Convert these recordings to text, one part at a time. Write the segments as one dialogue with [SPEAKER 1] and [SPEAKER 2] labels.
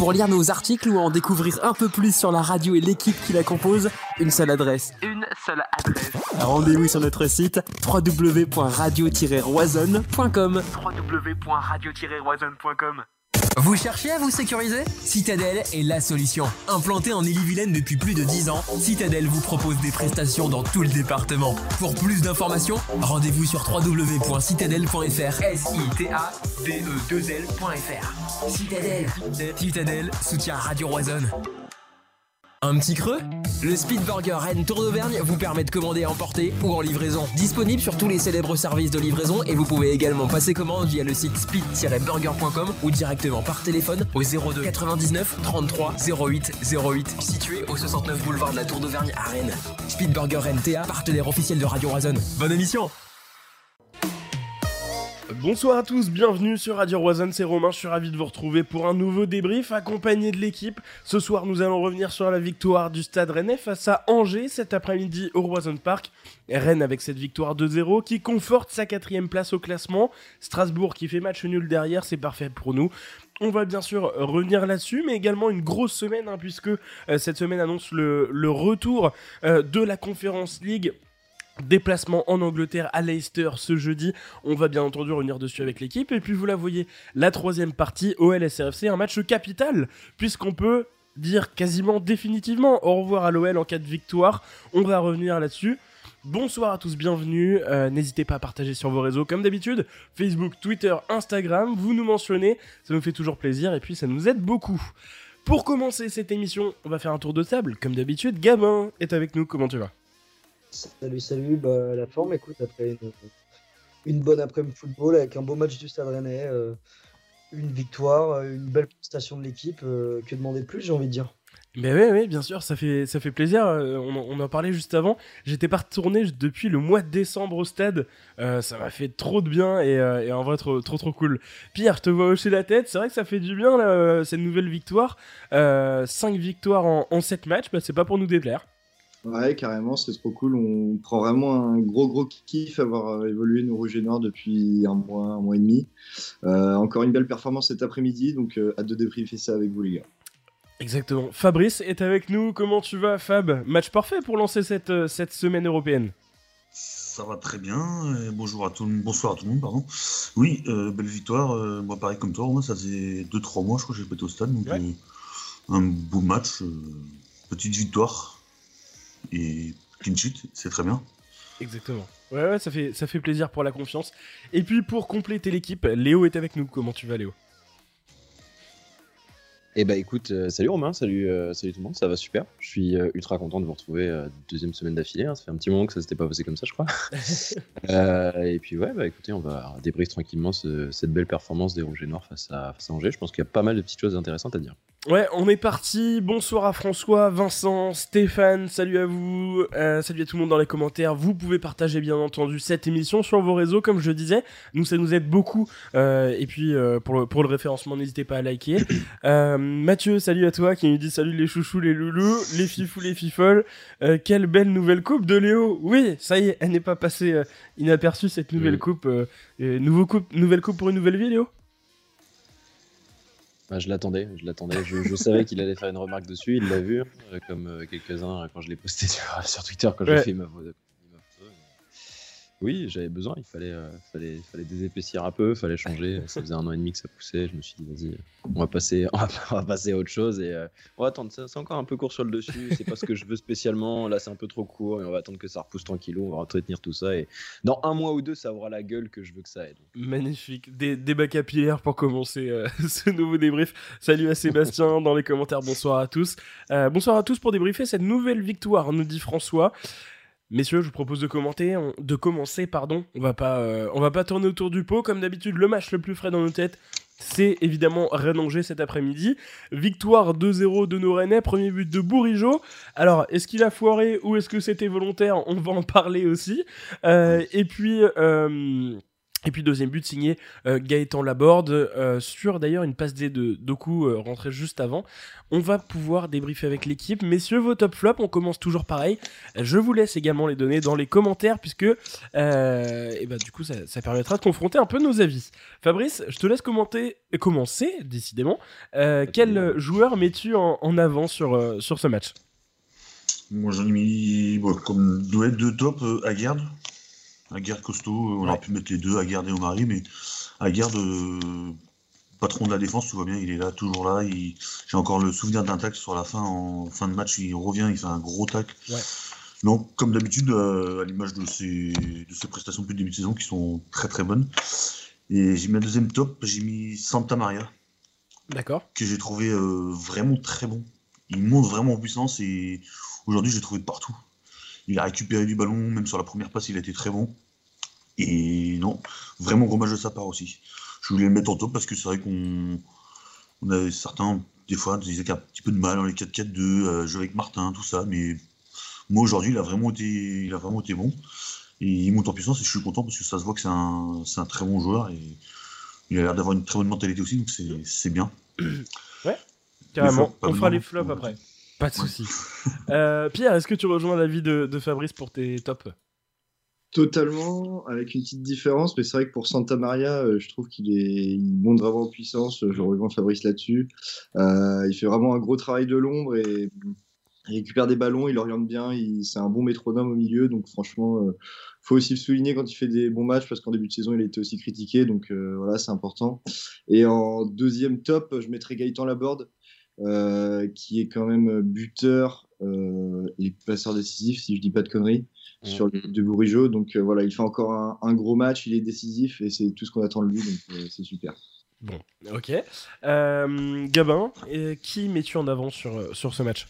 [SPEAKER 1] Pour lire nos articles ou en découvrir un peu plus sur la radio et l'équipe qui la compose, une seule adresse.
[SPEAKER 2] Une seule adresse.
[SPEAKER 1] Rendez-vous sur notre site www.radio-roisonne.com.
[SPEAKER 2] www.radio-roisonne.com.
[SPEAKER 1] Vous cherchez à vous sécuriser? Citadel est la solution. Implanté en Ille-et-Vilaine depuis plus de 10 ans, Citadel vous propose des prestations dans tout le département. Pour plus d'informations, rendez-vous sur www.citadel.fr. s i t a d e 2 lfr Citadel. Citadel soutient Radio Roisonne. Un petit creux Le Speed Burger Rennes Tour d'Auvergne vous permet de commander à emporter ou en livraison. Disponible sur tous les célèbres services de livraison et vous pouvez également passer commande via le site speed-burger.com ou directement par téléphone au 02 99 33 08 08 situé au 69 boulevard de la Tour d'Auvergne à Rennes. Speed Burger Rennes TA, partenaire officiel de Radio Roison. Bonne émission
[SPEAKER 3] Bonsoir à tous, bienvenue sur Radio Roison, c'est Romain, je suis ravi de vous retrouver pour un nouveau débrief accompagné de l'équipe. Ce soir, nous allons revenir sur la victoire du Stade Rennais face à Angers cet après-midi au Roison Park. Rennes avec cette victoire 2-0 qui conforte sa quatrième place au classement. Strasbourg qui fait match nul derrière, c'est parfait pour nous. On va bien sûr revenir là-dessus, mais également une grosse semaine, hein, puisque euh, cette semaine annonce le, retour euh, de la Conference League Déplacement en Angleterre à Leicester ce jeudi. On va bien entendu revenir dessus avec l'équipe. Et puis vous la voyez, la troisième partie, OL SRFC, un match capital, puisqu'on peut dire quasiment définitivement au revoir à l'OL en cas de victoire. On va revenir là-dessus. Bonsoir à tous, bienvenue. Euh, n'hésitez pas à partager sur vos réseaux comme d'habitude. Facebook, Twitter, Instagram. Vous nous mentionnez, ça nous fait toujours plaisir et puis ça nous aide beaucoup. Pour commencer cette émission, on va faire un tour de table. Comme d'habitude, Gabin est avec nous. Comment tu vas?
[SPEAKER 4] Salut, salut. Bah, la forme, écoute, après une, bonne après-midi football avec un beau match du Stade Rennais, euh, une victoire, euh, une belle prestation de l'équipe. euh, que demander de plus, j'ai envie de dire?
[SPEAKER 3] Mais oui, oui, bien sûr, ça fait, plaisir. euh, On, en- parlait juste avant. J'étais pas retourné depuis le mois de décembre au stade. Euh, ça m'a fait trop de bien et, euh, en vrai, trop, trop, cool. Pierre, je te vois hocher la tête. C'est vrai que ça fait du bien, là, euh, cette nouvelle victoire. 5 victoires en, en 7 matchs, bah, c'est pas pour nous déplaire.
[SPEAKER 5] Ouais, carrément, c'est trop cool. On prend vraiment un gros, gros kiff à avoir euh, évolué nos Rouges et Noirs depuis un mois, un mois et demi. Euh, encore une belle performance cet après-midi, donc euh, hâte de débriefer ça avec vous, les gars.
[SPEAKER 3] Exactement. Fabrice est avec nous. Comment tu vas, Fab? Match parfait pour lancer cette, cette semaine européenne.
[SPEAKER 6] Ça va très bien. et bonjour à tout le monde. Bonsoir à tout le monde, pardon. Oui, euh, belle victoire. euh, moi, pareil comme toi, moi, ça faisait 2-3 mois, je crois que j'ai pas été au stade. Donc,
[SPEAKER 3] Ouais.
[SPEAKER 6] euh, un beau match. euh, petite victoire. Et clean sheet, c'est très bien.
[SPEAKER 3] Exactement. Ouais, ouais, ça fait, ça fait plaisir pour la confiance. Et puis pour compléter l'équipe, Léo est avec nous. Comment tu vas, Léo?
[SPEAKER 7] Eh bah écoute, euh, salut Romain, salut, euh, salut tout le monde, ça va super. Je suis euh, ultra content de vous retrouver euh, deuxième semaine d'affilée. hein. Ça fait un petit moment que ça s'était pas passé comme ça, je crois. Euh, et puis ouais, bah écoutez, on va débriefer tranquillement ce- cette belle performance des Rouges et Noirs face à, face à Angers. Je pense qu'il y a pas mal de petites choses intéressantes à dire.
[SPEAKER 3] Ouais, on est parti. Bonsoir à François, Vincent, Stéphane, salut à vous, euh, salut à tout le monde dans les commentaires. Vous pouvez partager bien entendu cette émission sur vos réseaux, comme je disais. Nous, ça nous aide beaucoup. Euh, et puis euh, pour, le, pour le référencement, n'hésitez pas à liker. Euh, Mathieu, salut à toi, qui nous dit salut les chouchous, les loulous, les fifous, les fifoles. Euh, quelle belle nouvelle coupe de Léo. Oui, ça y est, elle n'est pas passée euh, inaperçue cette nouvelle coupe. Nouveau coupe. Nouvelle coupe pour une nouvelle vie, Léo?
[SPEAKER 7] Bah, je l'attendais, je l'attendais. Je, je savais qu'il allait faire une remarque dessus, il l'a vu, euh, comme euh, quelques-uns euh, quand je l'ai posté sur, sur Twitter quand
[SPEAKER 3] Ouais.
[SPEAKER 7] j'ai fait ma. Oui, j'avais besoin, il fallait, euh, fallait, fallait désépaissir un peu, fallait changer. Ça faisait un an et demi que ça poussait. Je me suis dit, vas-y, on va passer, on va, on va passer à autre chose. Et euh, on va attendre, ça- c'est encore un peu court sur le dessus. C'est pas ce que je veux spécialement. Là, c'est un peu trop court et on va attendre que ça repousse tranquillou. On va entretenir tout ça. Et dans un mois ou deux, ça aura la gueule que je veux que ça ait. Donc,
[SPEAKER 3] Magnifique. Des débats capillaires pour commencer euh, ce nouveau débrief. Salut à Sébastien dans les commentaires. Bonsoir à tous. Euh, bonsoir à tous pour débriefer cette nouvelle victoire, nous dit François. Messieurs, je vous propose de commenter, de commencer, pardon. On va pas, euh, on va pas tourner autour du pot. Comme d'habitude, le match le plus frais dans nos têtes, c'est évidemment Rennes-Angers cet après-midi. Victoire 2-0 de nos Rennais, premier but de Bourigeau. Alors, est-ce qu'il a foiré ou est-ce que c'était volontaire? On va en parler aussi. Euh, et puis, euh, Et puis deuxième but signé euh, Gaëtan Laborde euh, sur d'ailleurs une passe D de Doku euh, rentrée juste avant. On va pouvoir débriefer avec l'équipe. Messieurs, vos top flops, on commence toujours pareil. Je vous laisse également les donner dans les commentaires puisque et bah, du coup ça, ça, permettra de confronter un peu nos avis. Fabrice, je te laisse commenter, commencer décidément. quel joueur mets-tu en, en, avant sur, sur ce match?
[SPEAKER 6] Moi j'en ai mis bon, comme duel de top à Aguerd costaud, on aurait pu mettre les deux, Aguerd et Omari, mais Aguerd, euh, patron de la défense, tu vois bien, il est là, toujours là. J'ai encore le souvenir d'un tacle sur la fin, en fin de match, il revient, il fait un gros tacle. Donc, comme d'habitude, euh, à l'image de ses, de ses prestations depuis le début de saison, qui sont très très bonnes. Et j'ai mis un deuxième top, j'ai mis Santa Maria.
[SPEAKER 3] D'accord.
[SPEAKER 6] Que j'ai trouvé euh, vraiment très bon. Il monte vraiment en puissance et aujourd'hui, j'ai trouvé partout. Il a récupéré du ballon, même sur la première passe, il a été très bon. Et non, vraiment gros match de sa part aussi. Je voulais le mettre en top parce que c'est vrai qu'on on avait certains, des fois, disaient qu'il a un petit peu de mal dans les 4-4-2, euh, jouer avec Martin, tout ça. Mais moi, aujourd'hui, il, a vraiment été, il a vraiment été bon. Et il monte en puissance et je suis content parce que ça se voit que c'est un, un, très bon joueur et il a l'air d'avoir une très bonne mentalité aussi, donc c'est bien.
[SPEAKER 3] Ouais, carrément. on fera les flops après. Pas de soucis. Euh, Pierre, est-ce que tu rejoins l'avis de, Fabrice pour tes tops?
[SPEAKER 5] Totalement, avec une petite différence, mais c'est vrai que pour Santa Maria, euh, je trouve qu'il est, il monte vraiment en puissance. Je rejoins Fabrice là-dessus. Euh, il fait vraiment un gros travail de l'ombre et il récupère des ballons, il oriente bien. C'est un bon métronome au milieu, donc franchement, il faut aussi le souligner quand il fait des bons matchs parce qu'en début de saison, il a été aussi critiqué, donc voilà, c'est important. Et en deuxième top, je mettrai Gaëtan Laborde. Euh, qui est quand même buteur euh, et passeur décisif, si je dis pas de conneries, sur le de Bourigeau. Donc euh, voilà, il fait encore un, gros match, il est décisif et c'est tout ce qu'on attend de lui, donc c'est super.
[SPEAKER 3] Bon, ok. Gabin, qui mets-tu en avant sur, sur ce match?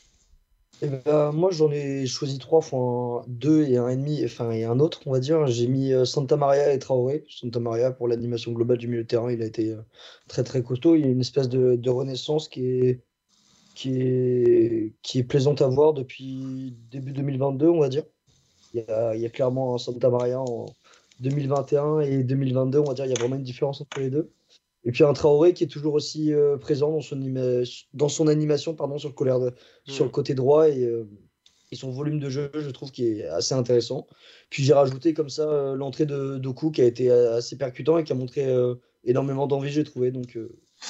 [SPEAKER 4] Eh ben, moi, j'en ai choisi trois, fois deux et un et demi, enfin, et un autre, on va dire. J'ai mis Santa Maria et Traoré. Santa Maria, pour l'animation globale du milieu de terrain, il a été très très costaud. Il y a une espèce de, de renaissance qui est, qui est, qui est plaisante à voir depuis début 2022, on va dire. Il y a, il y a clairement Santa Maria en 2021 et 2022, on va dire, il y a vraiment une différence entre les deux. Et puis un Traoré qui est toujours aussi euh, présent dans son, dans son animation pardon, sur, le de, sur le côté droit et, euh, et, son volume de jeu, je trouve, qui est assez intéressant. Puis j'ai rajouté comme ça euh, l'entrée de Doku qui a été assez percutant et qui a montré énormément d'envie, j'ai trouvé. Donc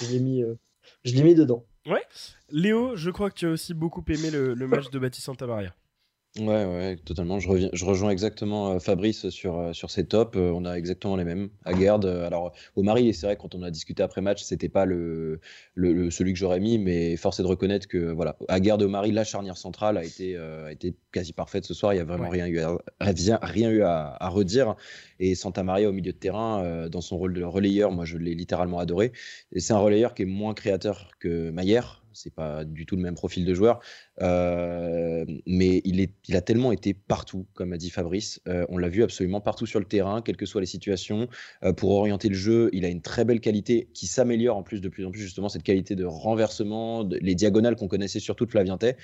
[SPEAKER 4] je l'ai mis, je l'ai mis dedans.
[SPEAKER 3] Ouais. Léo, je crois que tu as aussi beaucoup aimé le, match de Baptiste Santa Maria.
[SPEAKER 7] Ouais, ouais, totalement. Je, reviens, je rejoins exactement euh, Fabrice sur, euh, sur ses tops. Euh, on a exactement les mêmes. Aguerd, alors au Mari, c'est vrai, quand on a discuté après match, c'était pas le, le, celui que j'aurais mis, mais force est de reconnaître que voilà, Aguerd au Mari, la charnière centrale a été, a été quasi parfaite ce soir. Il n'y a vraiment rien, eu à, rien, rien eu à, à, redire. Et Santa Maria au milieu de terrain, dans son rôle de relayeur, moi je l'ai littéralement adoré. Et c'est un relayeur qui est moins créateur que Maillère c'est pas du tout le même profil de joueur, euh, mais il, est, il a tellement été partout, comme a dit Fabrice. Euh, on l'a vu absolument partout sur le terrain, quelles que soient les situations. Euh, pour orienter le jeu, il a une très belle qualité qui s'améliore en plus de plus en plus, justement, cette qualité de renversement, les diagonales qu'on connaissait surtout de Flavientet.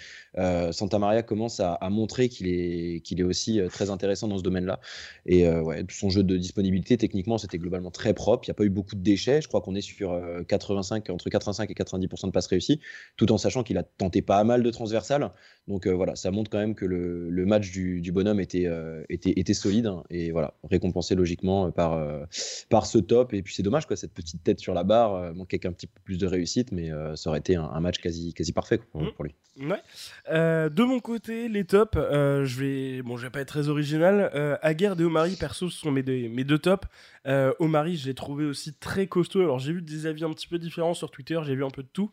[SPEAKER 7] Santa Maria commence à, montrer qu'il est, qu'il est aussi très intéressant dans ce domaine-là. Et ouais, son jeu de disponibilité, techniquement, c'était globalement très propre. Il n'y a pas eu beaucoup de déchets. Je crois qu'on est sur 85, entre 85 et 90% de passes réussies tout en sachant qu'il a tenté pas mal de transversales. Donc euh, voilà, ça montre quand même que le, match du, bonhomme était, euh, était, était, solide hein, et voilà, récompensé logiquement par, euh, par ce top. Et puis c'est dommage, quoi, cette petite tête sur la barre manquait qu'un petit peu plus de réussite, mais ça aurait été un, match quasi, quasi parfait pour, mmh. lui.
[SPEAKER 3] Ouais. de mon côté, les tops, je vais, bon, je vais pas être très original. Aguerre et Omari, perso, ce sont mes, mes deux tops. Omari, j'ai trouvé aussi très costaud. Alors j'ai vu des avis un petit peu différents sur Twitter, j'ai vu un peu de tout.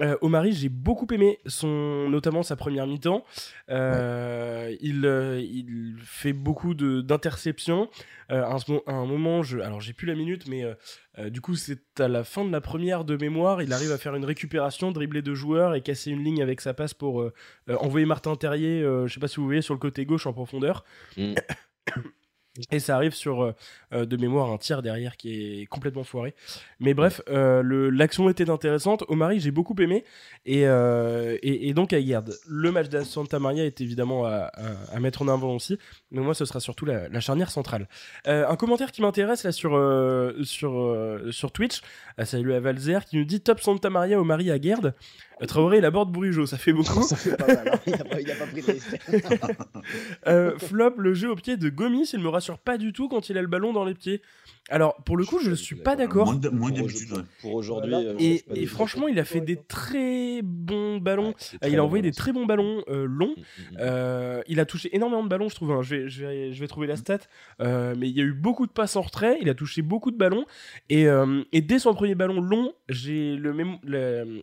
[SPEAKER 3] Euh, Omari, j'ai beaucoup aimé son, notamment sa première mi-temps. Euh, il, euh, il fait beaucoup d'interceptions. Euh, à, un, moment, je, alors j'ai plus la minute, mais du coup c'est à la fin de la première de mémoire, il arrive à faire une récupération, dribbler deux joueurs et casser une ligne avec sa passe pour envoyer Martin Terrier, je sais pas si vous voyez, sur le côté gauche en profondeur. Mm. Et ça arrive sur, euh, euh, de mémoire, un tir derrière qui est complètement foiré. Mais bref, euh, l'action était intéressante. Omari, j'ai beaucoup aimé. Et, euh, et, et donc, à garde. Le match de Santa Maria est évidemment à, à- à mettre en avant aussi. Mais moi, ce sera surtout la, la charnière centrale. Euh, un commentaire qui m'intéresse là sur, euh, sur, sur Twitch. Ah, salut à Valzer qui nous dit Top Santa Maria, Omari à Gerd. Traoré, il aborde Bourigeau. Ça fait beaucoup.
[SPEAKER 7] Ça fait pas mal, hein. il, a pas, il a pas pris de risque.
[SPEAKER 3] Euh, flop, le jeu au pied de Gomis, il me rassure pas du tout quand il a le ballon dans les pieds. Alors, pour le coup, je ne suis pas d'accord.
[SPEAKER 6] Moins, de- moins
[SPEAKER 7] Pour
[SPEAKER 6] d'habitude,
[SPEAKER 7] aujourd'hui-
[SPEAKER 6] ouais.
[SPEAKER 7] Pour aujourd'hui.
[SPEAKER 4] Voilà.
[SPEAKER 7] euh,
[SPEAKER 3] Et, franchement, il a fait des très bons ballons.
[SPEAKER 7] Ouais,
[SPEAKER 3] Euh,
[SPEAKER 7] très
[SPEAKER 3] il a
[SPEAKER 7] bon
[SPEAKER 3] envoyé des très bons ballons euh, longs.
[SPEAKER 7] Mm, mm, mm.
[SPEAKER 3] Euh, il a touché énormément de ballons, je trouve. hein. Je, vais, je, vais, je vais trouver la stat. Euh, mais il y a eu beaucoup de passes en retrait. Il a touché beaucoup de ballons. Et, euh, et dès son premier ballon long, j'ai le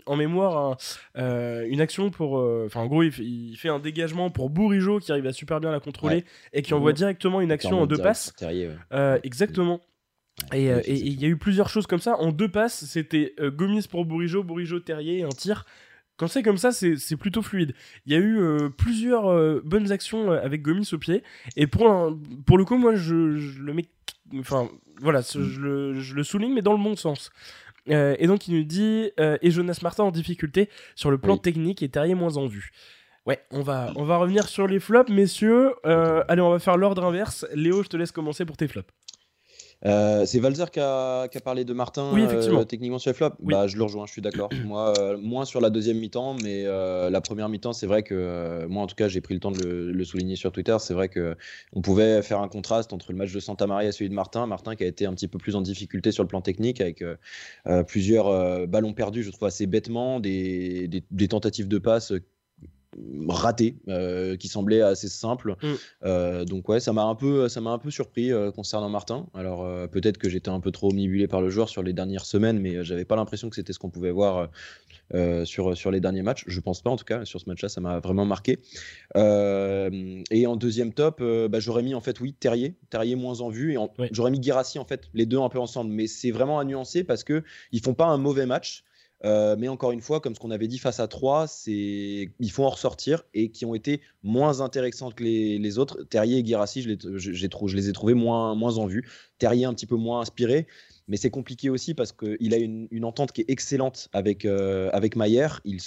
[SPEAKER 3] en mémoire un- euh, une action pour. euh, Enfin, en gros, il fait, il fait un dégagement pour Bourigeau qui arrive à super bien la contrôler
[SPEAKER 7] Ouais.
[SPEAKER 3] et qui envoie
[SPEAKER 7] Mhm.
[SPEAKER 3] directement une action en deux passes.
[SPEAKER 7] sur Terrier, ouais.
[SPEAKER 3] Euh, exactement. Et euh,
[SPEAKER 7] ouais,
[SPEAKER 3] il y a eu plusieurs choses comme ça. En deux passes, c'était euh, Gomis pour Bourigeau, Bourigeau, Terrier, et un tir. Quand c'est comme ça, c'est plutôt fluide. Il y a eu euh, plusieurs euh, bonnes actions avec Gomis au pied. Et pour, un- pour le coup, moi, je, je le mets. Enfin, voilà, ce- je, le, je le souligne, mais dans le bon sens. Euh, et donc, il nous dit euh, Et Jonas Martin en difficulté sur le plan
[SPEAKER 7] Oui.
[SPEAKER 3] technique et Terrier moins en vue. Ouais, on va, on va revenir sur les flops, messieurs. Euh, allez, on va faire l'ordre inverse. Léo, je te laisse commencer pour tes flops.
[SPEAKER 7] Euh, c'est Valzer qui a, qui a parlé de Martin
[SPEAKER 3] Oui, effectivement.
[SPEAKER 7] euh, techniquement sur les flops.
[SPEAKER 3] Oui.
[SPEAKER 7] Bah, je le rejoins, je suis d'accord. moi, euh, moins sur la deuxième mi-temps, mais la première mi-temps, c'est vrai que moi, en tout cas, j'ai pris le temps de le, le souligner sur Twitter. C'est vrai que on pouvait faire un contraste entre le match de Santa Maria et celui de Martin. Martin qui a été un petit peu plus en difficulté sur le plan technique avec plusieurs ballons perdus, je trouve assez bêtement, des, des, des tentatives de passe ratées euh, qui semblaient assez simples.
[SPEAKER 3] Mm.
[SPEAKER 7] Euh, donc ouais, ça m'a un peu, ça m'a un peu surpris euh, concernant Martin. Alors peut-être que j'étais un peu trop omnibulé par le joueur sur les dernières semaines, mais j'avais pas l'impression que c'était ce qu'on pouvait voir sur sur les derniers matchs. Je pense pas en tout cas. Sur ce match-là, ça m'a vraiment marqué. Et en deuxième top, bah, j'aurais mis en fait oui Terrier, Terrier moins en vue, et en-
[SPEAKER 3] Oui.
[SPEAKER 7] j'aurais mis Guirassi en fait, les deux un peu ensemble. Mais c'est vraiment à nuancer parce que ils font pas un mauvais match. Euh, mais encore une fois, comme ce qu'on avait dit face à 3, c'est il faut en ressortir et qui ont été moins intéressants que les, les autres. Terrier et Guirassi, je les, je, les ai trouvés moins, moins en vue. Terrier un petit peu moins inspiré, mais c'est compliqué aussi parce qu'il a une, une entente qui est excellente avec, euh, avec Maillère. Ils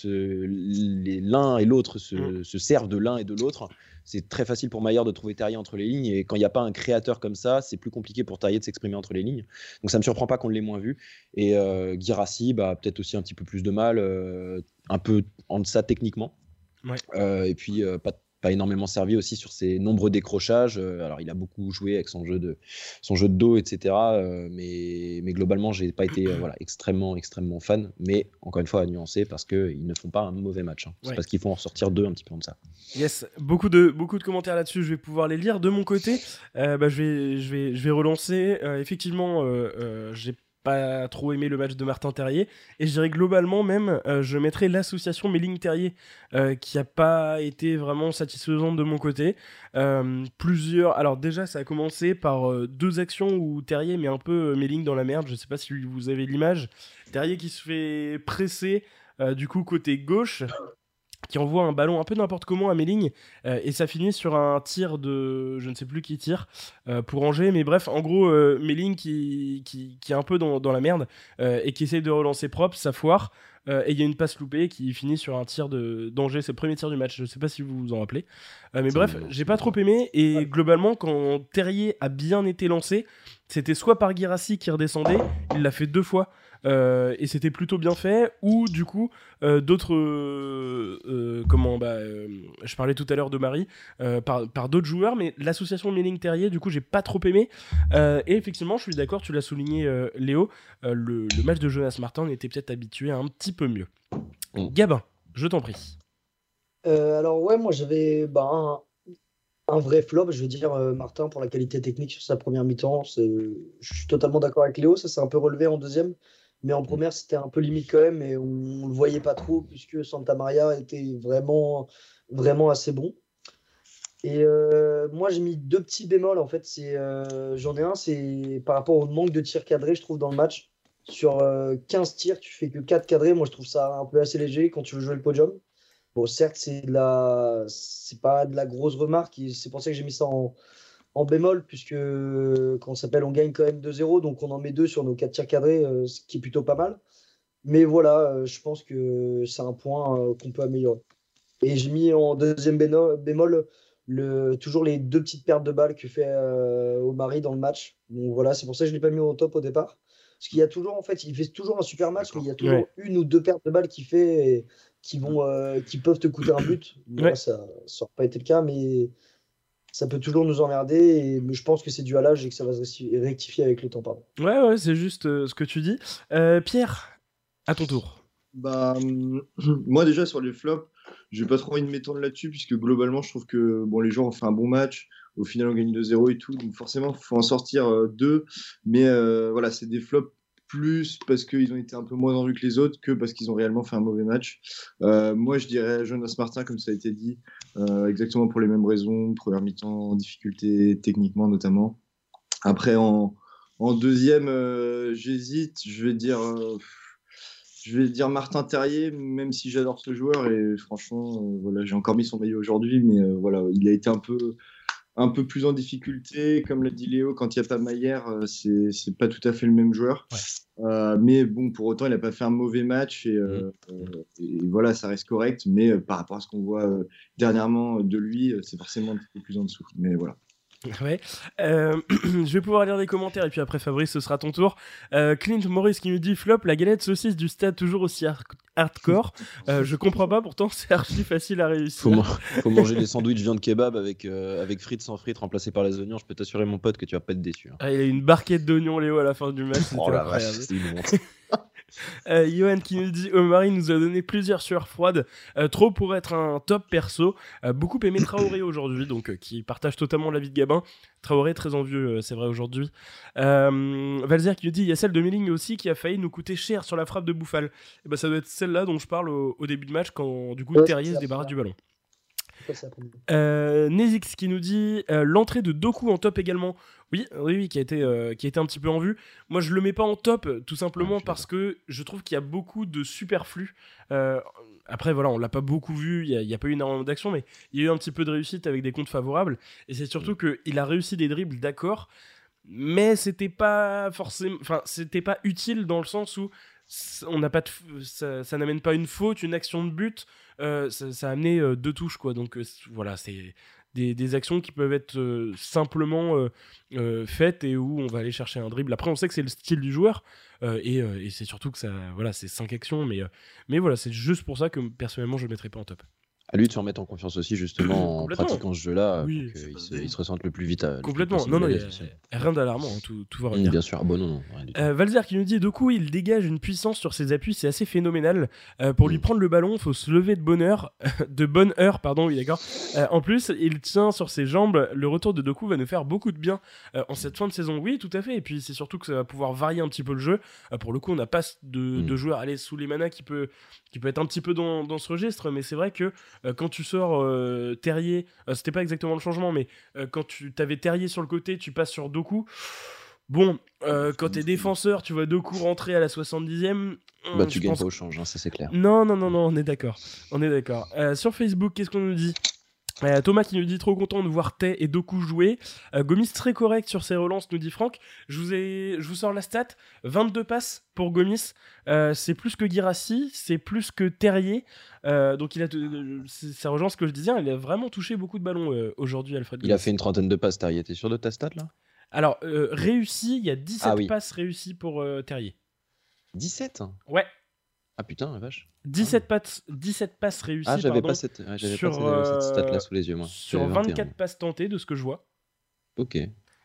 [SPEAKER 7] l'un et l'autre se,
[SPEAKER 3] Mm.
[SPEAKER 7] se servent de l'un et de l'autre. C'est très facile pour Maillère de trouver Terrier entre les lignes et quand il n'y a pas un créateur comme ça, c'est plus compliqué pour Terrier de s'exprimer entre les lignes. Donc ça me surprend pas qu'on l'ait moins vu. Et euh, Guirassi, bah, peut-être aussi un petit peu plus de mal, euh, un peu en deçà techniquement.
[SPEAKER 3] Ouais.
[SPEAKER 7] Euh, et puis euh, pas, pas énormément servi aussi sur ses nombreux décrochages. Euh, alors il a beaucoup joué avec son jeu de, son jeu de dos, etc. euh, mais, mais globalement, j'ai pas été euh, voilà, extrêmement, extrêmement fan. Mais encore une fois, à nuancer parce qu'ils ne font pas un mauvais match. hein. C'est
[SPEAKER 3] Ouais.
[SPEAKER 7] parce qu'il faut en sortir deux un petit peu en deçà.
[SPEAKER 3] Yes, beaucoup de, beaucoup de commentaires là-dessus, je vais pouvoir les lire. De mon côté, euh, bah, je, vais, je, vais, je vais relancer. Euh, effectivement, euh, j'ai pas trop aimé le match de Martin Terrier. Et je dirais globalement même, euh, je mettrais l'association Méling-Terrier, euh, qui a pas été vraiment satisfaisante de mon côté. Euh, plusieurs... Alors déjà, ça a commencé par deux actions où Terrier met un peu Méling dans la merde. Je sais pas si vous avez l'image. Terrier qui se fait presser, du coup, côté gauche qui envoie un ballon un peu n'importe comment à Méling euh, et ça finit sur un tir de je ne sais plus qui tire euh, pour Angers. Mais bref en gros euh, Méling qui, qui, qui est un peu dans, dans la merde euh, et qui essaye de relancer propre ça foire euh, et il y a une passe loupée qui finit sur un tir de d'Angers. C'est le premier tir du match je sais pas si vous vous en rappelez. Euh, mais bref j'ai pas trop aimé et globalement quand Terrier a bien été lancé c'était soit par Guirassi qui redescendait il l'a fait deux fois euh, et c'était plutôt bien fait. Ou du coup euh, d'autres euh, euh, comment bah euh, je parlais tout à l'heure de Marie euh, par, par d'autres joueurs mais l'association Méling Terrier du coup j'ai pas trop aimé. Euh, et effectivement je suis d'accord tu l'as souligné euh, Léo euh, le, le match de Jonas Martin on était peut-être habitué à un petit peu mieux.
[SPEAKER 7] Mm.
[SPEAKER 3] Gabin je t'en prie.
[SPEAKER 4] Euh, alors ouais, moi j'avais bah, un, un vrai flop, je veux dire euh, Martin pour la qualité technique sur sa première mi-temps. Je suis totalement d'accord avec Léo, ça s'est un peu relevé en deuxième, mais en première c'était un peu limite quand même et on, on le voyait pas trop puisque Santa Maria était vraiment vraiment assez bon. Et euh, moi j'ai mis deux petits bémols en fait. C'est euh, j'en ai un, c'est par rapport au manque de tirs cadrés je trouve dans le match. Sur euh, 15 tirs, tu fais que 4 cadrés. Moi je trouve ça un peu assez léger quand tu veux jouer le podium. Bon, certes, c'est de la... c'est pas de la grosse remarque, c'est pour ça que j'ai mis ça en, en bémol, puisque quand s'appelle, on gagne quand même 2-0, donc on en met deux sur nos quatre tirs cadrés, ce qui est plutôt pas mal. Mais voilà, je pense que c'est un point qu'on peut améliorer. Et j'ai mis en deuxième bémol le, toujours les deux petites pertes de balles que fait au Omari dans le match. Donc voilà, c'est pour ça que je ne l'ai pas mis au top au départ. Parce qu'il y a toujours, en fait, il fait toujours un super match, mais il y a toujours une ou deux pertes de balles qu'il fait qui, vont, euh, qui peuvent te coûter un but. ça n'aurait pas été le cas, mais ça peut toujours nous emmerder. Et je pense que c'est dû à l'âge et que ça va se rectifier avec le temps. Pardon.
[SPEAKER 3] Ouais, ouais, c'est juste euh, ce que tu dis. Euh, Pierre, à ton tour.
[SPEAKER 5] Bah, moi, déjà, sur les flops, je vais pas trop envie de m'étendre là-dessus, puisque globalement, je trouve que bon, les joueurs ont fait un bon match. Au final, on gagne 2-0 et tout. Donc, forcément, il faut en sortir euh, deux. Mais euh, voilà, c'est des flops plus parce qu'ils ont été un peu moins en vue que les autres que parce qu'ils ont réellement fait un mauvais match. Euh, moi, je dirais Jonas Martin, comme ça a été dit, exactement pour les mêmes raisons. Première mi-temps en difficulté techniquement notamment. Après, en, en deuxième, j'hésite. Je vais dire je vais dire Martin Terrier, même si j'adore ce joueur et franchement, euh, voilà, j'ai encore mis son maillot aujourd'hui, mais euh, voilà, il a été un peu, un peu plus en difficulté, comme l'a dit Léo, quand il n'y a pas Maillère, euh, c'est, c'est pas tout à fait le même joueur. mais bon, pour autant, il n'a pas fait un mauvais match et, mm. et, voilà, ça reste correct. Mais par rapport à ce qu'on voit dernièrement de lui, c'est forcément un peu plus en dessous. Mais voilà.
[SPEAKER 3] Ouais. Euh, je vais pouvoir lire des commentaires et puis après Fabrice, ce sera ton tour. Euh, Clint Morris qui nous dit flop, la galette saucisse du stade toujours aussi hardcore. Euh, je comprends pas, pourtant c'est archi facile à réussir.
[SPEAKER 7] Faut, manger des sandwichs viande kebab avec, avec frites sans frites remplacées par les oignons. Je peux t'assurer mon pote que tu vas pas être déçu. Hein.
[SPEAKER 3] Ah, il a une barquette d'oignons Léo à la fin du match.
[SPEAKER 7] Oh la
[SPEAKER 3] Euh, Johan qui nous dit Omari nous a donné plusieurs sueurs froides, euh, trop pour être un top perso. Euh, beaucoup aimé Traoré aujourd'hui, donc qui partage totalement l'avis de Gabin. Traoré très envieux, c'est vrai aujourd'hui. Valzer qui nous dit il y a celle de Melling aussi qui a failli nous coûter cher sur la frappe de Bouffal. Et eh ben, ça doit être celle-là dont je parle au, début de match quand du coup Terrier se débarrasse du ballon. Euh, Nezix qui nous dit euh, l'entrée de Doku en top également. Oui, oui, oui, qui a été, euh, qui a été un petit peu en vue. Moi, je le mets pas en top, tout simplement ah, parce que je trouve qu'il y a beaucoup de superflu. après, voilà, on l'a pas beaucoup vu, il n'y a, pas eu énormément d'action, mais il y a eu un petit peu de réussite avec des comptes favorables. Et c'est surtout mm. qu'il a réussi des dribbles, d'accord, mais c'était pas forcément, enfin, c'était pas utile dans le sens où on n'a pas ça, ça n'amène pas une faute, une action de but. Euh, ça, a amené euh, deux touches, quoi. Donc euh, voilà, c'est des, actions qui peuvent être simplement faites et où on va aller chercher un dribble. Après, on sait que c'est le style du joueur et, c'est surtout que ça, voilà, c'est cinq actions, mais, mais voilà, c'est juste pour ça que personnellement je ne mettrai pas en top
[SPEAKER 7] à lui de se remettre en confiance aussi, justement, en pratiquant ce jeu-là, oui, il se, ressente le plus vite. À,
[SPEAKER 3] Complètement. Non, non, il rien d'alarmant, hein, tout, tout, va revenir.
[SPEAKER 7] bien sûr, ah, bon, non, non.
[SPEAKER 3] Euh, Valzer qui nous dit, de coup, il dégage une puissance sur ses appuis, c'est assez phénoménal. Euh, pour lui mm. prendre le ballon, il faut se lever de bonne heure, de bonne heure, pardon, oui, d'accord. Euh, en plus, il tient sur ses jambes. Le retour de Doku va nous faire beaucoup de bien en cette fin de saison. Oui, tout à fait. Et puis, c'est surtout que ça va pouvoir varier un petit peu le jeu. pour le coup, on n'a pas de, mm. de joueur aller sous les manas qui peut, qui peut être un petit peu dans, dans ce registre, mais c'est vrai que quand tu sors euh, Terrier, euh, c'était pas exactement le changement, mais euh, quand tu avais Terrier sur le côté, tu passes sur Doku. Bon, quand t'es défenseur, tu vois Doku rentrer à la 70e.
[SPEAKER 7] Bah, tu gagnes pas au change, hein, ça c'est clair.
[SPEAKER 3] Non, non, non, non, on est d'accord. On est d'accord. sur Facebook, qu'est-ce qu'on nous dit? Euh, Thomas qui nous dit trop content de voir Tay et Doku jouer. Euh, Gomis très correct sur ses relances, nous dit Franck. Je vous, ai, je vous sors la stat 22 passes pour Gomis. Euh, c'est plus que Girassi, c'est plus que Terrier. donc il a, ça rejoint ce que je disais. Il a vraiment touché beaucoup de ballons aujourd'hui, Alfred.
[SPEAKER 7] Il a fait une trentaine de passes, Terrier. T'es sûr de ta stat là?
[SPEAKER 3] Alors, réussi, il y a 17 ah passes réussies pour Terrier.
[SPEAKER 7] 17
[SPEAKER 3] Ouais.
[SPEAKER 7] Ah putain, la vache.
[SPEAKER 3] 17, passes, 17 passes réussies.
[SPEAKER 7] Ah, j'avais pas cette, sur, pas cette, stat-là sous les yeux, moi.
[SPEAKER 3] Sur 24 passes tentées, de ce que je vois.
[SPEAKER 7] Ok.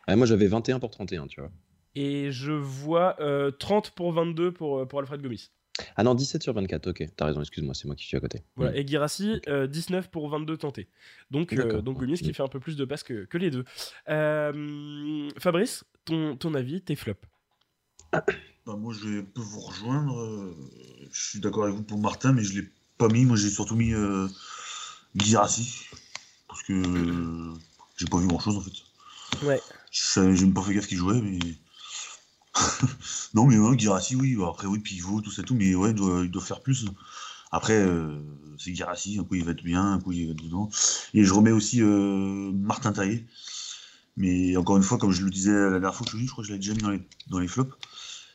[SPEAKER 7] Ah, moi, j'avais 21 pour 31, tu vois.
[SPEAKER 3] Et je vois 30 euh, pour 22 pour, euh, pour Alfred Gomis.
[SPEAKER 7] Ah non, 17 sur 24, ok. T'as raison, excuse-moi, c'est moi qui suis à côté.
[SPEAKER 3] Voilà, et Girassi, 19 euh, pour 22 tentés. Donc, donc Gomis qui fait un peu plus de passes que, que les deux. Fabrice, ton, ton avis, tes flops
[SPEAKER 6] bah, moi, je vais vous rejoindre. Euh, je suis d'accord avec vous pour Martin, mais je ne l'ai pas mis. Moi, j'ai surtout mis euh, Parce que j'ai pas vu grand chose en fait.
[SPEAKER 3] Ouais.
[SPEAKER 6] J'ai même pas fait gaffe qu'il jouait, mais. non, mais ouais, Girassi, oui. Après, oui, pivot, tout ça, tout. Mais ouais, il doit, il doit faire plus. Après, euh, c'est Girassi. Un coup, il va être bien. Un coup, il va être dedans. Et je remets aussi euh, Martin Taillé. Mais encore une fois, comme je le disais la dernière fois que je je crois que je l'ai déjà mis dans les, dans les flops.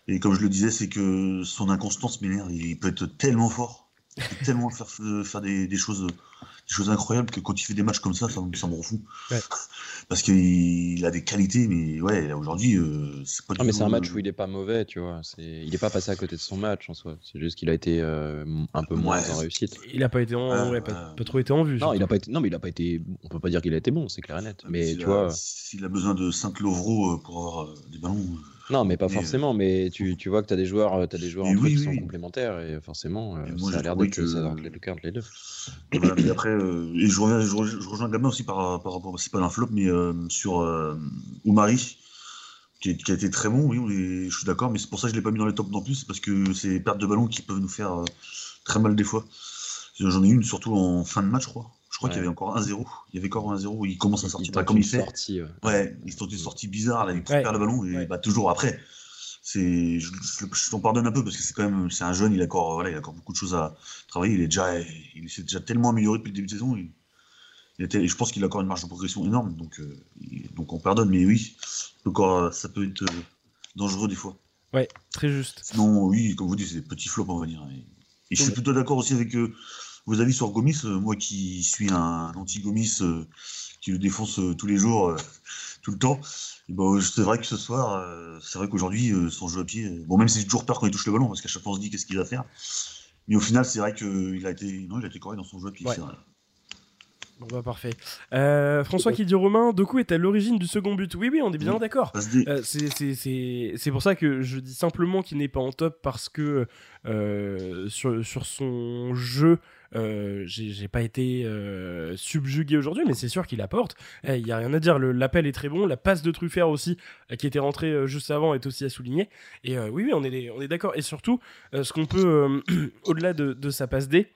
[SPEAKER 6] Et comme je le disais, c'est que son inconstance m'énerve. Il peut être tellement fort, il peut tellement faire, faire des, des choses des choses incroyables que quand il fait des matchs comme ça, ça, ça me rend fou.
[SPEAKER 3] Ouais.
[SPEAKER 6] Parce qu'il a des qualités, mais ouais, aujourd'hui, euh, c'est pas du
[SPEAKER 7] Non, mais
[SPEAKER 6] tout,
[SPEAKER 7] c'est un match
[SPEAKER 6] euh,
[SPEAKER 7] où il est pas mauvais, tu vois. Il est pas passé à côté de son match en soi. C'est juste qu'il a été euh, un peu moins
[SPEAKER 6] Ouais.
[SPEAKER 7] en réussite.
[SPEAKER 3] Il a pas été en,
[SPEAKER 6] Ah,
[SPEAKER 3] ouais, pas,
[SPEAKER 6] ah.
[SPEAKER 3] pas trop été en vue.
[SPEAKER 7] Non, il a pas été. Non, mais il a pas été. On peut pas dire qu'il a été bon, c'est clair et net. Mais
[SPEAKER 6] s'il
[SPEAKER 7] tu
[SPEAKER 6] a-
[SPEAKER 7] vois.
[SPEAKER 6] S'il a besoin de 5 Lovro pour avoir euh, des ballons. Euh,
[SPEAKER 7] Non, mais pas
[SPEAKER 6] Mais,
[SPEAKER 7] forcément. Mais tu, tu vois que tu as des joueurs, euh, t'as des joueurs entre
[SPEAKER 6] oui,
[SPEAKER 7] qui
[SPEAKER 6] oui,
[SPEAKER 7] sont
[SPEAKER 6] oui.
[SPEAKER 7] complémentaires et forcément, euh,
[SPEAKER 6] moi,
[SPEAKER 7] ça a l'air d'être
[SPEAKER 6] que-
[SPEAKER 7] le cas entre les deux.
[SPEAKER 6] Voilà, mais après, euh, et je reviens, je, rejoins- je rejoins Gabin aussi par, par rapport, c'est pas un flop, mais euh, sur euh, Oumari, qui, a été très bon, oui, on est- je suis d'accord, mais c'est pour ça que je l'ai pas mis dans les tops non plus, c'est parce que c'est pertes de ballon qui peuvent nous faire euh, très mal des fois. J'en ai une surtout en fin de match, je crois. Je crois
[SPEAKER 7] Ouais.
[SPEAKER 6] qu'il y avait encore 1-0. Il y a encore 1-0 où il commence à sortir
[SPEAKER 7] Il
[SPEAKER 6] bah, comme
[SPEAKER 7] une
[SPEAKER 6] il fait.
[SPEAKER 7] sortie, ouais.
[SPEAKER 6] Ouais, il se tente une sortie bizarre, là, il
[SPEAKER 3] Ouais.
[SPEAKER 6] perd le ballon et
[SPEAKER 3] Ouais.
[SPEAKER 6] bah, toujours après. C'est, je, je- je t'en pardonne un peu parce que c'est quand même, c'est un jeune, il a encore, voilà, il a encore beaucoup de choses à travailler. Il est déjà, il s'est déjà tellement amélioré depuis le début de saison. Il, il était, et je pense qu'il a encore une marge de progression énorme, donc, euh, il- donc on pardonne. Mais oui, encore, ça peut être euh, dangereux des fois.
[SPEAKER 3] Ouais, très juste.
[SPEAKER 6] Sinon, oui, comme vous dites, c'est des petits flops, on va dire. Et, et je suis plutôt d'accord aussi avec euh, vos avis sur Gomis. Euh, moi qui suis un anti-Gomis, euh, qui le défonce euh, tous les jours, tout le temps, et ben, c'est vrai que ce soir, c'est vrai qu'aujourd'hui, son jeu à pied, bon, même si j'ai toujours peur quand il touche le ballon, parce qu'à chaque fois on se dit qu'est-ce qu'il va faire? Mais au final, c'est vrai qu'il a été, non, il a été correct dans son jeu à pied.
[SPEAKER 3] Ouais.
[SPEAKER 6] c'est vrai.
[SPEAKER 3] Bon bah parfait. Euh, François qui dit Romain, Doku est à l'origine du second but. Oui, oui, on est bien
[SPEAKER 6] Oui.
[SPEAKER 3] d'accord. Euh, c'est- c'est c'est- c'est pour ça que je dis simplement qu'il n'est pas en top parce que euh, sur, sur son jeu, euh, j'ai pas été euh, subjugué aujourd'hui, mais c'est sûr qu'il apporte. Il y a rien à dire. L'appel est très bon. La passe de Truffert aussi, euh, qui était rentrée juste avant, est aussi à souligner. Et oui, oui, on est, d'accord. Et surtout, ce qu'on peut, au-delà de, sa passe D,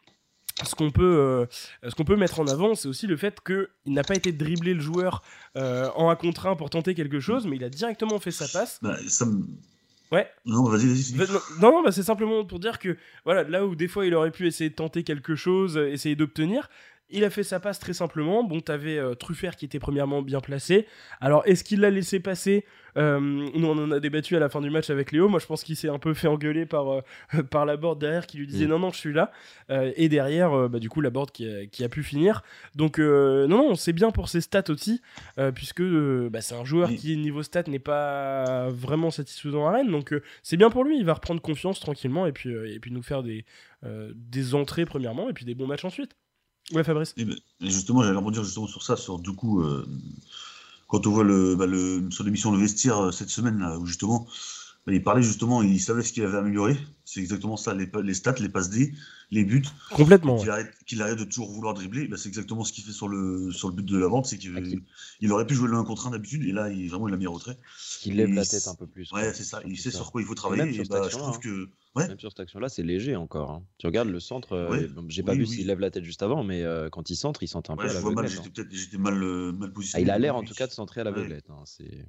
[SPEAKER 3] ce qu'on peut, euh, qu'on peut mettre en avant, c'est aussi le fait qu'il n'a pas été dribbler le joueur en un contre un pour tenter quelque chose, mais il a directement fait sa passe.
[SPEAKER 6] Bah, ça me-
[SPEAKER 3] Ouais.
[SPEAKER 6] Non, vas-y, vas-y.
[SPEAKER 3] non, non, bah, c'est simplement pour dire que voilà, là où des fois il aurait pu essayer de tenter quelque chose, euh, essayer d'obtenir, il a fait sa passe très simplement. Bon, t'avais euh, Truffert qui était premièrement bien placé. Alors, est-ce qu'il l'a laissé passer? Euh, Nous, on en a débattu à la fin du match avec Léo. Moi, je pense qu'il s'est un peu fait engueuler par, euh, par la board derrière qui lui disait
[SPEAKER 7] Mm.
[SPEAKER 3] non, non, je suis là. Euh, et derrière, bah, du coup, la board qui a, qui a pu finir. Donc, non, non, c'est bien pour ses stats aussi, puisque bah, c'est un joueur
[SPEAKER 6] Oui.
[SPEAKER 3] qui, niveau stats, n'est pas vraiment satisfaisant à Rennes. Donc, c'est bien pour lui. Il va reprendre confiance tranquillement et puis, et puis nous faire des, des entrées premièrement et puis des bons matchs ensuite. Ouais, Fabrice.
[SPEAKER 6] Ben, justement, j'allais rebondir justement sur ça, sur du coup, euh, quand on voit le, bah, le, sur l'émission Le Vestiaire euh, cette semaine, là, où justement, il parlait justement, il savait ce qu'il avait amélioré. C'est exactement ça, les, stats, les passes D, les buts.
[SPEAKER 3] Complètement.
[SPEAKER 6] Qu'il arrête, de toujours vouloir dribbler, bah, c'est exactement ce qu'il fait sur le, sur le but de la vente, c'est qu'il
[SPEAKER 7] Ah, qu'il-
[SPEAKER 6] il aurait pu jouer le 1 contre 1 d'habitude, et là, il, vraiment, il a mis en retrait.
[SPEAKER 7] Qu'il lève
[SPEAKER 6] Et
[SPEAKER 7] la
[SPEAKER 6] il
[SPEAKER 7] tête un peu plus.
[SPEAKER 6] Ouais, c'est ça, il sait
[SPEAKER 7] ça.
[SPEAKER 6] sur quoi il faut
[SPEAKER 7] Même
[SPEAKER 6] travailler,
[SPEAKER 7] sur
[SPEAKER 6] et
[SPEAKER 7] cette
[SPEAKER 6] bah, je trouve
[SPEAKER 7] hein.
[SPEAKER 6] que. Ouais,
[SPEAKER 7] Même sur cette action-là, c'est léger encore. hein. Tu regardes le centre, euh,
[SPEAKER 6] Ouais.
[SPEAKER 7] j'ai pas
[SPEAKER 6] Oui,
[SPEAKER 7] vu
[SPEAKER 6] oui.
[SPEAKER 7] s'il lève la tête juste avant, mais euh, quand il centre, il centre un peu
[SPEAKER 6] ouais
[SPEAKER 7] à
[SPEAKER 6] vois mal,
[SPEAKER 7] l'aveuglette,
[SPEAKER 6] j'étais
[SPEAKER 7] hein.
[SPEAKER 6] peut-être j'étais mal, euh, mal
[SPEAKER 7] Ah,
[SPEAKER 6] positionné.
[SPEAKER 7] il a l'air en tout cas de centrer à l'aveuglette. hein, c'est-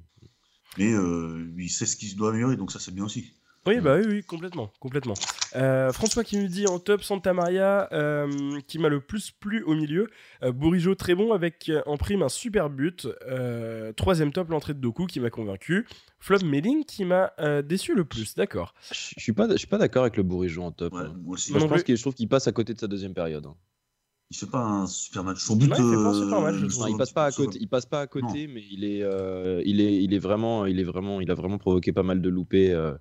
[SPEAKER 6] Mais euh, il sait ce qu'il se doit améliorer, donc ça, c'est bien aussi.
[SPEAKER 3] Oui, bah oui, oui, complètement, complètement. Euh, François qui nous dit en top Santa Maria, euh, qui m'a le plus plu au milieu. Euh, Bourigeau très bon avec en prime un super but. Euh, troisième top l'entrée de Doku qui m'a convaincu. Flop Melling qui m'a euh, déçu le plus. D'accord.
[SPEAKER 7] Je suis pas, je suis pas d'accord avec le Bourigeau en top.
[SPEAKER 6] Ouais,
[SPEAKER 7] hein.
[SPEAKER 6] moi aussi.
[SPEAKER 7] Moi,
[SPEAKER 3] Non
[SPEAKER 7] je pense
[SPEAKER 3] plus.
[SPEAKER 7] qu'il je trouve qu'il passe à côté de sa deuxième période. hein.
[SPEAKER 6] Il fait pas un super match. Son but,
[SPEAKER 3] Ouais, il pas match.
[SPEAKER 7] Non, il passe pas à côté. Il passe pas à côté, mais il est, euh, il est, il est vraiment, il est vraiment, il a vraiment provoqué pas mal de loupés euh,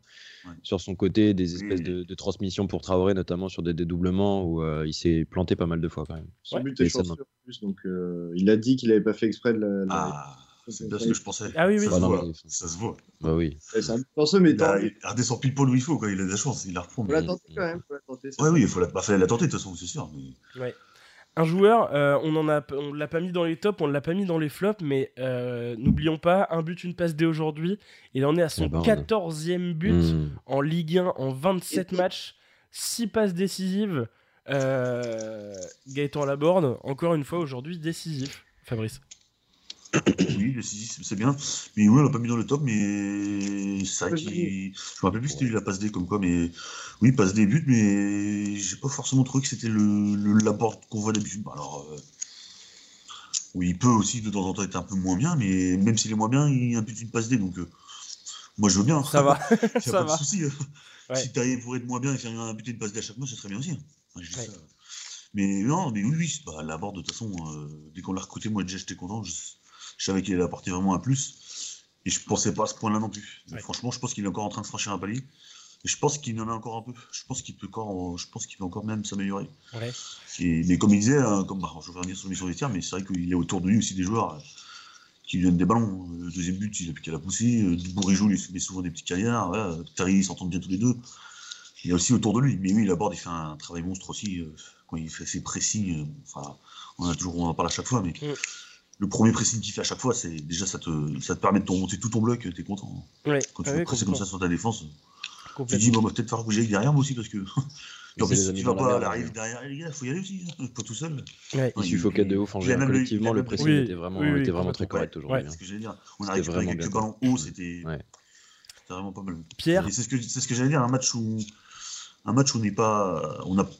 [SPEAKER 6] Ouais.
[SPEAKER 7] sur son côté, des espèces
[SPEAKER 6] Oui.
[SPEAKER 7] de, de transmissions pour Traoré, notamment sur des dédoublements où euh, il s'est planté pas mal de fois quand même.
[SPEAKER 5] Son
[SPEAKER 3] Ouais.
[SPEAKER 5] but est chanceux en plus, donc euh, il a dit qu'il avait pas fait exprès de la. la-
[SPEAKER 6] Ah, c'est bien ce que je pensais.
[SPEAKER 3] Ah oui, oui.
[SPEAKER 6] Ça,
[SPEAKER 7] Ah
[SPEAKER 6] se
[SPEAKER 7] non,
[SPEAKER 6] voit.
[SPEAKER 7] mais-
[SPEAKER 6] ça se voit.
[SPEAKER 7] Bah oui.
[SPEAKER 5] Ouais, C'est un chanceux, mais
[SPEAKER 6] Il, a, il redescend pile poil où il faut, quoi. il a de la chance, il la reprend.
[SPEAKER 5] Faut
[SPEAKER 6] mais-
[SPEAKER 5] la tenter quand même. Faut la tenter,
[SPEAKER 6] Ouais, oui, il faut la, bah, fallait la tenter de toute façon, c'est sûr. Mais...
[SPEAKER 3] Un joueur, euh, on en a, on l'a pas mis dans les tops, on l'a pas mis dans les flops, mais euh, n'oublions pas, un but, une passe dès aujourd'hui. Il en est à son
[SPEAKER 7] La bande.
[SPEAKER 3] 14e but
[SPEAKER 7] Hmm.
[SPEAKER 3] en Ligue 1 en 27 matchs, 6 passes décisives. Euh, Gaëtan Laborde, encore une fois aujourd'hui décisif. Fabrice.
[SPEAKER 6] Oui, le 6 c'est bien. Mais oui, on l'a pas mis dans le top, mais c'est vrai qu'il. Je me rappelle plus si c'était lui la passe D comme quoi, mais oui, passe des buts, mais j'ai pas forcément trouvé que c'était le, le la porte qu'on voit d'habitude. Alors, euh, Oui, il peut aussi de temps en temps être un peu moins bien, mais même s'il est moins bien, il a un but une passe D, donc euh, moi je veux bien.
[SPEAKER 3] Ça va, ça
[SPEAKER 6] pas
[SPEAKER 3] va.
[SPEAKER 6] de souci. euh.
[SPEAKER 3] Ouais.
[SPEAKER 6] Si t'arrives pour être moins bien et faire un but et une passe D à chaque match, ça serait bien aussi. hein. Enfin, je dis
[SPEAKER 3] Ouais.
[SPEAKER 6] ça. Mais non, mais oui, oui, bah, la Borde, de toute façon, euh, dès qu'on l'a recruté, moi déjà j'étais content. Je, je savais qu'il allait apporter vraiment un plus. Et je pensais pas à ce point-là non plus.
[SPEAKER 3] Ouais.
[SPEAKER 6] Franchement, je pense qu'il est encore en train de franchir un palier. Et je pense qu'il en a encore un peu. Je pense qu'il peut encore, je pense qu'il peut encore même s'améliorer.
[SPEAKER 3] Ouais.
[SPEAKER 6] Mais comme il disait, hein, comme, bah, je vais revenir sur l'émission des tiers, mais c'est vrai qu'il y a autour de lui aussi des joueurs euh, qui lui donnent des ballons. Euh, Le deuxième but, il a plus qu'à la pousser. Euh, Bourigeau lui met souvent des petits carrières. Voilà. Terry, ils s'entendent bien tous les deux. Il y a aussi autour de lui. Mais oui, Laborde, il fait un travail monstre aussi. euh, quand il fait ses pressings, euh, enfin, on, a toujours, on en parle à chaque fois, mais
[SPEAKER 3] Mm.
[SPEAKER 6] Le premier pressing qu'il fait à chaque fois, c'est déjà ça te, ça te permet de te remonter tout ton bloc, t'es content.
[SPEAKER 3] Ouais.
[SPEAKER 6] Quand tu veux presser comme ça sur ta défense, tu dis, bon, bah, peut-être falloir bouger derrière moi aussi, parce que.
[SPEAKER 7] Mais
[SPEAKER 6] en plus,
[SPEAKER 7] les
[SPEAKER 6] si
[SPEAKER 7] amis
[SPEAKER 6] tu vas pas
[SPEAKER 7] merde,
[SPEAKER 6] arriver
[SPEAKER 7] ouais.
[SPEAKER 6] derrière, les gars, faut y aller aussi, hein, pas tout seul.
[SPEAKER 3] Ouais.
[SPEAKER 7] Il suffoquait de ouf en général. Collectivement, le pressing
[SPEAKER 3] Oui,
[SPEAKER 7] était vraiment,
[SPEAKER 3] oui, oui,
[SPEAKER 7] était vraiment très correct aujourd'hui.
[SPEAKER 3] Ouais.
[SPEAKER 7] hein.
[SPEAKER 6] C'est ce que j'allais dire. On a récupéré
[SPEAKER 7] vraiment
[SPEAKER 6] quelques
[SPEAKER 7] bien,
[SPEAKER 6] ballons hauts, c'était vraiment pas mal.
[SPEAKER 3] Pierre
[SPEAKER 6] c'est ce que c'est ce que j'allais dire, un match où un match où on n'est pas on a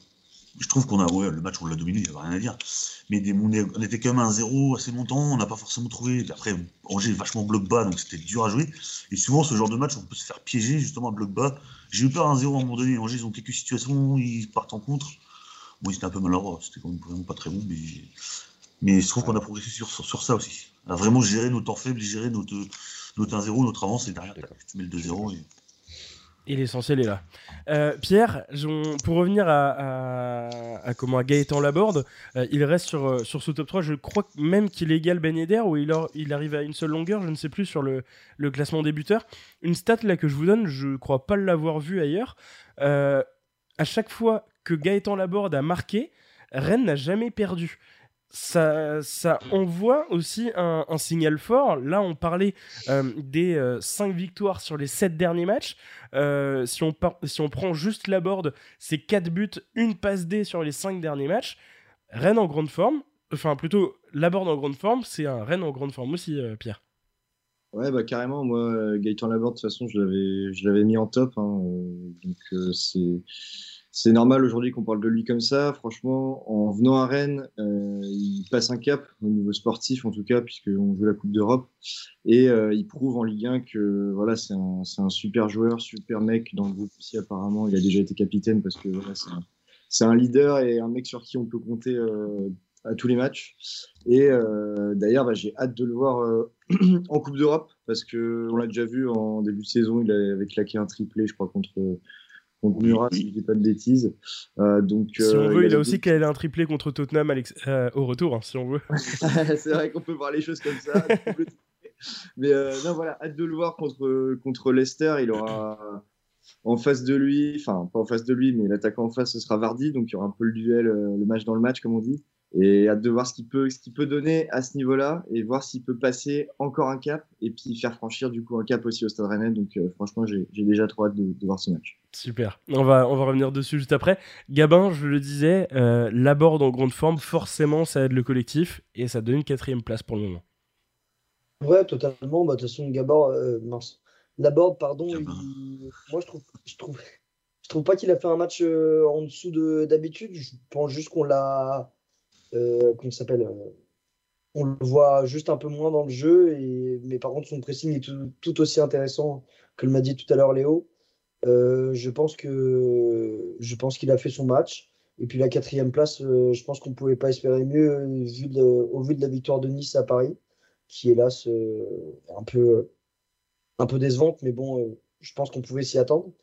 [SPEAKER 6] je trouve qu'on a ouais, le match on l'a dominé, il n'y avait rien à dire. Mais des, on, est- on était quand même à 1-0 assez longtemps, on n'a pas forcément trouvé. Puis après Angers est vachement bloc bas, donc c'était dur à jouer. Et souvent ce genre de match on peut se faire piéger justement à bloc bas. J'ai eu peur à 1-0 à un moment donné, Angers ils ont quelques situations, ils partent en contre. Bon, ils étaient un peu maladroits, c'était quand même vraiment pas très bon, mais mais je trouve qu'on a progressé sur, sur, sur ça aussi. À vraiment gérer nos temps faibles, gérer notre, notre 1-0, notre avance, et derrière, tu mets le 2-0. Et...
[SPEAKER 3] Et l'essentiel est là. Euh, Pierre, pour revenir à, comment Gaëtan Laborde, euh, il reste sur, euh, sur ce top 3. Je crois même qu'il égale Ben Yedder ou il, arrive à une seule longueur, je ne sais plus, sur le, le classement des buteurs. Une stat là que je vous donne, je crois pas l'avoir vue ailleurs. À chaque fois que Gaëtan Laborde a marqué, Rennes n'a jamais perdu. Ça, ça envoie aussi un, signal fort. Là, on parlait euh, des 5 victoires sur les 7 derniers matchs. Euh, si, on prend juste la board, c'est 4 buts, une passe D sur les 5 derniers matchs. Rennes en grande forme, enfin plutôt la board en grande forme, c'est un Rennes en grande forme aussi, euh, Pierre.
[SPEAKER 5] Ouais, bah carrément, moi, euh, Gaëtan Laborde, de toute façon, je l'avais, mis en top. hein, euh, donc, euh, c'est, c'est normal aujourd'hui qu'on parle de lui comme ça. Franchement, en venant à Rennes, euh, il passe un cap au niveau sportif, en tout cas, puisqu'on joue la Coupe d'Europe. Et euh, il prouve en Ligue 1 que voilà, c'est un, super joueur, super mec dans le groupe aussi, apparemment. Il a déjà été capitaine parce que c'est un, leader et un mec sur qui on peut compter euh, à tous les matchs. Et d'ailleurs, bah, j'ai hâte de le voir en Coupe d'Europe parce que on l'a déjà vu en début de saison, il avait claqué un triplé, je crois, contre, contre Murat, si je dis pas de bêtises. Euh, donc,
[SPEAKER 3] Si on
[SPEAKER 5] euh,
[SPEAKER 3] veut, il a aussi calé un triplé contre Tottenham Alex- euh, au retour, hein, si on veut.
[SPEAKER 5] c'est vrai qu'on peut voir les choses comme ça. Mais non, voilà, hâte de le voir contre, contre Leicester. Il aura en face de lui, enfin, pas en face de lui, mais l'attaquant en face, ce sera Vardy. Donc, il y aura un peu le duel, le match dans le match, comme on dit. Et hâte de voir ce qu'il peut, ce qu'il peut donner à ce niveau-là et voir s'il peut passer encore un cap et puis faire franchir du coup un cap aussi au Stade Rennais. Donc, euh, franchement, j'ai j'ai déjà trop hâte de, de voir ce match.
[SPEAKER 3] Super. On va, on va revenir dessus juste après. Gabin, je le disais, euh, la board en grande forme, forcément, ça aide le collectif et ça donne une quatrième place pour le moment.
[SPEAKER 4] Ouais, totalement. Bah, de toute façon, Gabor, euh, mince. Laborde, pardon, il- moi je trouve, je trouve, je trouve pas qu'il a fait un match euh, en dessous de d'habitude. Je pense juste qu'on l'a, euh, s'appelle, euh, on le voit juste un peu moins dans le jeu. Et, mais par contre, son pressing est tout, aussi intéressant que le m'a dit tout à l'heure Léo. Euh, je pense que, je pense qu'il a fait son match. Et puis la quatrième place, euh, je pense qu'on pouvait pas espérer mieux vu de- au vu de la victoire de Nice à Paris qui hélas est un peu, un peu décevante, mais bon, je pense qu'on pouvait s'y attendre.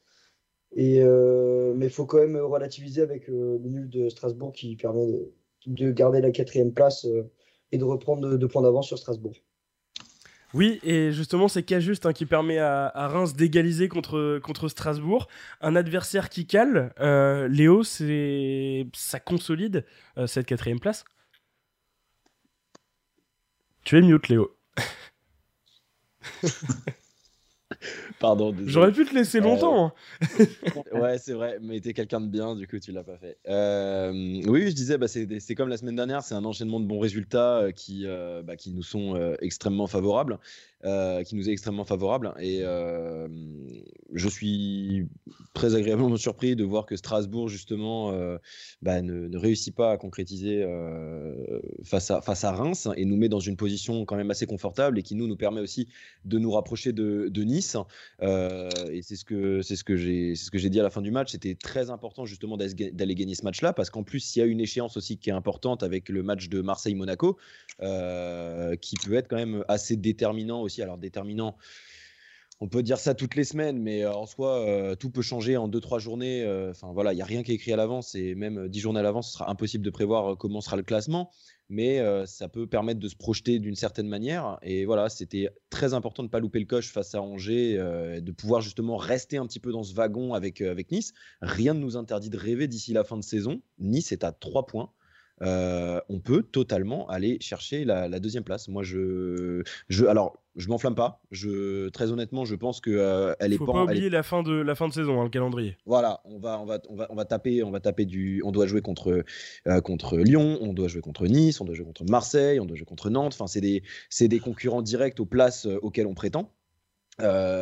[SPEAKER 4] Et, mais il faut quand même relativiser avec le nul de Strasbourg qui permet de, de garder la quatrième place euh, et de reprendre deux, deux points d'avance sur Strasbourg.
[SPEAKER 3] Oui, et justement, c'est Cajuste hein, qui permet à, à Reims d'égaliser contre, contre Strasbourg. Un adversaire qui cale. Euh, Léo, c'est ça consolide euh, cette quatrième place. Tu es mute, Léo.
[SPEAKER 7] Pardon.
[SPEAKER 3] J'aurais pu te laisser
[SPEAKER 7] Euh,
[SPEAKER 3] longtemps. hein.
[SPEAKER 7] ouais, c'est vrai, mais t'es quelqu'un de bien, du coup, tu l'as pas fait. Euh, oui, je disais, bah, c'est comme la semaine dernière, c'est un enchaînement de bons résultats euh, qui, euh, bah, qui nous sont euh, extrêmement favorables, euh, qui nous est extrêmement favorable. Et euh, je suis très agréablement surpris de voir que Strasbourg, justement, euh, bah, ne, ne réussit pas à concrétiser euh, face, à, face à Reims et nous met dans une position quand même assez confortable et qui nous, nous permet aussi de nous rapprocher de, de Nice. Euh, et c'est ce que c'est ce que j'ai ce que j'ai dit à la fin du match. C'était très important justement d'aller d'aller gagner ce match-là parce qu'en plus il y a une échéance aussi qui est importante avec le match de Marseille-Monaco euh, qui peut être quand même assez déterminant aussi. Alors déterminant. On peut dire ça toutes les semaines, mais euh, en soi, euh, tout peut changer en 2-3 journées. euh, Enfin voilà, il n'y a rien qui est écrit à l'avance et même 10 journées à l'avance, ce sera impossible de prévoir comment sera le classement mais ça peut permettre de se projeter d'une certaine manière. Et voilà, c'était très important de ne pas louper le coche face à Angers, de pouvoir justement rester un petit peu dans ce wagon avec, avec Nice. Rien ne nous interdit de rêver d'ici la fin de saison. Nice est à 3 points. Euh, on peut totalement aller chercher la, la deuxième place. Moi, je, je alors, je m'enflamme pas. Je, très honnêtement, je pense que euh, elle est
[SPEAKER 3] Faut
[SPEAKER 7] pas,
[SPEAKER 3] pas
[SPEAKER 7] est
[SPEAKER 3] oublier la fin de la fin de saison, hein, le calendrier.
[SPEAKER 7] voilà, on va, on va, on va, on va taper, on va taper du. On doit jouer contre, euh, contre Lyon, on doit jouer contre Nice, on doit jouer contre Marseille, on doit jouer contre Nantes. Enfin, c'est des, c'est des concurrents directs aux places auxquelles on prétend.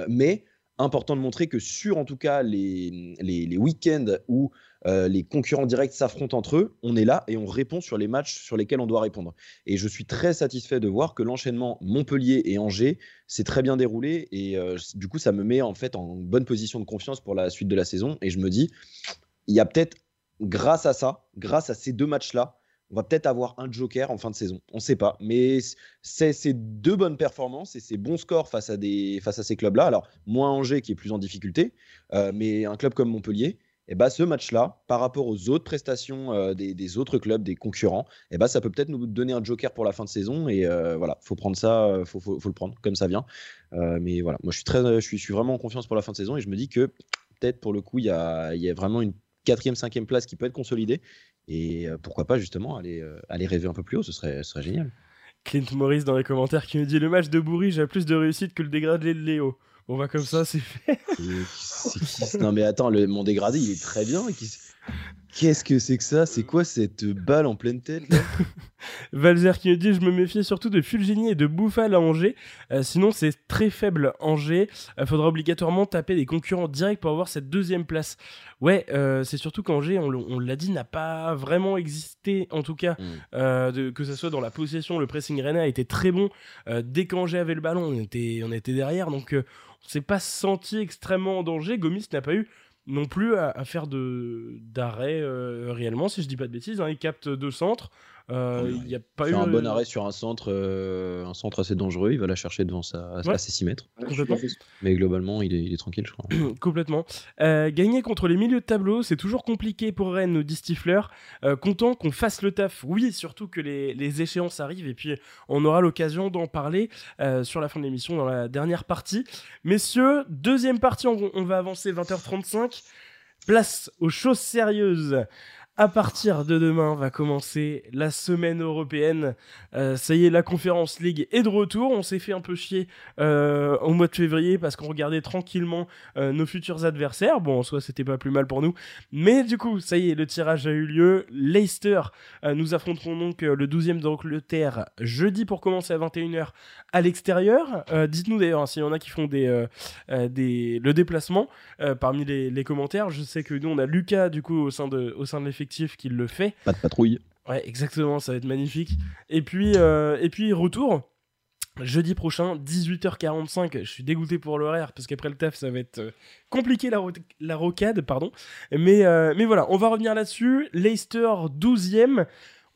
[SPEAKER 7] Mais important de montrer que sur en tout cas les, les, les week-ends où euh, les concurrents directs s'affrontent entre eux, on est là et on répond sur les matchs sur lesquels on doit répondre. Et je suis très satisfait de voir que l'enchaînement Montpellier et Angers s'est très bien déroulé et euh, du coup ça me met en fait en bonne position de confiance pour la suite de la saison et je me dis il y a peut-être grâce à ça, grâce à ces deux matchs-là, on va peut-être avoir un joker en fin de saison. On ne sait pas. Mais c'est ces deux bonnes performances et ces bons scores face à, face à ces clubs-là. Alors, moins Angers qui est plus en difficulté, euh, mais un club comme Montpellier, et bah, ce match-là, par rapport aux autres prestations euh, des, autres clubs, des concurrents, et bah, ça peut peut-être nous donner un joker pour la fin de saison. Et euh, voilà, faut prendre ça, euh, faut, le prendre comme ça vient. Mais voilà, moi je suis, très, je, suis, vraiment en confiance pour la fin de saison et je me dis que peut-être pour le coup, il y a, y a vraiment une quatrième, cinquième place qui peut être consolidée. Et pourquoi pas justement aller, aller rêver un peu plus haut, ce serait, ce serait génial.
[SPEAKER 3] Clint Morris dans les commentaires qui me dit le match de Bourige a plus de réussite que le dégradé de Léo. Bon bah comme ça c'est fait.
[SPEAKER 7] Non mais attends, le, mon dégradé il est très bien. Qu'est-ce que c'est que ça? C'est quoi cette balle en pleine tête
[SPEAKER 3] Valzer qui me dit je me méfiais surtout de Fulgini et de Bouffal à Angers. Euh, sinon c'est très faible Angers. Il euh, faudra obligatoirement taper des concurrents directs pour avoir cette deuxième place. Ouais, euh, c'est surtout qu'Angers, on, l'a dit, n'a pas vraiment existé en tout cas. Mm. De, que ce soit dans la possession, le pressing Rennes a été très bon. Euh, dès qu'Angers avait le ballon, on était, on était derrière. Donc euh, on s'est pas senti extrêmement en danger. Gomis n'a pas eu non plus à, faire de d'arrêt euh, réellement, si je dis pas de bêtises. Hein, il capte deux centres. Euh, il y a pas eu
[SPEAKER 7] un bon arrêt sur un centre, euh, un centre assez dangereux. Il va la chercher devant sa, ouais. à ses 6 mètres.
[SPEAKER 3] Complètement.
[SPEAKER 7] Mais globalement, il est, il est, tranquille, je crois.
[SPEAKER 3] Complètement. Euh, gagner contre les milieux de tableau, c'est toujours compliqué pour Rennes, nous dit Stifler. Euh, content qu'on fasse le taf. Oui, surtout que les, les, échéances arrivent et puis on aura l'occasion d'en parler euh, sur la fin de l'émission dans la dernière partie. Messieurs, deuxième partie, on, on va avancer 20h35. Place aux choses sérieuses. À partir de demain va commencer la semaine européenne. Euh, ça y est, la Conférence League est de retour. On s'est fait un peu chier euh, au mois de février parce qu'on regardait tranquillement euh, nos futurs adversaires. Bon, en soi, c'était pas plus mal pour nous. Mais du coup, ça y est, le tirage a eu lieu. Leicester, nous affronterons donc le 12e d'Angleterre jeudi pour commencer à 21h à l'extérieur. Dites-nous d'ailleurs hein, s'il y en a qui font des, des, le déplacement parmi les, commentaires. Je sais que nous, on a Lucas du coup au sein de, au de qui le fait.
[SPEAKER 7] Pas de patrouille.
[SPEAKER 3] Ouais, exactement, ça va être magnifique. Et puis, euh, et puis retour. Jeudi prochain, 18h45. Je suis dégoûté pour l'horaire parce qu'après le taf, ça va être compliqué la, ro la rocade, pardon. Mais, euh, mais voilà, on va revenir là-dessus. Leicester 12e.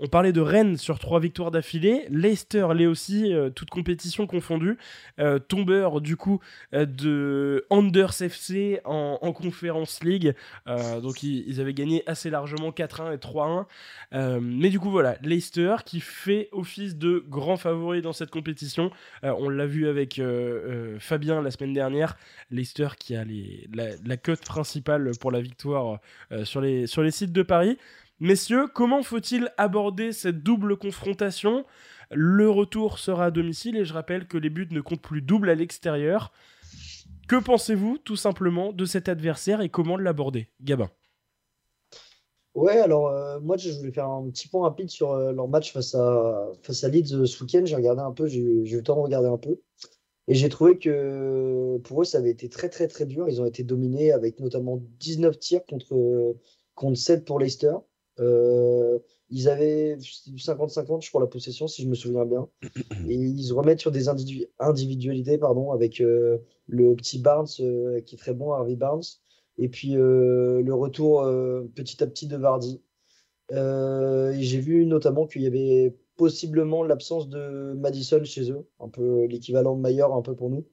[SPEAKER 3] On parlait de Rennes sur trois victoires d'affilée. Leicester l'est aussi, euh, toute compétition confondue. Euh, tombeur du coup euh, de Anders FC en, en Conference League. donc ils, avaient gagné assez largement 4-1 et 3-1. mais du coup voilà, Leicester qui fait office de grand favori dans cette compétition. on l'a vu avec Fabien la semaine dernière. Leicester qui a la, la cote principale pour la victoire sur les sites de Paris. Messieurs, comment faut-il aborder cette double confrontation? Le retour sera à domicile et je rappelle que les buts ne comptent plus double à l'extérieur. Que pensez-vous tout simplement de cet adversaire et comment l'aborder? Gabin
[SPEAKER 4] Ouais, alors euh, moi je voulais faire un petit point rapide sur euh, leur match face à, face à Leeds euh, ce week-end. J'ai regardé un peu, j'ai eu le temps de regarder un peu. Et j'ai trouvé que pour eux ça avait été très très très dur. Ils ont été dominés avec notamment 19 tirs contre, contre 7 pour Leicester. Ils avaient 50-50 pour la possession si je me souviens bien. Et ils se remettent sur des individualités pardon, avec le petit Barnes qui est très bon, Harvey Barnes. Et puis euh, le retour euh, petit à petit de Vardy. Euh, j'ai vu notamment qu'il y avait possiblement l'absence de Madison chez eux, un peu l'équivalent de Mayer un peu pour nous,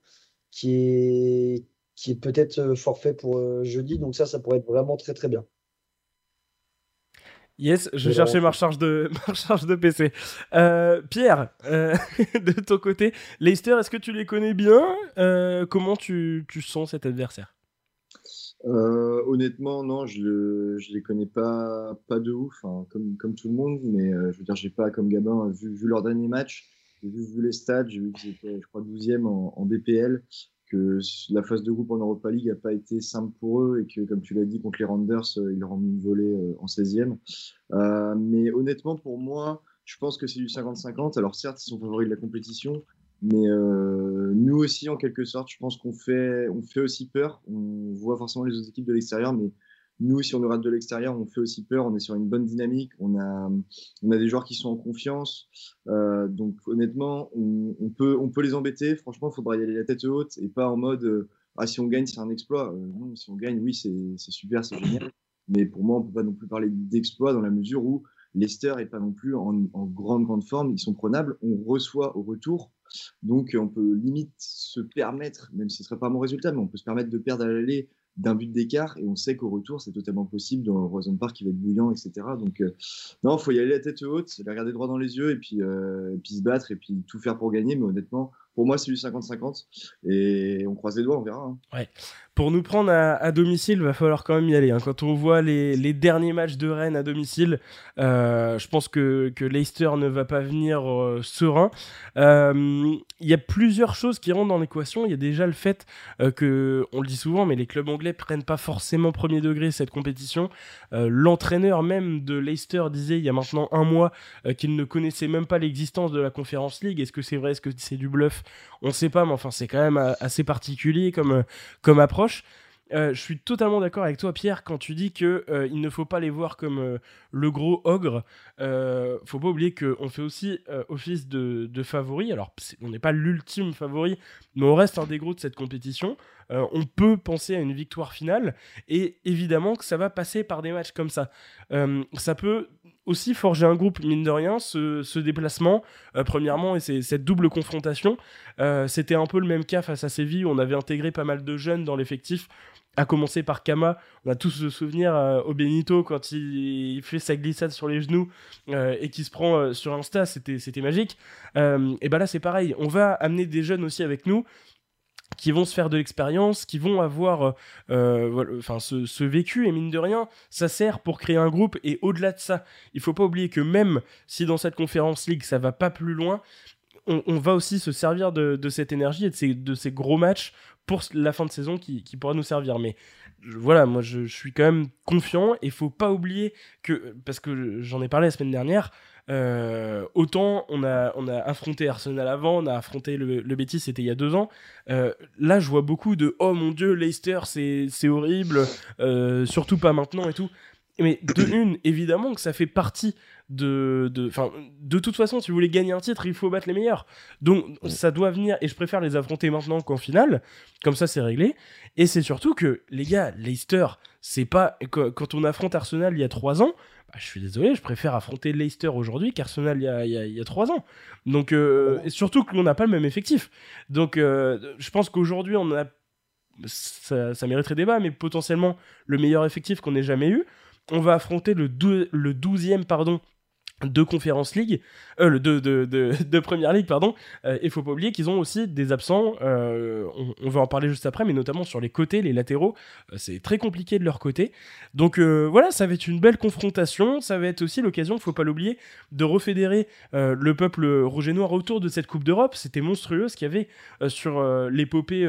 [SPEAKER 4] qui est, qui est peut-être forfait pour jeudi. Donc ça, ça pourrait être vraiment très très bien.
[SPEAKER 3] Yes, je cherchais ma recharge de, ma de PC. Pierre, de ton côté, Leicester, est-ce que tu les connais bien? Comment tu, tu sens cet adversaire?
[SPEAKER 5] Euh, honnêtement, non, je ne les connais pas, pas de ouf, hein, comme, comme tout le monde, mais euh, je veux dire, j'ai pas, comme Gabin, vu, vu leur dernier match, j'ai vu, les stats, j'ai vu qu'ils étaient, je crois, 12e en, en, BPL, que la phase de groupe en Europa League n'a pas été simple pour eux et que, comme tu l'as dit, contre les Randers, euh, ils leur ont mis une volée en 16e. mais honnêtement, pour moi, je pense que c'est du 50-50. Alors certes, ils sont favoris de la compétition, mais euh, nous aussi, en quelque sorte, je pense qu'on fait, on fait aussi peur. On voit forcément les autres équipes de l'extérieur, mais nous, si on nous rate de l'extérieur, on fait aussi peur. On est sur une bonne dynamique. On a, des joueurs qui sont en confiance. Euh, donc, honnêtement, on, peut, les embêter. Franchement, il faudra y aller la tête haute et pas en mode euh, ah, si on gagne, c'est un exploit. Euh, non, si on gagne, oui, c'est super, c'est génial. Mais pour moi, on peut pas non plus parler d'exploit dans la mesure où Leicester est pas non plus en, en grande, grande forme. Ils sont prenables. On reçoit au retour donc, on peut limite se permettre, même si ce ne serait pas mon résultat, mais on peut se permettre de perdre à l'aller d'un but d'écart et on sait qu'au retour c'est totalement possible dans Roison Park qui va être bouillant etc donc euh, non faut y aller la tête haute les regarder droit dans les yeux et puis, euh, et puis se battre et puis tout faire pour gagner. Mais honnêtement pour moi, c'est du 50-50. Et on croise les doigts, on verra. Hein.
[SPEAKER 3] Ouais. Pour nous prendre à, domicile, va falloir quand même y aller. Hein. Quand on voit les, derniers matchs de Rennes à domicile, euh, je pense que, que, Leicester ne va pas venir euh, serein. Euh, il y a plusieurs choses qui rentrent dans l'équation. Il y a déjà le fait que, on le dit souvent, mais les clubs anglais prennent pas forcément premier degré cette compétition. L'entraîneur même de Leicester disait il y a maintenant un mois qu'il ne connaissait même pas l'existence de la Conference League. Est-ce que c'est vrai? Est-ce que c'est du bluff? On sait pas, mais enfin, c'est quand même euh, assez particulier comme, euh, comme approche. Euh, je suis totalement d'accord avec toi, Pierre, quand tu dis que il ne faut pas les voir comme le gros ogre. faut pas oublier qu'on fait aussi office de, de favori. Alors, on n'est pas l'ultime favori, mais on reste un des gros de cette compétition. on peut penser à une victoire finale, et évidemment que ça va passer par des matchs comme ça. ça peut aussi forger un groupe, mine de rien, ce, déplacement, euh, premièrement, et cette double confrontation. Euh, c'était un peu le même cas face à Séville, où on avait intégré pas mal de jeunes dans l'effectif, à commencer par Kama. On a tous ce souvenir euh, au Benito quand il, fait sa glissade sur les genoux et qui se prend sur Insta, c'était magique. et ben là, c'est pareil, on va amener des jeunes aussi avec nous qui vont se faire de l'expérience, qui vont avoir euh, euh, ce, vécu, et mine de rien, ça sert pour créer un groupe, et au-delà de ça, il faut pas oublier que même si dans cette conférence ligue ça va pas plus loin, on, va aussi se servir de, cette énergie et de ces, gros matchs pour la fin de saison qui, pourra nous servir. Mais voilà, moi je, suis quand même confiant, et il faut pas oublier que, parce que j'en ai parlé la semaine dernière, euh, autant on a, on a affronté Arsenal avant, on a affronté le, le Betis, c'était il y a deux ans. Euh, là, je vois beaucoup de oh mon dieu, Leicester, c'est horrible, euh, surtout pas maintenant et tout. Mais de une, évidemment que ça fait partie de, de, de toute façon, si vous voulez gagner un titre, il faut battre les meilleurs. Donc ça doit venir, et je préfère les affronter maintenant qu'en finale. Comme ça, c'est réglé. Et c'est surtout que, les gars, Leicester, c'est pas quand on affronte Arsenal il y a trois ans, bah, je suis désolé, je préfère affronter Leicester aujourd'hui qu'Arsenal il y a, il, y a, trois ans. Donc, euh, et surtout qu'on n'a pas le même effectif. Donc, euh, je pense qu'aujourd'hui, on a. Ça, ça, mériterait débat, mais potentiellement le meilleur effectif qu'on ait jamais eu. On va affronter le, le 12e pardon, de Conference League, euh, de, de, de, de Première League, pardon, euh, et faut pas oublier qu'ils ont aussi des absents, euh, on, va en parler juste après, mais notamment sur les côtés, les latéraux, euh, c'est très compliqué de leur côté. Donc euh, voilà, ça va être une belle confrontation, ça va être aussi l'occasion, faut pas l'oublier, de refédérer le peuple rouge et noir autour de cette Coupe d'Europe. C'était monstrueux ce qu'il y avait sur l'épopée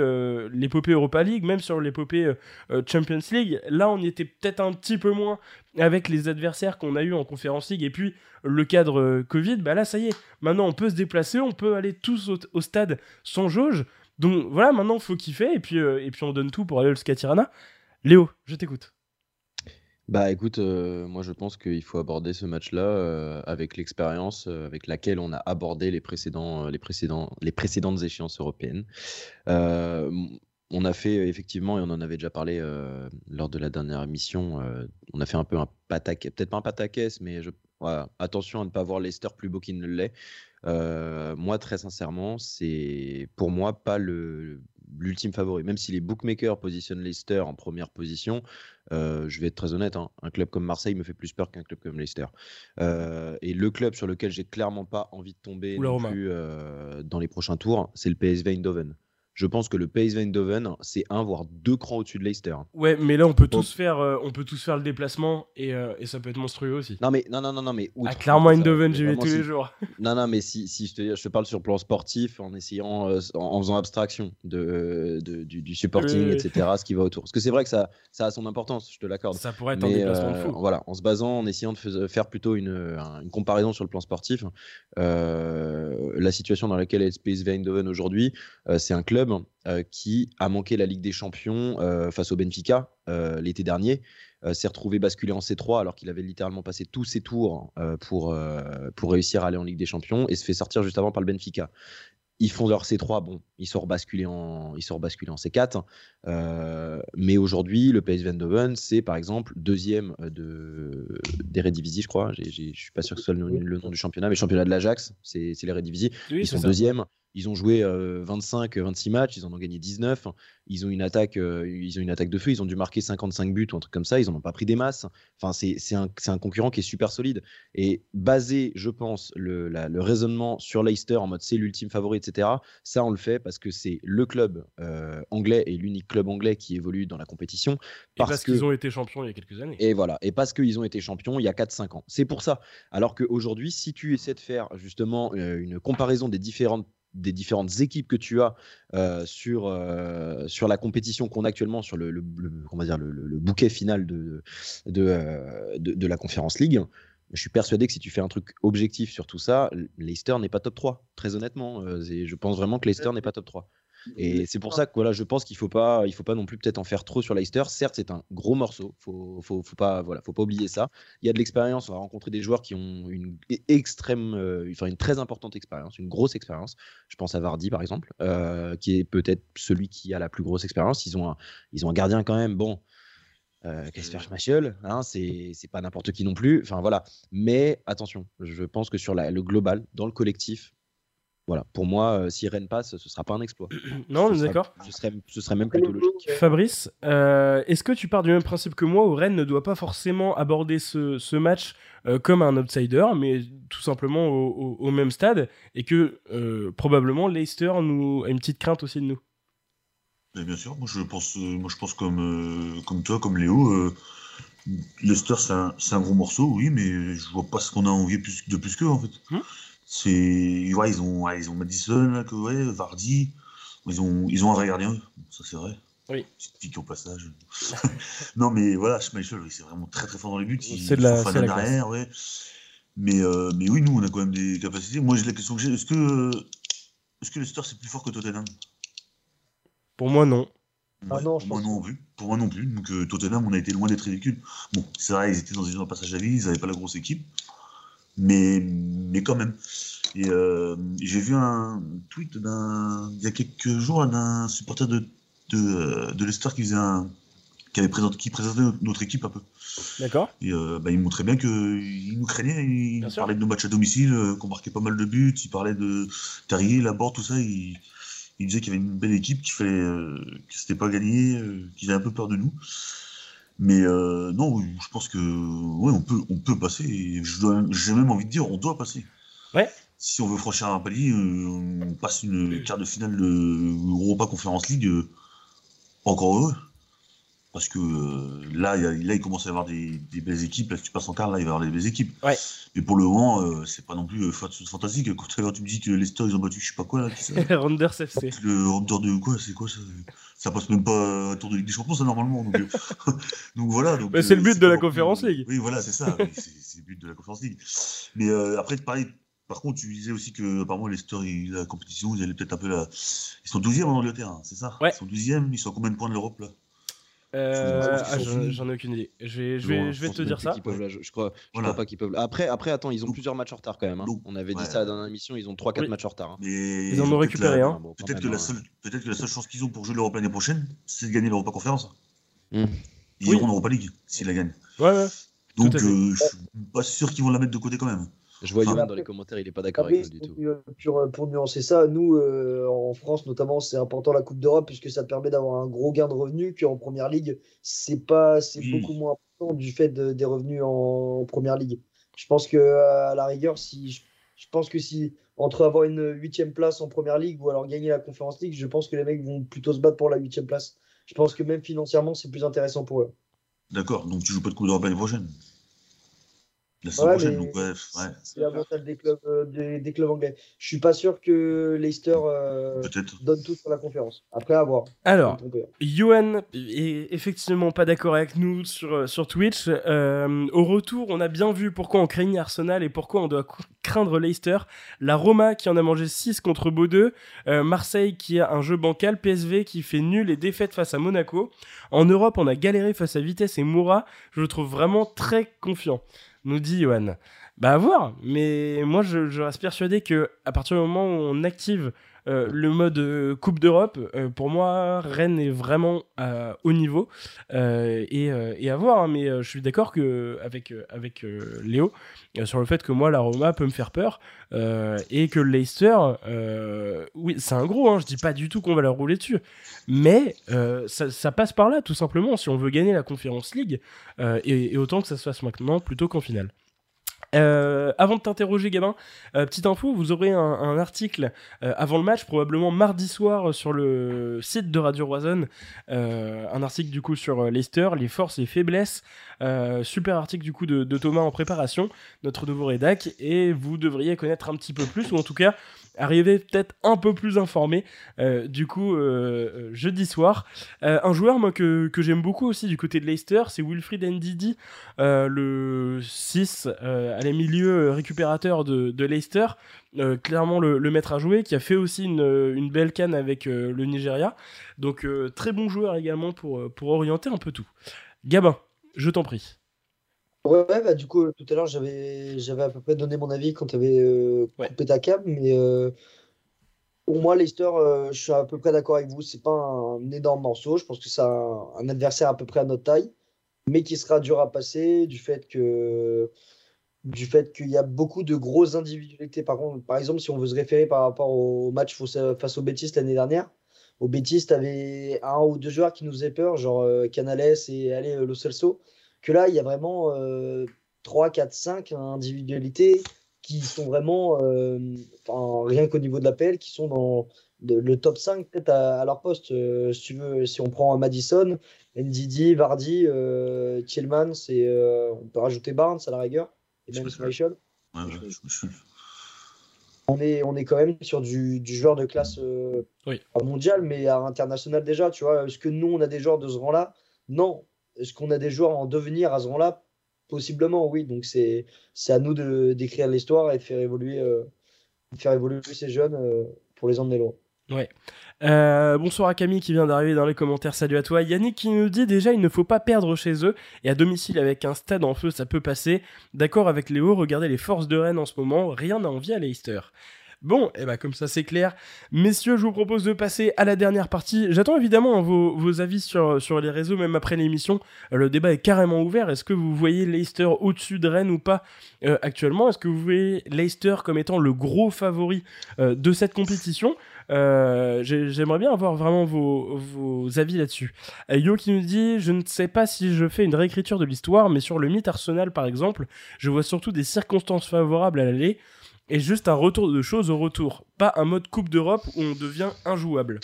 [SPEAKER 3] l'épopée Europa League, même sur l'épopée Champions League. Là, on y était peut-être un petit peu moins avec les adversaires qu'on a eu en Conférence League et puis le cadre euh, Covid, bah là ça y est, maintenant on peut se déplacer, on peut aller tous au, stade sans jauge. Donc voilà, maintenant faut kiffer et puis, euh, et puis on donne tout pour aller au Skatirana. Léo, je t'écoute.
[SPEAKER 7] Bah écoute, euh, moi je pense qu'il faut aborder ce match-là avec l'expérience avec laquelle on a abordé les, précédents, les, précédents, les précédentes échéances européennes. On a fait effectivement, et on en avait déjà parlé lors de la dernière émission, on a fait un peu un pataquès, peut-être pas un pataquès, mais je, voilà, attention à ne pas voir Leicester plus beau qu'il ne l'est. moi, très sincèrement, c'est pour moi pas le l'ultime favori. Même si les bookmakers positionnent Leicester en première position, euh, je vais être très honnête, hein, un club comme Marseille me fait plus peur qu'un club comme Leicester. Euh, et le club sur lequel j'ai clairement pas envie de tomber non plus, euh, dans les prochains tours, c'est le PSV Eindhoven je pense que le PSV Eindhoven, c'est un voire deux crans au-dessus de Leicester.
[SPEAKER 3] Ouais, mais là on peut tous faire, euh, on peut tous faire le déplacement et, euh, et, ça peut être monstrueux aussi.
[SPEAKER 7] Non mais non non non non mais
[SPEAKER 3] outre, ah, clairement Eindhoven, j'y vais tous si... les jours.
[SPEAKER 7] non non mais si, si je te je te parle sur le plan sportif en essayant euh, en, en, faisant abstraction de, de du, du, supporting etc ce qui va autour. Parce que c'est vrai que ça ça a son importance, je te l'accorde.
[SPEAKER 3] Ça pourrait être mais, un déplacement de fou.
[SPEAKER 7] Voilà, en se basant en essayant de faire plutôt une, une comparaison sur le plan sportif, la situation dans laquelle est le PSV Eindhoven aujourd'hui, c'est un club euh, qui a manqué la Ligue des Champions euh, face au Benfica euh, l'été dernier, s'est retrouvé basculé en C3 alors qu'il avait littéralement passé tous ses tours pour, pour réussir à aller en Ligue des Champions et se fait sortir juste avant par le Benfica ils font leur C3, bon, ils sont rebasculés en, ils sont rebasculés en C4. Euh, mais aujourd'hui, le PSV Eindhoven, c'est par exemple deuxième de d'Eredivisie, je crois. Je suis pas sûr que ce soit le, le, nom du championnat, mais championnat de l'Ajax, c'est l'Eredivisie. Oui, ils sont deuxième. Ils ont joué euh, 25, 26 matchs, ils en ont gagné 19. Ils ont une attaque, euh, ils ont une attaque de feu. Ils ont dû marquer 55 buts ou un truc comme ça. Ils n'en ont pas pris des masses. Enfin, c'est un, un, concurrent qui est super solide. Et basé, je pense, le, la, le raisonnement sur Leicester en mode c'est l'ultime favori, etc. Ça, on le fait parce que c'est le club euh, anglais et l'unique club anglais qui évolue dans la compétition.
[SPEAKER 3] Parce, parce qu'ils ont été champions il y a quelques années.
[SPEAKER 7] Et voilà. Et parce qu'ils ont été champions il y a 4-5 ans. C'est pour ça. Alors qu'aujourd'hui, si tu essaies de faire justement euh, une comparaison des différentes des différentes équipes que tu as euh, sur, euh, sur la compétition qu'on a actuellement, sur le, le, le, dire le, bouquet final de, de, euh, de, la Conférence League. Je suis persuadé que si tu fais un truc objectif sur tout ça, Leicester n'est pas top 3, très honnêtement. je pense vraiment que Leicester n'est pas top 3. Et c'est pour ça que voilà, je pense qu'il faut pas, il faut pas non plus peut-être en faire trop sur Leicester. Certes, c'est un gros morceau, faut, faut, faut pas, voilà, faut pas oublier ça. Il y a de l'expérience, on va rencontrer des joueurs qui ont une extrême, euh, enfin une très importante expérience, une grosse expérience. Je pense à Vardy par exemple, euh, qui est peut-être celui qui a la plus grosse expérience. Ils ont un, ils ont un gardien quand même, bon. Euh, Casper Schmeichel, hein, c'est pas n'importe qui non plus. Enfin voilà. Mais attention, je pense que sur la, le global, dans le collectif, voilà, pour moi, euh, si Rennes passe, ce sera pas un exploit.
[SPEAKER 3] non, d'accord.
[SPEAKER 7] Ce serait, ce serait même plutôt logique.
[SPEAKER 3] Fabrice, euh, est-ce que tu pars du même principe que moi où Rennes ne doit pas forcément aborder ce, ce match euh, comme un outsider, mais tout simplement au, au, au même stade, et que euh, probablement Leicester nous a une petite crainte aussi de nous?
[SPEAKER 6] Mais Bien sûr, moi je pense, moi, je pense comme, comme toi, comme Léo. Leicester, c'est un, un, gros morceau, oui, mais je vois pas ce qu'on a envie plus, de plus qu'eux en fait. Hum c'est ouais, ils ont ouais, ils ont Madison là, que, ouais, Vardy ils ont ils ont un vrai gardien ça c'est vrai
[SPEAKER 3] oui.
[SPEAKER 6] Petite pique au passage. non, mais voilà, Schmeichel, c'est vraiment très très fort dans les buts.
[SPEAKER 3] C'est de la, c'est
[SPEAKER 6] derrière, ouais. Mais, euh, mais oui, nous, on a quand même des capacités. Moi, j'ai la question que j'ai est-ce que, est-ce que Leicester c'est plus fort que Tottenham?
[SPEAKER 3] Pour moi, non.
[SPEAKER 6] Ouais, ah non, moi non plus. Pour moi non plus. Donc euh, Tottenham, on a été loin d'être ridicule. Bon, c'est vrai, ils étaient dans un passage à vie, ils n'avaient pas la grosse équipe mais, mais quand même. Et euh, j'ai vu un tweet d'un, il y a quelques jours d'un supporter de, de, de Leicester qui faisait un, qui avait présenté, qui présentait notre équipe un peu.
[SPEAKER 3] D'accord.
[SPEAKER 6] Et euh, bah, il montrait bien qu'il nous craignait. Il Bien parlait sûr. de nos matchs à domicile, euh, qu'on marquait pas mal de buts. Il parlait de Terrier, Laborde, tout ça. Il, il disait qu'il y avait une belle équipe, qu'il fallait, euh, que c'était pas gagné, qu'ils avaient un peu peur de nous. Mais euh, non, je pense que ouais, on peut, on peut passer. J'ai même envie de dire, on doit passer.
[SPEAKER 3] Ouais.
[SPEAKER 6] Si on veut franchir un palier, euh, on passe une quart de finale de Europa Conference League. Euh, encore heureux. Parce que euh, là, là, il commence à y avoir des, belles équipes. Là, si tu passes en quart, là, il va y avoir des belles équipes.
[SPEAKER 3] Ouais.
[SPEAKER 6] Mais pour le moment, euh, c'est pas non plus euh, fantastique. Quand, tu me dis que Leicester, ils ont battu, je sais pas quoi, là.
[SPEAKER 3] Randers FC.
[SPEAKER 6] Le Randers de quoi C'est quoi ça Ça passe même pas à tour de Ligue des Champions, ça, normalement. Donc, donc voilà.
[SPEAKER 3] Bah, c'est le but de la Conférence League.
[SPEAKER 6] Oui, voilà, c'est ça. c'est le but de la Conférence League. Mais après, pareil. Par contre, tu disais aussi que apparemment Leicester, la compétition, ils allaient peut-être un peu là. Ils sont 12e en Angleterre, hein, c'est ça?
[SPEAKER 3] Ouais.
[SPEAKER 6] Ils sont 12e, ils sont à combien de points de l'Europe là?
[SPEAKER 3] Euh, ah, j'en ai aucune idée. Je vais, je vais, je vais te dire ça.
[SPEAKER 7] je, crois, je crois pas qu'ils peuvent. Après, après, attends, ils ont plusieurs matchs en retard quand même. Hein. On avait dit ça dans l'émission, ils ont 3-4 matchs en retard. Hein.
[SPEAKER 3] Mais ils en ont récupéré un.
[SPEAKER 6] Peut-être que, la seule, peut que la seule chance qu'ils ont pour jouer l'Europe l'année prochaine, c'est de gagner l'Europa Conférence. Mmh. Ils iront en Europa League s'ils la gagnent.
[SPEAKER 3] Ouais, ouais.
[SPEAKER 6] Donc, euh, je suis pas sûr qu'ils vont la mettre de côté quand même.
[SPEAKER 7] Je vois Yoann dans les commentaires, il n'est pas d'accord avec nous du tout.
[SPEAKER 4] Pour, pour, nuancer ça, nous, euh, en France notamment, c'est important la Coupe d'Europe puisque ça te permet d'avoir un gros gain de revenus qu'en Première Ligue, c'est pas, c'est beaucoup moins important du fait des revenus en, Première Ligue. Je pense que à la rigueur, si je, pense que si entre avoir une huitième place en Première Ligue ou alors gagner la Conférence League, je pense que les mecs vont plutôt se battre pour la huitième place. Je pense que même financièrement, c'est plus intéressant pour eux.
[SPEAKER 6] D'accord, donc tu joues pas de Coupe d'Europe l'année prochaine? La semaine prochaine, donc ouais.
[SPEAKER 4] C'est l'avantage des clubs, euh, des, clubs anglais. Je suis pas sûr que Leicester euh, donne tout sur la conférence. Après, à voir.
[SPEAKER 3] Alors, Johan est effectivement pas d'accord avec nous sur, euh, sur Twitch. au retour, on a bien vu pourquoi on craignait Arsenal et pourquoi on doit craindre Leicester. La Roma qui en a mangé 6 contre Bordeaux. Marseille qui a un jeu bancal. PSV qui fait nul et défaite face à Monaco. En Europe, on a galéré face à Vitesse et Moura. Je le trouve vraiment très confiant nous dit Johan. Bah à voir, mais moi je, reste persuadé que à partir du moment où on active euh, le mode euh, Coupe d'Europe, euh, pour moi Rennes est vraiment haut niveau et, à voir. Hein, mais je suis d'accord avec Léo sur le fait que moi la Roma peut me faire peur et que Leicester, oui c'est un gros. Hein, je dis pas du tout qu'on va leur rouler dessus, mais ça, passe par là tout simplement si on veut gagner la Conference League et autant que ça se fasse maintenant plutôt qu'en finale. Euh, avant de t'interroger, Gabin, euh, petite info, vous aurez un, article euh, avant le match, probablement mardi soir, sur le site de Radio Roison. un article du coup sur Leicester, les forces et faiblesses. super article du coup de, de, Thomas en préparation, notre nouveau rédac, et vous devriez connaître un petit peu plus, ou en tout cas arriver peut-être un peu plus informé euh, du coup euh, euh, jeudi soir. un joueur que, j'aime beaucoup aussi du côté de Leicester, c'est Wilfried Ndidi, le 6 à la milieu récupérateur de, de Leicester. clairement le, maître à jouer, qui a fait aussi une, une belle canne avec le Nigeria. Donc très bon joueur également pour, pour orienter un peu tout. Gabin, je t'en prie.
[SPEAKER 4] Ouais, bah, du coup, tout à l'heure, j'avais, j'avais à peu près donné mon avis quand tu avais euh, coupé ta cam, mais euh, pour moi, Leicester, euh, je suis à peu près d'accord avec vous. C'est pas un, énorme morceau. Je pense que c'est un, adversaire à peu près à notre taille, mais qui sera dur à passer du fait que du fait qu'il y a beaucoup de grosses individualités. Par contre, par exemple, si on veut se référer par rapport au match face au Betis l'année dernière, au Betis, tu avais un ou deux joueurs qui nous faisaient peur, genre Canales et allez, Lo Celso que là, il y a vraiment 3, 4, 5 individualités qui sont vraiment, euh, rien qu'au niveau de l'appel, qui sont dans le top 5 peut-être à, leur poste. Euh, si tu veux, si on prend Madison, NDD, Vardy, euh, Tillman, euh, on peut rajouter Barnes à la rigueur, et même Michael. on est, on est quand même sur du, joueur de classe mondiale, mais à international déjà. Tu vois, est-ce que nous, on a des joueurs de ce rang-là? Non. Est-ce qu'on a des joueurs en devenir à ce moment-là Possiblement, oui. Donc c'est à nous d'écrire l'histoire et de faire évoluer, euh, faire évoluer ces jeunes euh, pour les emmener loin.
[SPEAKER 3] Ouais. Euh, bonsoir à Camille qui vient d'arriver dans les commentaires. Salut à toi. Yannick qui nous dit déjà il ne faut pas perdre chez eux et à domicile avec un stade en feu ça peut passer. D'accord avec Léo, regardez les forces de Rennes en ce moment, rien n'a envie à Leicester. Bon, et bah comme ça c'est clair. Messieurs, je vous propose de passer à la dernière partie. J'attends évidemment vos, avis sur, les réseaux, même après l'émission. Le débat est carrément ouvert. Est-ce que vous voyez Leicester au-dessus de Rennes ou pas euh, actuellement? Est-ce que vous voyez Leicester comme étant le gros favori euh, de cette compétition? Euh, j'ai- J'aimerais bien avoir vraiment vos, vos avis là-dessus. Yo qui nous dit Je ne sais pas si je fais une réécriture de l'histoire, mais sur le mythe Arsenal par exemple, je vois surtout des circonstances favorables à l'aller et juste un retour de choses au retour. Pas un mode Coupe d'Europe où on devient injouable.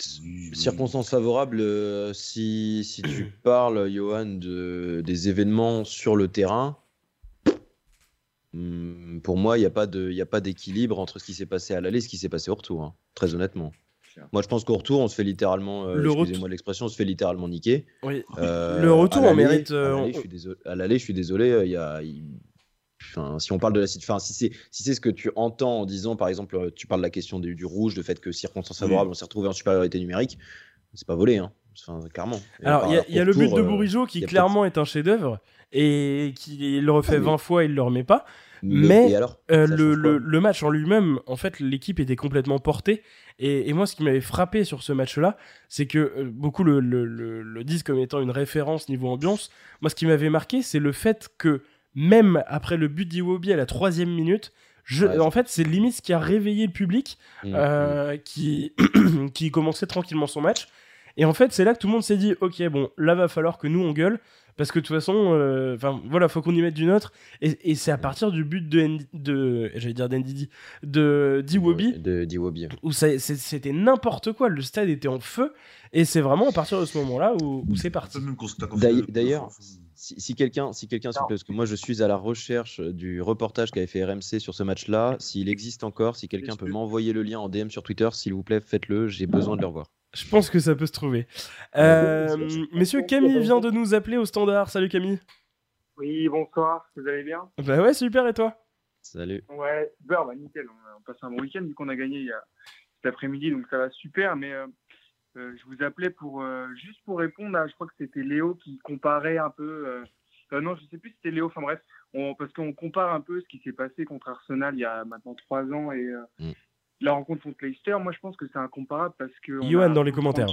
[SPEAKER 7] Circonstances favorables, euh, si, si tu parles, Johan, de, des événements sur le terrain, hmm, pour moi, il n'y a pas de- il y a pas d'équilibre entre ce qui s'est passé à l'aller et ce qui s'est passé au retour, hein, très honnêtement. Moi, je pense qu'au retour, on se fait littéralement, euh,
[SPEAKER 3] Le retour-
[SPEAKER 7] excusez-moi l'expression, on se fait littéralement niquer.
[SPEAKER 3] Oui.
[SPEAKER 7] Euh,
[SPEAKER 3] Le retour, on mérite,
[SPEAKER 7] à
[SPEAKER 3] euh,
[SPEAKER 7] l'aller,
[SPEAKER 3] on-
[SPEAKER 7] je suis désolé- À l'aller, je suis désolé, euh, il y a. Enfin, si on parle de la enfin, si c'est si c'est ce que tu entends en disant, par exemple, euh, tu parles de la question du, du rouge, le fait que circonstances favorables, on s'est retrouvé en supériorité numérique, c'est pas volé, hein. Enfin, clairement. Et
[SPEAKER 3] Alors, il y a, il y a le but de
[SPEAKER 7] euh,
[SPEAKER 3] Bourigeau qui clairement est un chef-d'œuvre et qui le refait
[SPEAKER 7] Ah, mais-
[SPEAKER 3] 20 fois, il le remet pas.
[SPEAKER 7] Mais,
[SPEAKER 3] mais,
[SPEAKER 7] et alors
[SPEAKER 3] Euh, le, match en lui-même, en fait, l'équipe était complètement portée. Et, et moi, ce qui m'avait frappé sur ce match-là, c'est que euh, beaucoup le disent comme étant une référence niveau ambiance. Moi, ce qui m'avait marqué, c'est le fait que même après le but d'Iwobi à la troisième minute, je,
[SPEAKER 7] Ouais,
[SPEAKER 3] en fait, c'est limite ce qui a réveillé le public
[SPEAKER 7] Mm,
[SPEAKER 3] euh, qui, qui commençait tranquillement son match. Et en fait, c'est là que tout le monde s'est dit, ok, bon, là va falloir que nous on gueule, parce que de toute façon, euh, enfin voilà, faut qu'on y mette du nôtre. Et, et c'est à partir du but de, N- de j'allais dire d'Ndidi, de d'Iwobi,
[SPEAKER 7] De d'Iwobi.
[SPEAKER 3] où c'était n'importe quoi, le stade était en feu, et c'est vraiment à partir de ce moment-là où, où c'est parti.
[SPEAKER 7] D'ailleurs, Si, si quelqu'un, si quelqu'un, s'il vous plaît, parce que moi je suis à la recherche du reportage qu'avait fait RMC sur ce match-là. S'il existe encore, si quelqu'un peut m'envoyer le lien en DM sur Twitter, s'il vous plaît, faites-le. J'ai besoin de le revoir.
[SPEAKER 3] Je pense que ça peut se trouver. Euh, messieurs, Camille vient de nous appeler au standard. Salut Camille.
[SPEAKER 2] Oui, bonsoir, vous allez bien?
[SPEAKER 3] Bah ouais, super, et toi?
[SPEAKER 7] Salut.
[SPEAKER 2] Ouais, super, bah nickel, on, on passe un bon week-end vu qu'on a gagné il y a, cet après-midi, donc ça va super, mais euh, euh, je vous appelais pour euh, juste pour répondre à, je crois que c'était Léo qui comparait un peu, euh, euh, non, je sais plus si c'était Léo, enfin bref, on, parce qu'on compare un peu ce qui s'est passé contre Arsenal il y a maintenant trois ans et euh,
[SPEAKER 7] Mm.
[SPEAKER 2] la rencontre contre Leicester, moi je pense que c'est incomparable parce que...
[SPEAKER 3] Johan
[SPEAKER 2] a-
[SPEAKER 3] dans les commentaires.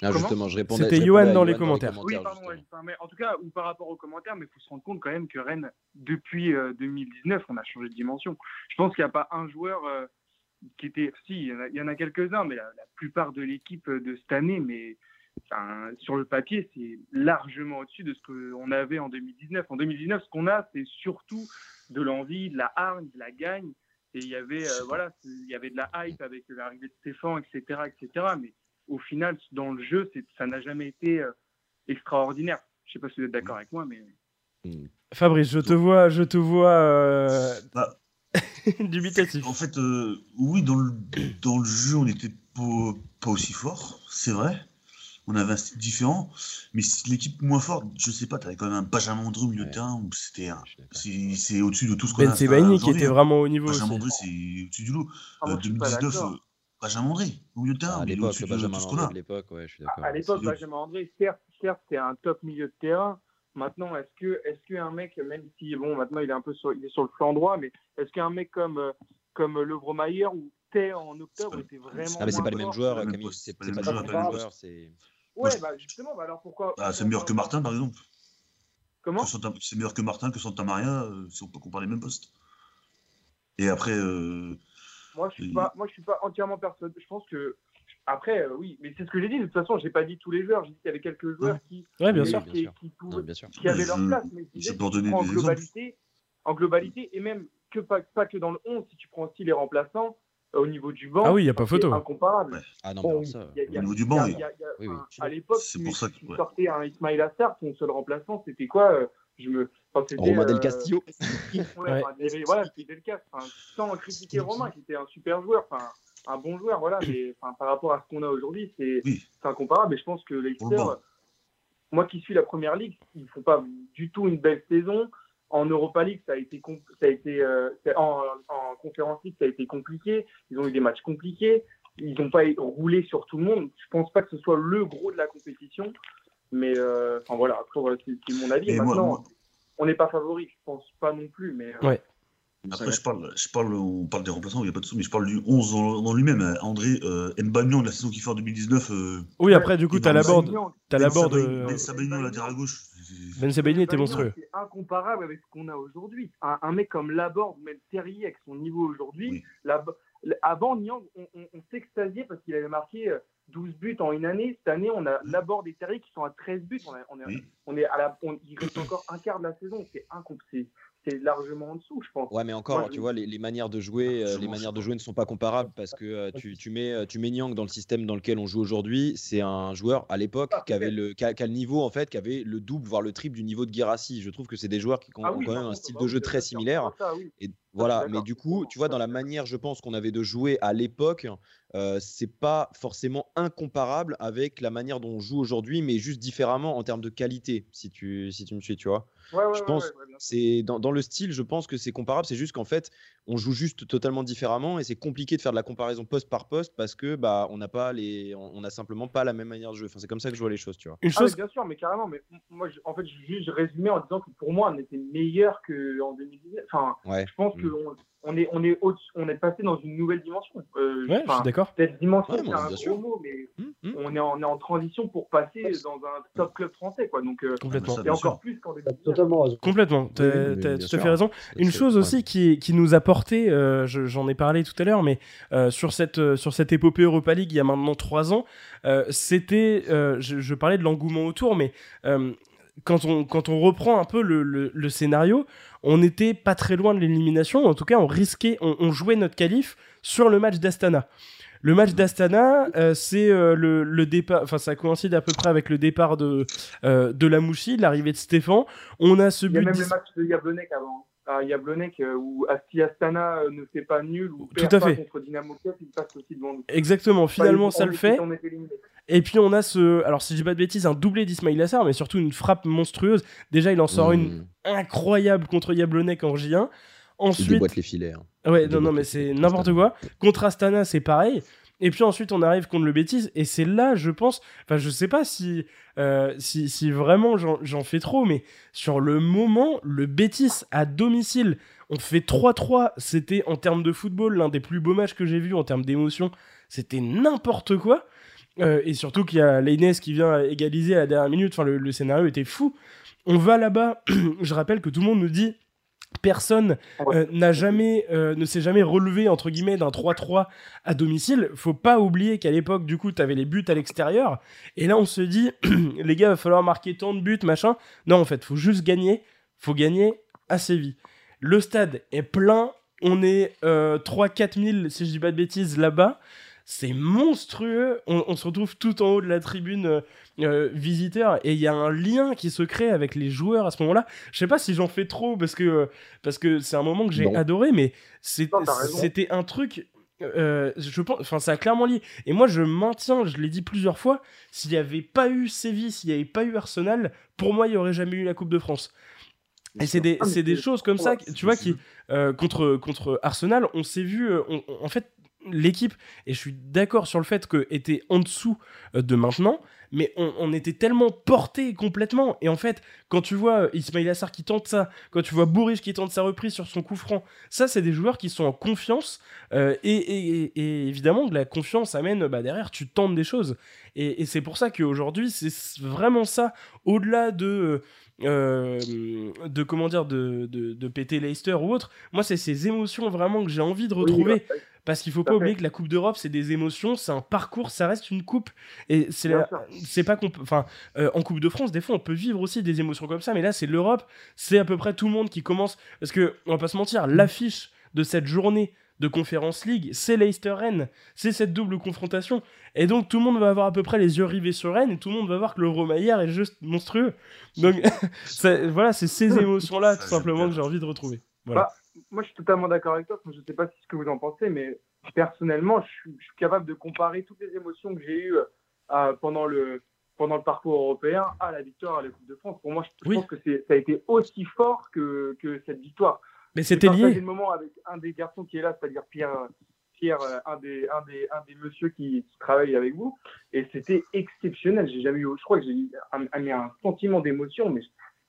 [SPEAKER 7] Ah, justement, je répondais.
[SPEAKER 3] C'était Johan
[SPEAKER 7] répondais à
[SPEAKER 3] dans les commentaires.
[SPEAKER 2] Oui, pardon, ouais,
[SPEAKER 7] justement.
[SPEAKER 2] enfin, mais en tout cas, ou par rapport aux commentaires, mais il faut se rendre compte quand même que Rennes, depuis euh, 2019, on a changé de dimension. Je pense qu'il n'y a pas un joueur euh, qui était. Si, il y en a, quelques-uns, mais la, la plupart de l'équipe de cette année, mais enfin, sur le papier, c'est largement au-dessus de ce qu'on avait en 2019. En 2019, ce qu'on a, c'est surtout de l'envie, de la hargne, de la gagne. Et il y avait, euh, voilà, il y avait de la hype avec l'arrivée de Stéphane, etc., etc. Mais au final, dans le jeu, ça n'a jamais été euh, extraordinaire. Je sais pas si vous êtes d'accord avec moi, mais
[SPEAKER 3] Fabrice, je te vois, je te vois euh,
[SPEAKER 6] Bah,
[SPEAKER 3] dubitatif.
[SPEAKER 6] En fait, euh, oui, dans le, dans le jeu, on n'était pas, pas aussi fort, c'est vrai. On avait un style différent, mais l'équipe moins forte, je sais pas, t'avais quand même un Benjamin André au milieu de terrain où c'était c'est au-dessus de tout ce qu'on
[SPEAKER 3] Ben
[SPEAKER 6] a.
[SPEAKER 3] Sebaini qui
[SPEAKER 6] aujourd'hui,
[SPEAKER 3] était
[SPEAKER 6] hein.
[SPEAKER 3] vraiment au niveau
[SPEAKER 6] Benjamin. André, c'est au-dessus du lot.
[SPEAKER 2] Ah,
[SPEAKER 6] Euh,
[SPEAKER 2] moi, je suis pas
[SPEAKER 6] 2019,
[SPEAKER 2] d'accord.
[SPEAKER 6] euh, Benjamin André au milieu de terrain,
[SPEAKER 7] à
[SPEAKER 6] mais il est
[SPEAKER 7] l'époque, Benjamin
[SPEAKER 6] tout ce qu'on
[SPEAKER 7] André
[SPEAKER 6] a.
[SPEAKER 7] de l'époque, ouais, je suis
[SPEAKER 2] À-
[SPEAKER 7] d'accord.
[SPEAKER 2] À l'époque, Benjamin André, certes, certes, c'est un top milieu de terrain. Maintenant, est-ce que, est-ce qu'un mec, même si bon, maintenant il est un peu sur, il est sur le flanc droit, mais est-ce qu'un mec comme euh, comme Levromayer ou Tay en octobre était vraiment
[SPEAKER 7] Ah, mais c'est pas les mêmes joueurs,
[SPEAKER 6] c'est pas les
[SPEAKER 7] Camille.
[SPEAKER 6] mêmes
[SPEAKER 7] C'est pas les joueurs. C'est
[SPEAKER 2] Ouais, bah justement, bah alors pourquoi
[SPEAKER 6] Ah, c'est meilleur que Martin, par exemple.
[SPEAKER 2] Comment
[SPEAKER 6] C'est meilleur que Martin, que Santa Maria, euh, si on peut comparer les mêmes postes. Et après, euh,
[SPEAKER 2] Moi, je suis pas, moi, je suis pas entièrement persuadé. Je pense que après, euh, oui, mais c'est ce que j'ai dit. De toute façon, j'ai pas dit tous les joueurs. J'ai dit qu'il y avait quelques joueurs qui,
[SPEAKER 3] Ouais, bien
[SPEAKER 7] Oui,
[SPEAKER 3] sûr.
[SPEAKER 7] bien
[SPEAKER 2] qui,
[SPEAKER 7] sûr.
[SPEAKER 2] qui
[SPEAKER 7] Non,
[SPEAKER 2] pouvaient,
[SPEAKER 7] bien sûr.
[SPEAKER 2] qui avaient leur place. Mais je tu
[SPEAKER 6] donner
[SPEAKER 2] prends en
[SPEAKER 6] exemples.
[SPEAKER 2] globalité, en globalité, et même que pas, pas que dans le 11, si tu prends aussi les remplaçants euh, au niveau du banc.
[SPEAKER 3] Ah oui, y a pas
[SPEAKER 2] c'est
[SPEAKER 3] photo.
[SPEAKER 2] Incomparable.
[SPEAKER 6] Ouais.
[SPEAKER 7] Ah non,
[SPEAKER 2] Bon,
[SPEAKER 7] ça.
[SPEAKER 2] y a- y a-
[SPEAKER 6] Au niveau du banc, oui.
[SPEAKER 2] À l'époque,
[SPEAKER 6] C'est
[SPEAKER 2] tu,
[SPEAKER 6] pour ça
[SPEAKER 2] tu
[SPEAKER 6] que- ouais.
[SPEAKER 2] sortais un Ismail Assar, ton seul remplaçant, c'était quoi euh, Je me. enfin, c'était,
[SPEAKER 7] Romain Del
[SPEAKER 2] euh,
[SPEAKER 7] Castillo.
[SPEAKER 2] Ouais,
[SPEAKER 3] Ouais.
[SPEAKER 2] enfin, il y avait- voilà, c'était le cas. Enfin, sans critiquer Romain, qui était un super joueur, enfin, un bon joueur, voilà, mais enfin, par rapport à ce qu'on a aujourd'hui, c'est
[SPEAKER 6] Oui.
[SPEAKER 2] incomparable. Et je pense que
[SPEAKER 6] Pour le
[SPEAKER 2] Leicester, moi qui suis la première ligue, ils ne font pas du tout une belle saison. En Europa League, ça a été, ça a été euh, en, en Conference League, ça a été compliqué. Ils ont eu des matchs compliqués. Ils n'ont pas roulé sur tout le monde. Je pense pas que ce soit le gros de la compétition. Mais euh, enfin voilà, après voilà, c'est mon avis.
[SPEAKER 6] Moi-
[SPEAKER 2] Maintenant,
[SPEAKER 6] moi-
[SPEAKER 2] on n'est pas favori, je pense pas non plus. Mais euh,
[SPEAKER 3] Ouais.
[SPEAKER 6] Après, je parle, je parle, on parle des remplaçants, il n'y a pas de souci, mais je parle du 11 dans, dans lui-même. hein. André euh, Mbagnon, de la saison qu'il fait en 2019. Euh,
[SPEAKER 3] Oui, après, du coup, t'as la.
[SPEAKER 2] Sabignan,
[SPEAKER 3] T'as la
[SPEAKER 6] Ben. Sabaï-
[SPEAKER 3] euh,
[SPEAKER 6] Ben la dire à gauche.
[SPEAKER 3] Ben Sebaini était monstrueux.
[SPEAKER 2] C'est incomparable avec ce qu'on a aujourd'hui. Un, un mec comme Laborde, même Terrier avec son niveau aujourd'hui.
[SPEAKER 6] Oui.
[SPEAKER 2] Avant, Niang, on, on, on s'extasiait parce qu'il avait marqué euh, 12 buts en une année. Cette année, on a Laborde et Terrier qui sont à 13 buts. On, a- on est-
[SPEAKER 6] Oui.
[SPEAKER 2] on est à la, on- il reste encore un quart de la saison. C'est incomparable. C'est largement en dessous, je pense.
[SPEAKER 7] Ouais, mais encore,
[SPEAKER 2] Moi, je-
[SPEAKER 7] tu vois, les, les manières de jouer, euh,
[SPEAKER 6] Je
[SPEAKER 7] les manières de jouer ne sont pas comparables parce que euh, tu, tu mets, euh, tu mets Nyang dans le système dans lequel on joue aujourd'hui. C'est un joueur à l'époque
[SPEAKER 2] Ah,
[SPEAKER 7] qui avait le, qui a, qui a le niveau en fait, qui avait le double voire le triple du niveau de Guérassi. Je trouve que c'est des joueurs qui ont,
[SPEAKER 2] Ah oui,
[SPEAKER 7] quand même un style de jeu très similaire.
[SPEAKER 2] ça, oui.
[SPEAKER 7] Et voilà, mais du coup, tu vois, dans la manière, je pense, qu'on avait de jouer à l'époque, euh, c'est pas forcément incomparable avec la manière dont on joue aujourd'hui, mais juste différemment en termes de qualité, si tu, si tu me suis, tu vois.
[SPEAKER 2] Ouais, ouais,
[SPEAKER 7] Je pense-. C'est dans, dans le style, je pense que c'est comparable. C'est juste qu'en fait, on joue juste totalement différemment et c'est compliqué de faire de la comparaison poste par poste parce que bah on n'a pas les, on n'a simplement pas la même manière de jouer. Enfin, c'est comme ça que je vois les choses, tu vois.
[SPEAKER 3] Une
[SPEAKER 2] Ah,
[SPEAKER 3] chose.
[SPEAKER 2] bien sûr, mais carrément. Mais moi, je- en fait, je, juste, je résumais en disant que pour moi, on était meilleur qu'en 2019. Enfin,
[SPEAKER 7] Ouais.
[SPEAKER 2] je pense
[SPEAKER 7] Mm.
[SPEAKER 2] qu'on on est, on est, au- on est passé dans une nouvelle dimension. Euh,
[SPEAKER 3] Ouais, je suis d'accord.
[SPEAKER 2] Peut-être dimension,
[SPEAKER 7] Ouais,
[SPEAKER 2] c'est un gros
[SPEAKER 7] sûr.
[SPEAKER 2] mot, mais
[SPEAKER 7] Hum, hum.
[SPEAKER 2] on est, en, on est en transition pour passer dans un top club français. Quoi. Donc, euh,
[SPEAKER 3] Complètement.
[SPEAKER 2] et encore
[SPEAKER 6] sûr.
[SPEAKER 2] plus 2019.
[SPEAKER 4] totalement.
[SPEAKER 3] Complètement. T'as
[SPEAKER 7] oui,
[SPEAKER 3] tout à fait raison. Une chose aussi qui, qui nous a porté, euh, je- j'en ai parlé tout à l'heure, mais euh, sur, cette, euh, sur cette épopée Europa League il y a maintenant trois ans, c'était, je, je parlais de l'engouement autour, mais quand, on, quand on reprend un peu le, le- le scénario, on n'était pas très loin de l'élimination, en tout cas on risquait, on, on jouait notre qualif sur le match d'Astana. Le match d'Astana, euh, c'est euh, le, le départ, enfin ça coïncide à peu près avec le départ de, euh, de la Mouchi, l'arrivée de Stéphane. On a ce
[SPEAKER 2] Il y a
[SPEAKER 3] but
[SPEAKER 2] même le match de Yablonek avant. À Yablonek, euh, où Asti Astana euh, ne fait pas nul, ou
[SPEAKER 3] Tout
[SPEAKER 2] perd
[SPEAKER 3] à
[SPEAKER 2] pas
[SPEAKER 3] fait.
[SPEAKER 2] contre Dynamo Kiev, il passe aussi devant nous.
[SPEAKER 3] Exactement, finalement ça le fait. Et puis on a ce, alors si je dis pas de bêtises, un doublé d'Ismail Assar, mais surtout une frappe monstrueuse. Déjà il en sort une
[SPEAKER 7] Mmh.
[SPEAKER 3] incroyable contre Yablonek en J1.
[SPEAKER 7] Il
[SPEAKER 3] Ensuite,
[SPEAKER 7] déboîte les filets. hein.
[SPEAKER 3] ouais,
[SPEAKER 7] il
[SPEAKER 3] non, non, mais c'est n'importe quoi. Contre Astana, c'est pareil. Et puis ensuite, on arrive contre le Betis, et c'est là, je pense, enfin, je sais pas si, euh, si, vraiment j'en fais trop, mais sur le moment, le Betis à domicile, on fait 3-3. C'était en termes de football l'un des plus beaux matchs que j'ai vu en termes d'émotion. C'était n'importe quoi. Euh, et surtout qu'il y a Leines qui vient égaliser à la dernière minute. Enfin, le scénario était fou. On va là-bas. je rappelle que tout le monde nous dit personne euh, n'a jamais, euh, ne s'est jamais relevé entre guillemets d'un 3-3 à domicile. Faut pas oublier qu'à l'époque, du coup, tu avais les buts à l'extérieur. Et là, on se dit, les gars, il va falloir marquer tant de buts, machin. Non, en fait, faut juste gagner. Faut gagner à Séville. Le stade est plein. On est euh, 3-4 000, si je dis pas de bêtises, là-bas. C'est monstrueux. On, on se retrouve tout en haut de la tribune euh, euh, visiteur et il y a un lien qui se crée avec les joueurs à ce moment-là. Je sais pas si j'en fais trop parce que euh, parce que c'est un moment que j'ai adoré, mais c'était un truc. euh, je pense, enfin, ça a clairement lié. Et moi, je maintiens, je l'ai dit plusieurs fois, s'il n'y avait pas eu Séville, s'il n'y avait pas eu Arsenal, pour moi, il n'y aurait jamais eu la Coupe de France. Et c'est des,
[SPEAKER 2] Ah,
[SPEAKER 3] des choses comme ça, tu vois, qui, euh, contre, contre Arsenal, on s'est vu, on- on- en fait, l'équipe, et je suis d'accord sur le fait que était en dessous euh, de maintenant, mais on, on était tellement porté complètement. Et en fait, quand tu vois euh, Ismail Assar qui tente ça, quand tu vois Bourrich qui tente sa reprise sur son coup franc, ça, c'est des joueurs qui sont en confiance. euh, et, et- et- et évidemment, que la confiance amène bah, derrière, tu tentes des choses. Et, c'est pour ça qu'aujourd'hui, c'est vraiment ça, au-delà de. euh, de comment dire de, de, de péter Leicester ou autre moi c'est ces émotions vraiment que j'ai envie de retrouver
[SPEAKER 2] Oui, bah,
[SPEAKER 3] parce qu'il faut pas
[SPEAKER 2] fait.
[SPEAKER 3] oublier que la Coupe d'Europe, c'est des émotions, c'est un parcours, ça reste une coupe. Et c'est la- pas qu'on peut. Enfin, euh, en Coupe de France, des fois, on peut vivre aussi des émotions comme ça, mais là, c'est l'Europe, c'est à peu près tout le monde qui commence. Parce que, on va pas se mentir, l'affiche de cette journée de Conference League, c'est Leicester Rennes, c'est cette double confrontation. Et donc, tout le monde va avoir à peu près les yeux rivés sur Rennes, et tout le monde va voir que le Romaillard est juste monstrueux. Donc, ça- voilà, c'est ces émotions-là, tout simplement, que j'ai envie de retrouver. Voilà.
[SPEAKER 2] Moi, je suis totalement d'accord avec toi. Je ne sais pas ce que vous en pensez, mais personnellement, je suis, je suis capable de comparer toutes les émotions que j'ai eues euh, pendant, le, pendant le parcours européen à la victoire à la Coupe de France. Pour moi, je, je
[SPEAKER 3] Oui.
[SPEAKER 2] pense que ça a été aussi fort que, que cette victoire.
[SPEAKER 3] Mais
[SPEAKER 2] J'ai
[SPEAKER 3] c'était lié.
[SPEAKER 2] le moment avec un des garçons qui est là, c'est-à-dire Pierre, Pierre euh, un, des, un, des, un des messieurs qui, qui travaille avec vous. Et c'était exceptionnel. J'ai jamais eu, je crois que j'ai eu un, un, un sentiment d'émotion, mais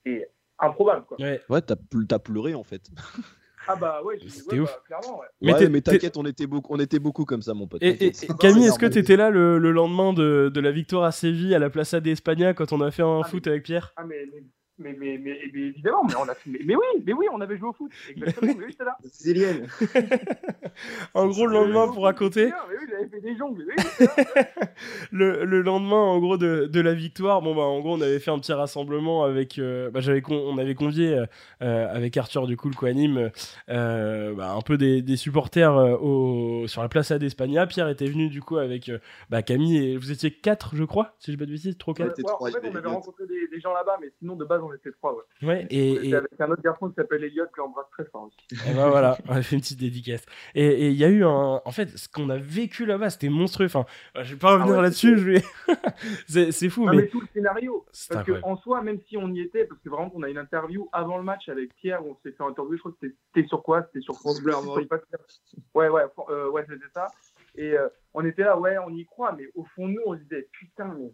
[SPEAKER 2] c'est improbable. Quoi.
[SPEAKER 3] Ouais.
[SPEAKER 7] Ouais, t'as pleuré en fait.
[SPEAKER 2] Ah bah ouais,
[SPEAKER 3] C'était
[SPEAKER 2] ouais,
[SPEAKER 3] ouf.
[SPEAKER 2] bah, clairement, ouais.
[SPEAKER 3] Mais
[SPEAKER 7] Ouais, t'inquiète, on était beaucoup, on était beaucoup comme ça, mon pote.
[SPEAKER 3] Et, et-
[SPEAKER 7] t'inquiète.
[SPEAKER 3] et
[SPEAKER 5] c'est
[SPEAKER 3] Camille, est-ce que t'étais là le, le lendemain de, de la victoire à Séville à la Plaza de España quand on a fait un
[SPEAKER 2] Ah,
[SPEAKER 3] foot avec Pierre?
[SPEAKER 2] Ah mais, mais, mais, mais, mais- mais évidemment, mais, on a fait, mais, mais oui, mais oui, on avait joué au foot. Exactement, mais oui, c'est là.
[SPEAKER 3] En gros, le lendemain, pour raconter,
[SPEAKER 2] Mais oui, j'avais fait des jongles. Oui,
[SPEAKER 3] le, le lendemain, en gros, de, de la victoire, bon, bah, en gros, on avait fait un petit rassemblement avec. euh, bah, j'avais con- on avait convié euh, euh, avec Arthur, du coup, le co-anime, euh, bah, un peu des, des supporters euh, au, sur la Plaza d'Espagne. Pierre était venu, du coup, avec euh, bah, Camille et vous étiez quatre, je crois, si je dis pas de bêtises, trop
[SPEAKER 5] Ouais,
[SPEAKER 3] quatre.
[SPEAKER 5] était
[SPEAKER 2] Ouais, en
[SPEAKER 5] trois,
[SPEAKER 2] fait, on
[SPEAKER 5] avait
[SPEAKER 2] rencontré des, des gens là-bas, mais sinon, de base, on était trois. Ouais.
[SPEAKER 3] Ouais,
[SPEAKER 2] on
[SPEAKER 3] et,
[SPEAKER 2] était
[SPEAKER 3] et,
[SPEAKER 2] avec un autre garçon qui s'appelle Elliot, qui embrasse très fort aussi.
[SPEAKER 3] Et ben voilà, on a fait une petite dédicace. Et il y a eu un. En fait, ce qu'on a vécu là-bas, c'était monstrueux. Enfin, euh, je vais pas revenir
[SPEAKER 2] ouais,
[SPEAKER 3] là-dessus, je vais. c'est c'est fou,
[SPEAKER 2] Non,
[SPEAKER 3] mais.
[SPEAKER 2] mais tout le scénario. Parce qu'en soi, même si on y était, parce que vraiment, on a une interview avant le match avec Pierre, on s'est fait interview, je crois que c'était- sur quoi? C'était sur France Bleu. Ouais, ouais, euh, ouais, c'était ça. Et euh, on était là, ouais, on y croit, mais au fond nous, on se disait, putain, mais.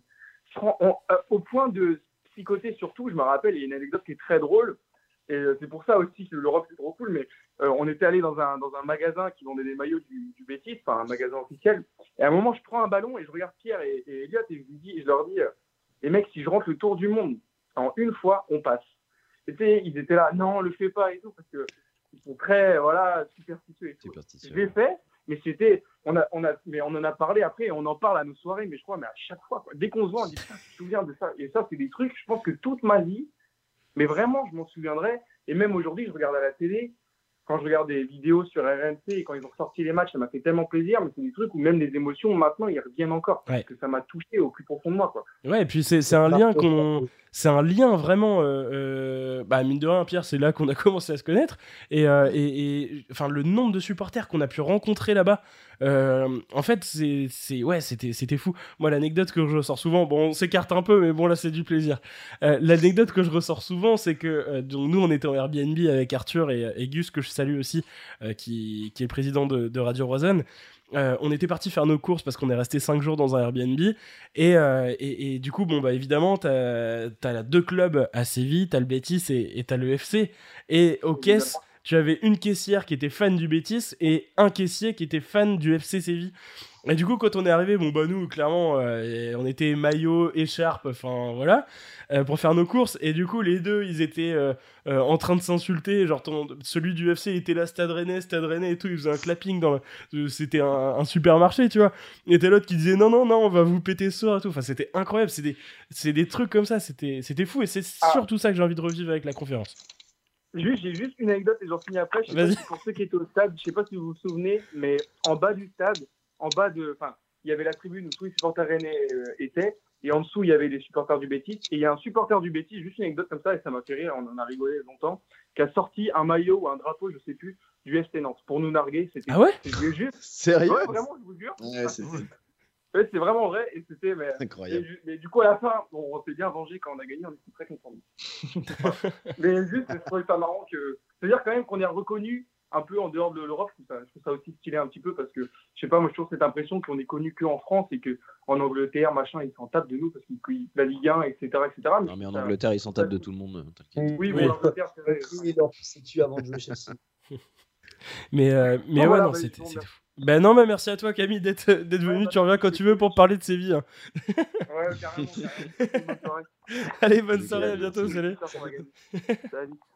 [SPEAKER 2] on- euh, au point de psychoter surtout, je me rappelle, il y a une anecdote qui est très drôle. Et euh, c'est pour ça aussi que l'Europe c'est trop cool, mais euh, on était allé dans un, dans un magasin qui vendait des maillots du, du enfin un magasin officiel. Et à un moment, je prends un ballon et je regarde Pierre et, et Elliot et je, lui dis, et je leur dis, euh, les mecs, si je rentre le tour du monde en une fois, on passe. Et tu sais, ils étaient là, non, le fais pas et tout, parce que ils sont très, voilà, superstitieux et tout.
[SPEAKER 7] Superstitieux.
[SPEAKER 2] Je l'ai fait, mais c'était, on a, on a, mais on en a parlé après, et on en parle à nos soirées, mais je crois, mais à chaque fois, dès qu'on se voit, on dit, tu te souviens de ça? Et ça, c'est des trucs, je pense que toute ma vie, mais vraiment, je m'en souviendrai. Et même aujourd'hui, je regarde à la télé, quand je regarde des vidéos sur RMC et quand ils ont sorti les matchs, ça m'a fait tellement plaisir, mais c'est des trucs où même les émotions, maintenant, ils reviennent encore.
[SPEAKER 3] Ouais.
[SPEAKER 2] Parce que ça m'a touché au plus profond de moi, quoi.
[SPEAKER 3] Ouais, et puis c'est un lien qu'on. C'est un lien vraiment. euh, euh, bah, mine de rien, Pierre, c'est là qu'on a commencé à se connaître. Et, euh, et, et, enfin, le nombre de supporters qu'on a pu rencontrer là-bas, euh, en fait, c'est. Ouais, c'était c'était fou. Moi, l'anecdote que je ressors souvent, bon, on s'écarte un peu, mais bon, là, c'est du plaisir. L'anecdote que je ressors souvent, c'est que donc, nous, on était en Airbnb avec Arthur et, et Gus, que je salue aussi, euh, qui, qui est président de, de Radio Rosanne. Euh, on était parti faire nos courses parce qu'on est resté 5 jours dans un Airbnb. Et, euh, et, et du coup, bon, bah, évidemment, t'as as deux clubs à Séville, t'as le Betis et et t'as le FC. Et aux caisses, tu avais une caissière qui était fan du Betis et un caissier qui était fan du FC Séville. Et du coup, quand on est arrivé, bon, bah, nous, clairement, euh, on était maillot, écharpe, enfin, voilà, euh, pour faire nos courses. Et du coup, les deux, ils étaient euh, en train de s'insulter. Genre, ton- celui du FC était là, Stade Rennais, Stade Rennais et tout. Il faisait un clapping dans le- C'était un, un supermarché, tu vois. Et t'as l'autre qui disait non, non, non, on va vous péter ce soir et tout. Enfin, c'était incroyable. C'est des, des trucs comme ça. C'était, fou. Et c'est
[SPEAKER 2] Ah.
[SPEAKER 3] surtout ça que j'ai envie de revivre avec la conférence.
[SPEAKER 2] Juste, j'ai juste une anecdote et j'en finis après. Je sais pas
[SPEAKER 3] Vas-y.
[SPEAKER 2] si pour ceux qui étaient au stade, je sais pas si vous vous souvenez, mais en bas du stade, en bas de, enfin, il y avait la tribune où tous les supporters rennais euh, étaient, et en dessous il y avait les supporters du Betis. Et il y a un supporter du Betis, juste une anecdote comme ça, et ça m'a fait rire, on en a rigolé longtemps, qui a sorti un maillot ou un drapeau, je sais plus, du FC Nantes pour nous narguer. C'était
[SPEAKER 3] Ah ouais
[SPEAKER 2] c'était juste.
[SPEAKER 7] Sérieux
[SPEAKER 2] Ouais, vraiment, je vous jure.
[SPEAKER 5] Ouais, c'était-
[SPEAKER 2] Ouais, c'est vraiment vrai, et c'était. Mais,
[SPEAKER 7] Incroyable.
[SPEAKER 2] mais du coup, à la fin, bon, on s'est bien vengé quand on a gagné, on était très contents. mais juste, je trouvais ça marrant que. C'est-à-dire quand même qu'on est reconnu un peu en dehors de l'Europe. Je, trouve ça- je trouve ça aussi stylé un petit peu parce que, je sais pas, moi je trouve cette impression qu'on est connu qu'en France et qu'en Angleterre, machin, ils s'en tapent de nous parce qu'ils la Ligue 1, etc. etc.
[SPEAKER 7] Non, mais en
[SPEAKER 2] ça-
[SPEAKER 7] Angleterre, ils s'en tapent de tout le monde. t'inquiète.
[SPEAKER 2] Oui,
[SPEAKER 3] Oui.
[SPEAKER 2] bon, l'Angleterre, c'est vrai.
[SPEAKER 4] Avant de jouer Chelsea.
[SPEAKER 3] Mais, euh, mais
[SPEAKER 2] Non,
[SPEAKER 3] ouais,
[SPEAKER 2] voilà,
[SPEAKER 3] non,
[SPEAKER 2] bah,
[SPEAKER 3] c'était. Ben non, mais merci à toi, Camille, d'être, d'être
[SPEAKER 2] Ouais,
[SPEAKER 3] venu. tu reviens quand tu veux pour parler de Séville. hein.
[SPEAKER 2] Ouais, carrément. carrément. Bonne soirée.
[SPEAKER 3] Allez, bonne soirée, à bientôt, salut.
[SPEAKER 2] Salut.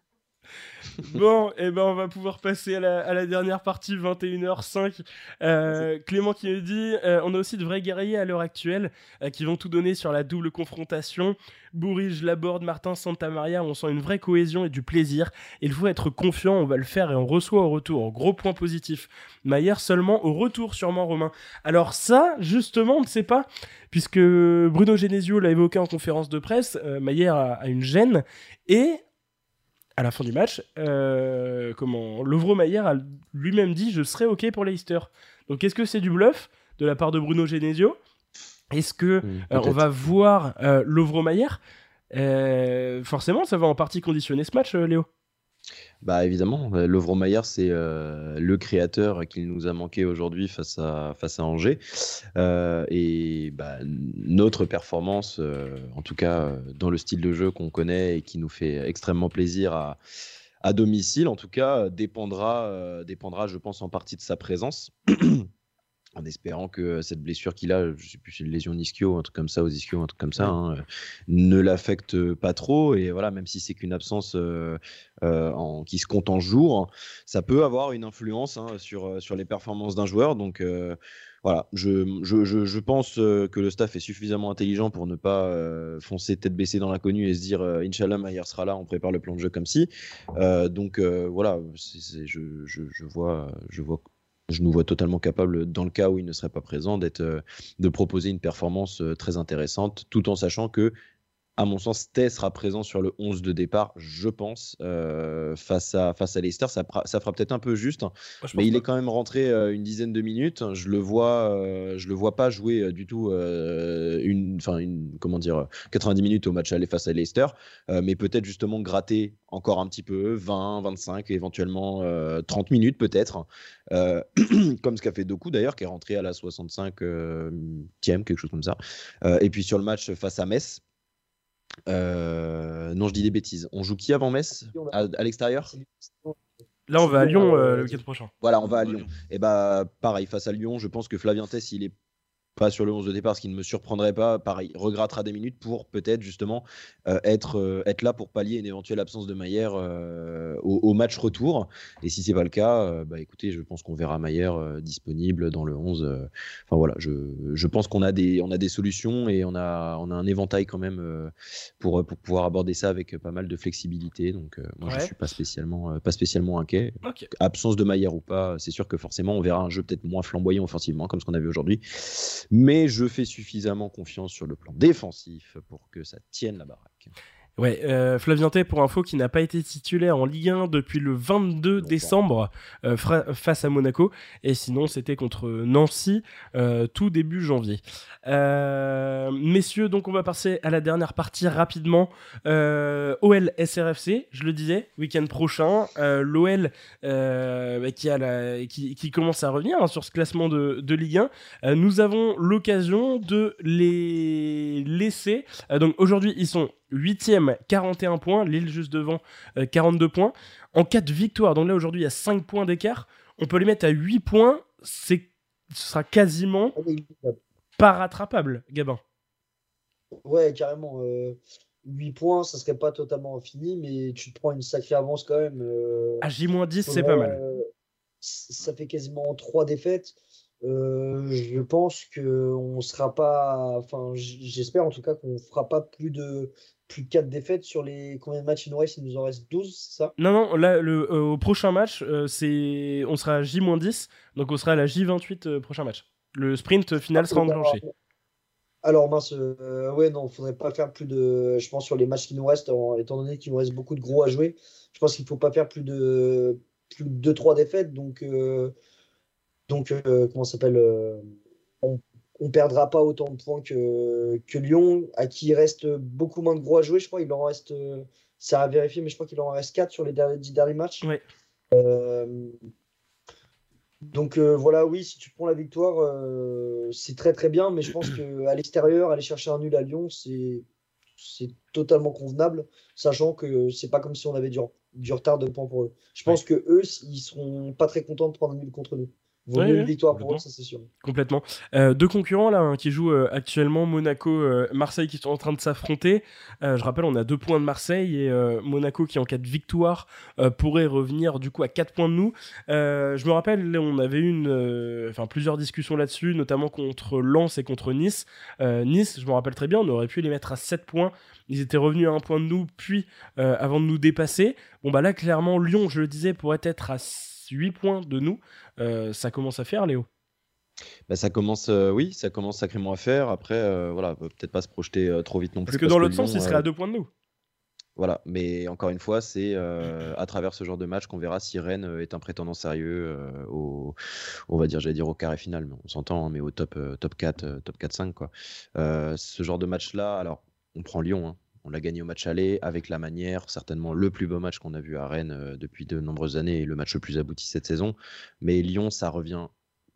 [SPEAKER 3] Bon, et ben on va pouvoir passer à la, à la dernière partie, 21h05. Euh, Clément qui nous dit euh, on a aussi de vrais guerriers à l'heure actuelle euh, qui vont tout donner sur la double confrontation. Bourrige, Laborde, Martin, Santa Maria, on sent une vraie cohésion et du plaisir. Il faut être confiant, on va le faire et on reçoit au retour. Gros point positif. Maillère seulement au retour, sûrement Romain. Alors, ça, justement, on ne sait pas, puisque Bruno Genesio l'a évoqué en conférence de presse. Maillère a, a une gêne et à la fin du match, euh, comment Lovro Maillard a lui-même dit je serai ok pour Leicester. Donc est-ce que c'est du bluff de la part de Bruno Genesio? Est-ce que
[SPEAKER 7] Hmm,
[SPEAKER 3] euh, on va voir euh, Lovro Maillard Forcément, ça va en partie conditionner ce match, Léo.
[SPEAKER 7] Bah évidemment, euh, Lovro Maillard, c'est euh, le créateur qu'il nous a manqué aujourd'hui face à, face à Angers. Euh, et bah, notre performance, en tout cas dans le style de jeu qu'on connaît et qui nous fait extrêmement plaisir à, à domicile, en tout cas, dépendra, dépendra, je pense, en partie de sa présence. en espérant que cette blessure qu'il a, je sais plus, c'est une lésion ischio, un truc comme ça, aux ischio, un truc comme ça, hein, ne l'affecte pas trop. Et voilà, même si c'est qu'une absence en, qui se compte en jours, ça peut avoir une influence hein, sur, sur les performances d'un joueur. Donc, voilà, je, je, je, pense euh, que le staff est suffisamment intelligent pour ne pas euh, foncer tête baissée dans l'inconnu et se dire euh, Inch'Allah, Maillard sera là, on prépare le plan de jeu comme si. donc voilà, je, je, vois, je vois je nous vois totalement capable, dans le cas où il ne serait pas présent, d'être, de proposer une performance très intéressante, tout en sachant que à mon sens, Tay sera présent sur le 11 de départ, je pense, euh, face, à, face à Leicester. Ça, ça fera peut-être un peu juste, hein. mais il est quand même rentré euh, une dizaine de minutes. Je le vois, euh, je le vois pas jouer du tout une, enfin une, comment dire, 90 minutes au match aller face à Leicester, mais peut-être justement gratter encore un petit peu, 20, 25, éventuellement 30 minutes peut-être, comme ce qu'a fait Doku d'ailleurs, qui est rentré à la 65e, quelque chose comme ça. et puis sur le match face à Metz, euh, non, je dis des bêtises. On joue qui avant Metz À, l'extérieur?
[SPEAKER 3] Là, on va à Lyon euh, le week-end prochain.
[SPEAKER 7] Voilà, on va à Lyon. Et bah, pareil, face à Lyon, je pense que Flavien Tess, il est pas sur le 11 de départ, ce qui ne me surprendrait pas. Pareil, regrettera des minutes pour peut-être justement euh, être, euh, être là pour pallier une éventuelle absence de Maillère euh, au, match retour. Et si c'est pas le cas, bah écoutez, je pense qu'on verra Maillère disponible dans le 11. Enfin voilà, je, je pense qu'on a des on a des solutions et on a on a un éventail quand même pour pour pouvoir aborder ça avec pas mal de flexibilité. Donc moi je suis pas spécialement pas spécialement inquiet. Absence de Maillère ou pas, c'est sûr que forcément on verra un jeu peut-être moins flamboyant offensivement comme ce qu'on a vu aujourd'hui mais je fais suffisamment confiance sur le plan défensif pour que ça tienne la baraque.
[SPEAKER 3] Ouais, euh, Flavien pour info, qui n'a pas été titulaire en Ligue 1 depuis le 22 décembre euh, face à Monaco. Et sinon, c'était contre Nancy euh, tout début janvier. Euh, messieurs, donc on va passer à la dernière partie rapidement. OL SRFC, je le disais, week-end prochain. L'OL bah, qui, qui, qui, commence à revenir hein, sur ce classement de, de Ligue 1. nous avons l'occasion de les laisser. donc aujourd'hui, ils sont 8ème, 41 points. Lille juste devant, 42 euh, points. En cas de victoire, donc là aujourd'hui il y a 5 points d'écart, on peut les mettre à 8 points. C'est, ce sera quasiment pas rattrapable, Gabin.
[SPEAKER 4] Ouais, carrément. 8 euh, points, ça serait pas totalement fini, mais tu te prends une sacrée avance quand même. Euh,
[SPEAKER 3] à J-10, c'est pas mal.
[SPEAKER 4] ça fait quasiment 3 défaites. Je pense qu'on sera pas, enfin j'espère en tout cas qu'on fera pas plus de plus 4 défaites sur les combien de matchs il nous reste? Il nous en reste 12, c'est ça?
[SPEAKER 3] Non, non, là, le, euh, au prochain match, euh, c'est on sera à J-10, donc on sera à la J28 euh, prochain match. Le sprint final sera enclenché.
[SPEAKER 4] Alors, mince, ouais, non, il faudrait pas faire plus de. Je pense sur les matchs qui nous restent, étant donné qu'il nous reste beaucoup de gros à jouer, je pense qu'il faut pas faire plus de plus de 2-3 défaites. Donc, donc comment ça s'appelle on on perdra pas autant de points que, que Lyon, à qui il reste beaucoup moins de gros à jouer. Je crois qu'il en reste, ça a vérifié, mais je crois qu'il en reste 4 sur les derniers, 10 derniers matchs. Euh, donc euh, voilà, oui, si tu prends la victoire, euh, c'est très très bien, mais je pense qu'à l'extérieur, aller chercher un nul à Lyon, c'est c'est totalement convenable, sachant que c'est pas comme si on avait du, du retard de points pour eux. Je pense que eux, ils seront pas très contents de prendre un nul contre nous une victoire pour eux, ça c'est sûr.
[SPEAKER 3] Complètement. Euh, deux concurrents là hein, qui jouent euh, actuellement, Monaco, euh, Marseille qui sont en train de s'affronter. je rappelle, on a deux points de Marseille et Monaco qui en cas de victoire pourrait revenir du coup à quatre points de nous. je me rappelle, on avait eu une, enfin plusieurs discussions là-dessus, notamment contre Lens et contre Nice. nice, je me rappelle très bien, on aurait pu les mettre à 7 points. Ils étaient revenus à un point de nous, puis avant de nous dépasser. Bon bah là, clairement, Lyon, je le disais, pourrait être à 8 points de nous. Euh, ça commence à faire, Léo?
[SPEAKER 7] Bah, ça commence, euh, oui, ça commence sacrément à faire. Après, euh, voilà, peut-être pas se projeter trop vite non plus.
[SPEAKER 3] Parce que dans l'autre sens, il serait à deux points de nous.
[SPEAKER 7] Voilà, mais encore une fois, c'est à travers ce genre de match qu'on verra si Rennes est un prétendant sérieux au, on va dire, j'allais dire au carré final, mais on s'entend, hein, mais au top, top 4, top 4-5 quoi. ce genre de match-là, alors on prend Lyon, hein, on l'a gagné au match aller avec la manière, certainement le plus beau match qu'on a vu à Rennes euh, depuis de nombreuses années et le match le plus abouti cette saison. Mais Lyon, ça revient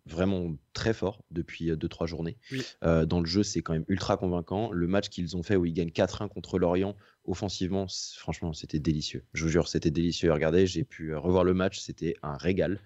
[SPEAKER 7] vraiment très fort depuis 2-3 journées.
[SPEAKER 3] Oui.
[SPEAKER 7] Euh, dans le jeu, c'est quand même ultra convaincant. Le match qu'ils ont fait où ils gagnent 4-1 contre l'Orient, offensivement, franchement, c'était délicieux. Je vous jure, c'était délicieux. Regardez, j'ai pu euh, revoir le match, c'était un régal.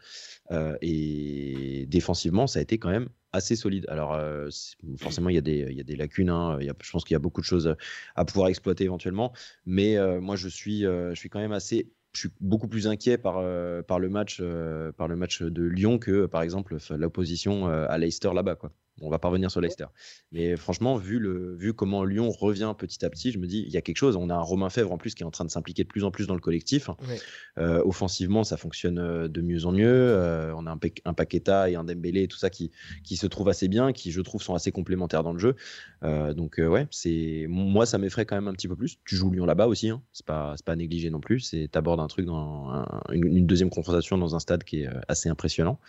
[SPEAKER 7] Euh, et défensivement, ça a été quand même assez solide. Alors, euh, forcément, il y, a des- il y a des lacunes. hein. Il y a- je pense qu'il y a beaucoup de choses à pouvoir exploiter éventuellement. Mais euh, moi, je suis, euh, je suis quand même assez. Je suis beaucoup plus inquiet par, euh, le match, euh, le match de Lyon que, par exemple, l'opposition euh, à Leicester là-bas. Quoi. On va pas revenir sur Leicester. Mais franchement, vu, le, vu comment Lyon revient petit à petit, je me dis, il y a quelque chose. On a un Romain Fèvre en plus qui est en train de s'impliquer de plus en plus dans le collectif.
[SPEAKER 3] Ouais.
[SPEAKER 7] Euh, offensivement, ça fonctionne euh, de mieux en mieux. Euh, on a un, un Paqueta et un Dembélé et tout ça qui, qui se trouvent assez bien, qui je trouve sont assez complémentaires dans le jeu. Euh, donc ouais, c'est moi ça m'effraie quand même un petit peu plus. Tu joues Lyon là-bas aussi, hein. c'est pas pas négligé non plus. C'est t'abordes un truc dans un- une, une deuxième confrontation dans un stade qui est assez impressionnant.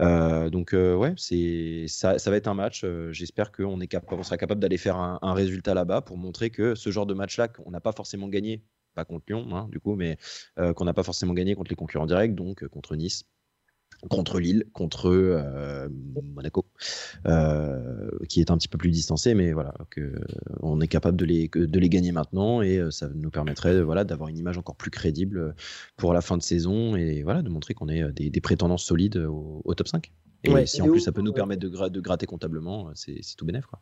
[SPEAKER 7] Donc ouais, c'est ça, ça va être un match. euh, J'espère qu'on sera capable d'aller faire un, résultat là-bas pour montrer que ce genre de match-là qu'on n'a pas forcément gagné, pas contre Lyon hein, du coup, mais euh, qu'on n'a pas forcément gagné contre les concurrents directs, donc euh, contre Nice, contre Lille, contre Monaco, qui est un petit peu plus distancé, mais voilà, que on est capable de les, gagner maintenant et ça nous permettrait voilà, d'avoir une image encore plus crédible pour la fin de saison et voilà, de montrer qu'on est des, des prétendants solides au, au top 5. Et
[SPEAKER 3] Ouais.
[SPEAKER 7] si
[SPEAKER 4] Et
[SPEAKER 7] en plus
[SPEAKER 4] où-
[SPEAKER 7] ça peut nous permettre de, gra- de gratter comptablement, euh, c'est tout bénef. Quoi.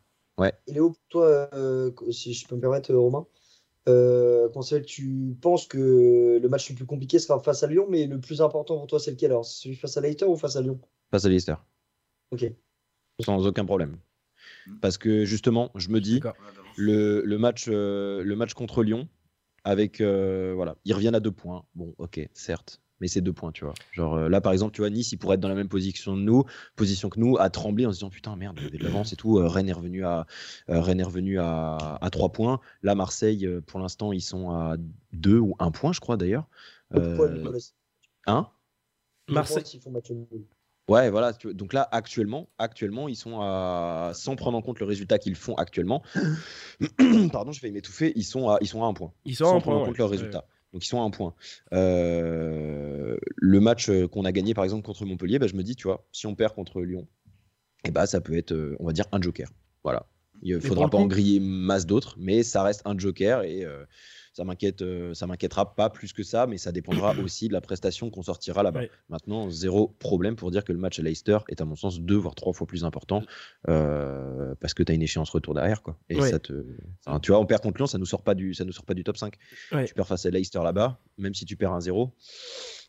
[SPEAKER 4] Et Léo, pour toi, euh, si je peux me permettre, euh, Romain, euh, s'appelle, tu penses que le match le plus compliqué sera face à Lyon, mais le plus important pour toi, c'est lequel? Alors? C'est celui face à Leicester ou face à Lyon?
[SPEAKER 7] Face à Leicester,
[SPEAKER 4] Ok.
[SPEAKER 7] sans aucun problème. Parce que justement, je me dis, le, le match, euh, le match contre Lyon, avec euh, voilà, ils reviennent à deux points. Bon, ok, certes, mais c'est deux points, tu vois. Genre euh, là, par exemple, tu vois, Nice, il pourrait être dans la même position que nous, position que nous, à trembler en se disant putain merde, de l'avance et tout. Euh, Rennes est revenu à euh, Rennes est revenu à, à trois points. Là, Marseille, euh, pour l'instant, ils sont à deux ou un point, je crois d'ailleurs. Euh, hein?
[SPEAKER 3] Marseille-
[SPEAKER 4] s'ils font match nul.
[SPEAKER 7] Ouais, voilà. Donc là, actuellement, actuellement, ils sont à, sans prendre en compte le résultat qu'ils font actuellement. Pardon, je vais m'étouffer. Ils sont à, ils sont à un point.
[SPEAKER 3] Ils sont
[SPEAKER 7] sans
[SPEAKER 3] à un
[SPEAKER 7] prendre en compte
[SPEAKER 3] ouais.
[SPEAKER 7] leurs résultats. Donc ils sont à un point. Euh, le match euh, qu'on a gagné par exemple contre Montpellier, bah, je me dis, tu vois, si on perd contre Lyon, et bah, ça peut être, euh, on va dire, un joker. Voilà. Il ne faudra pas
[SPEAKER 3] coup-
[SPEAKER 7] en griller masse d'autres, mais ça reste un joker et euh, ça m'inquiète, euh, ça m'inquiétera pas plus que ça, mais ça dépendra aussi de la prestation qu'on sortira là-bas.
[SPEAKER 3] Ouais.
[SPEAKER 7] Maintenant, zéro problème pour dire que le match à Leicester est à mon sens deux voire trois fois plus important euh, parce que tu as une échéance retour derrière quoi. Et
[SPEAKER 3] Ouais.
[SPEAKER 7] ça te, enfin, tu vois, on perd contre Lyon, ça nous sort pas du, ça nous sort pas du top 5.
[SPEAKER 3] Ouais.
[SPEAKER 7] Tu perds face à Leicester là-bas, même si tu perds un 0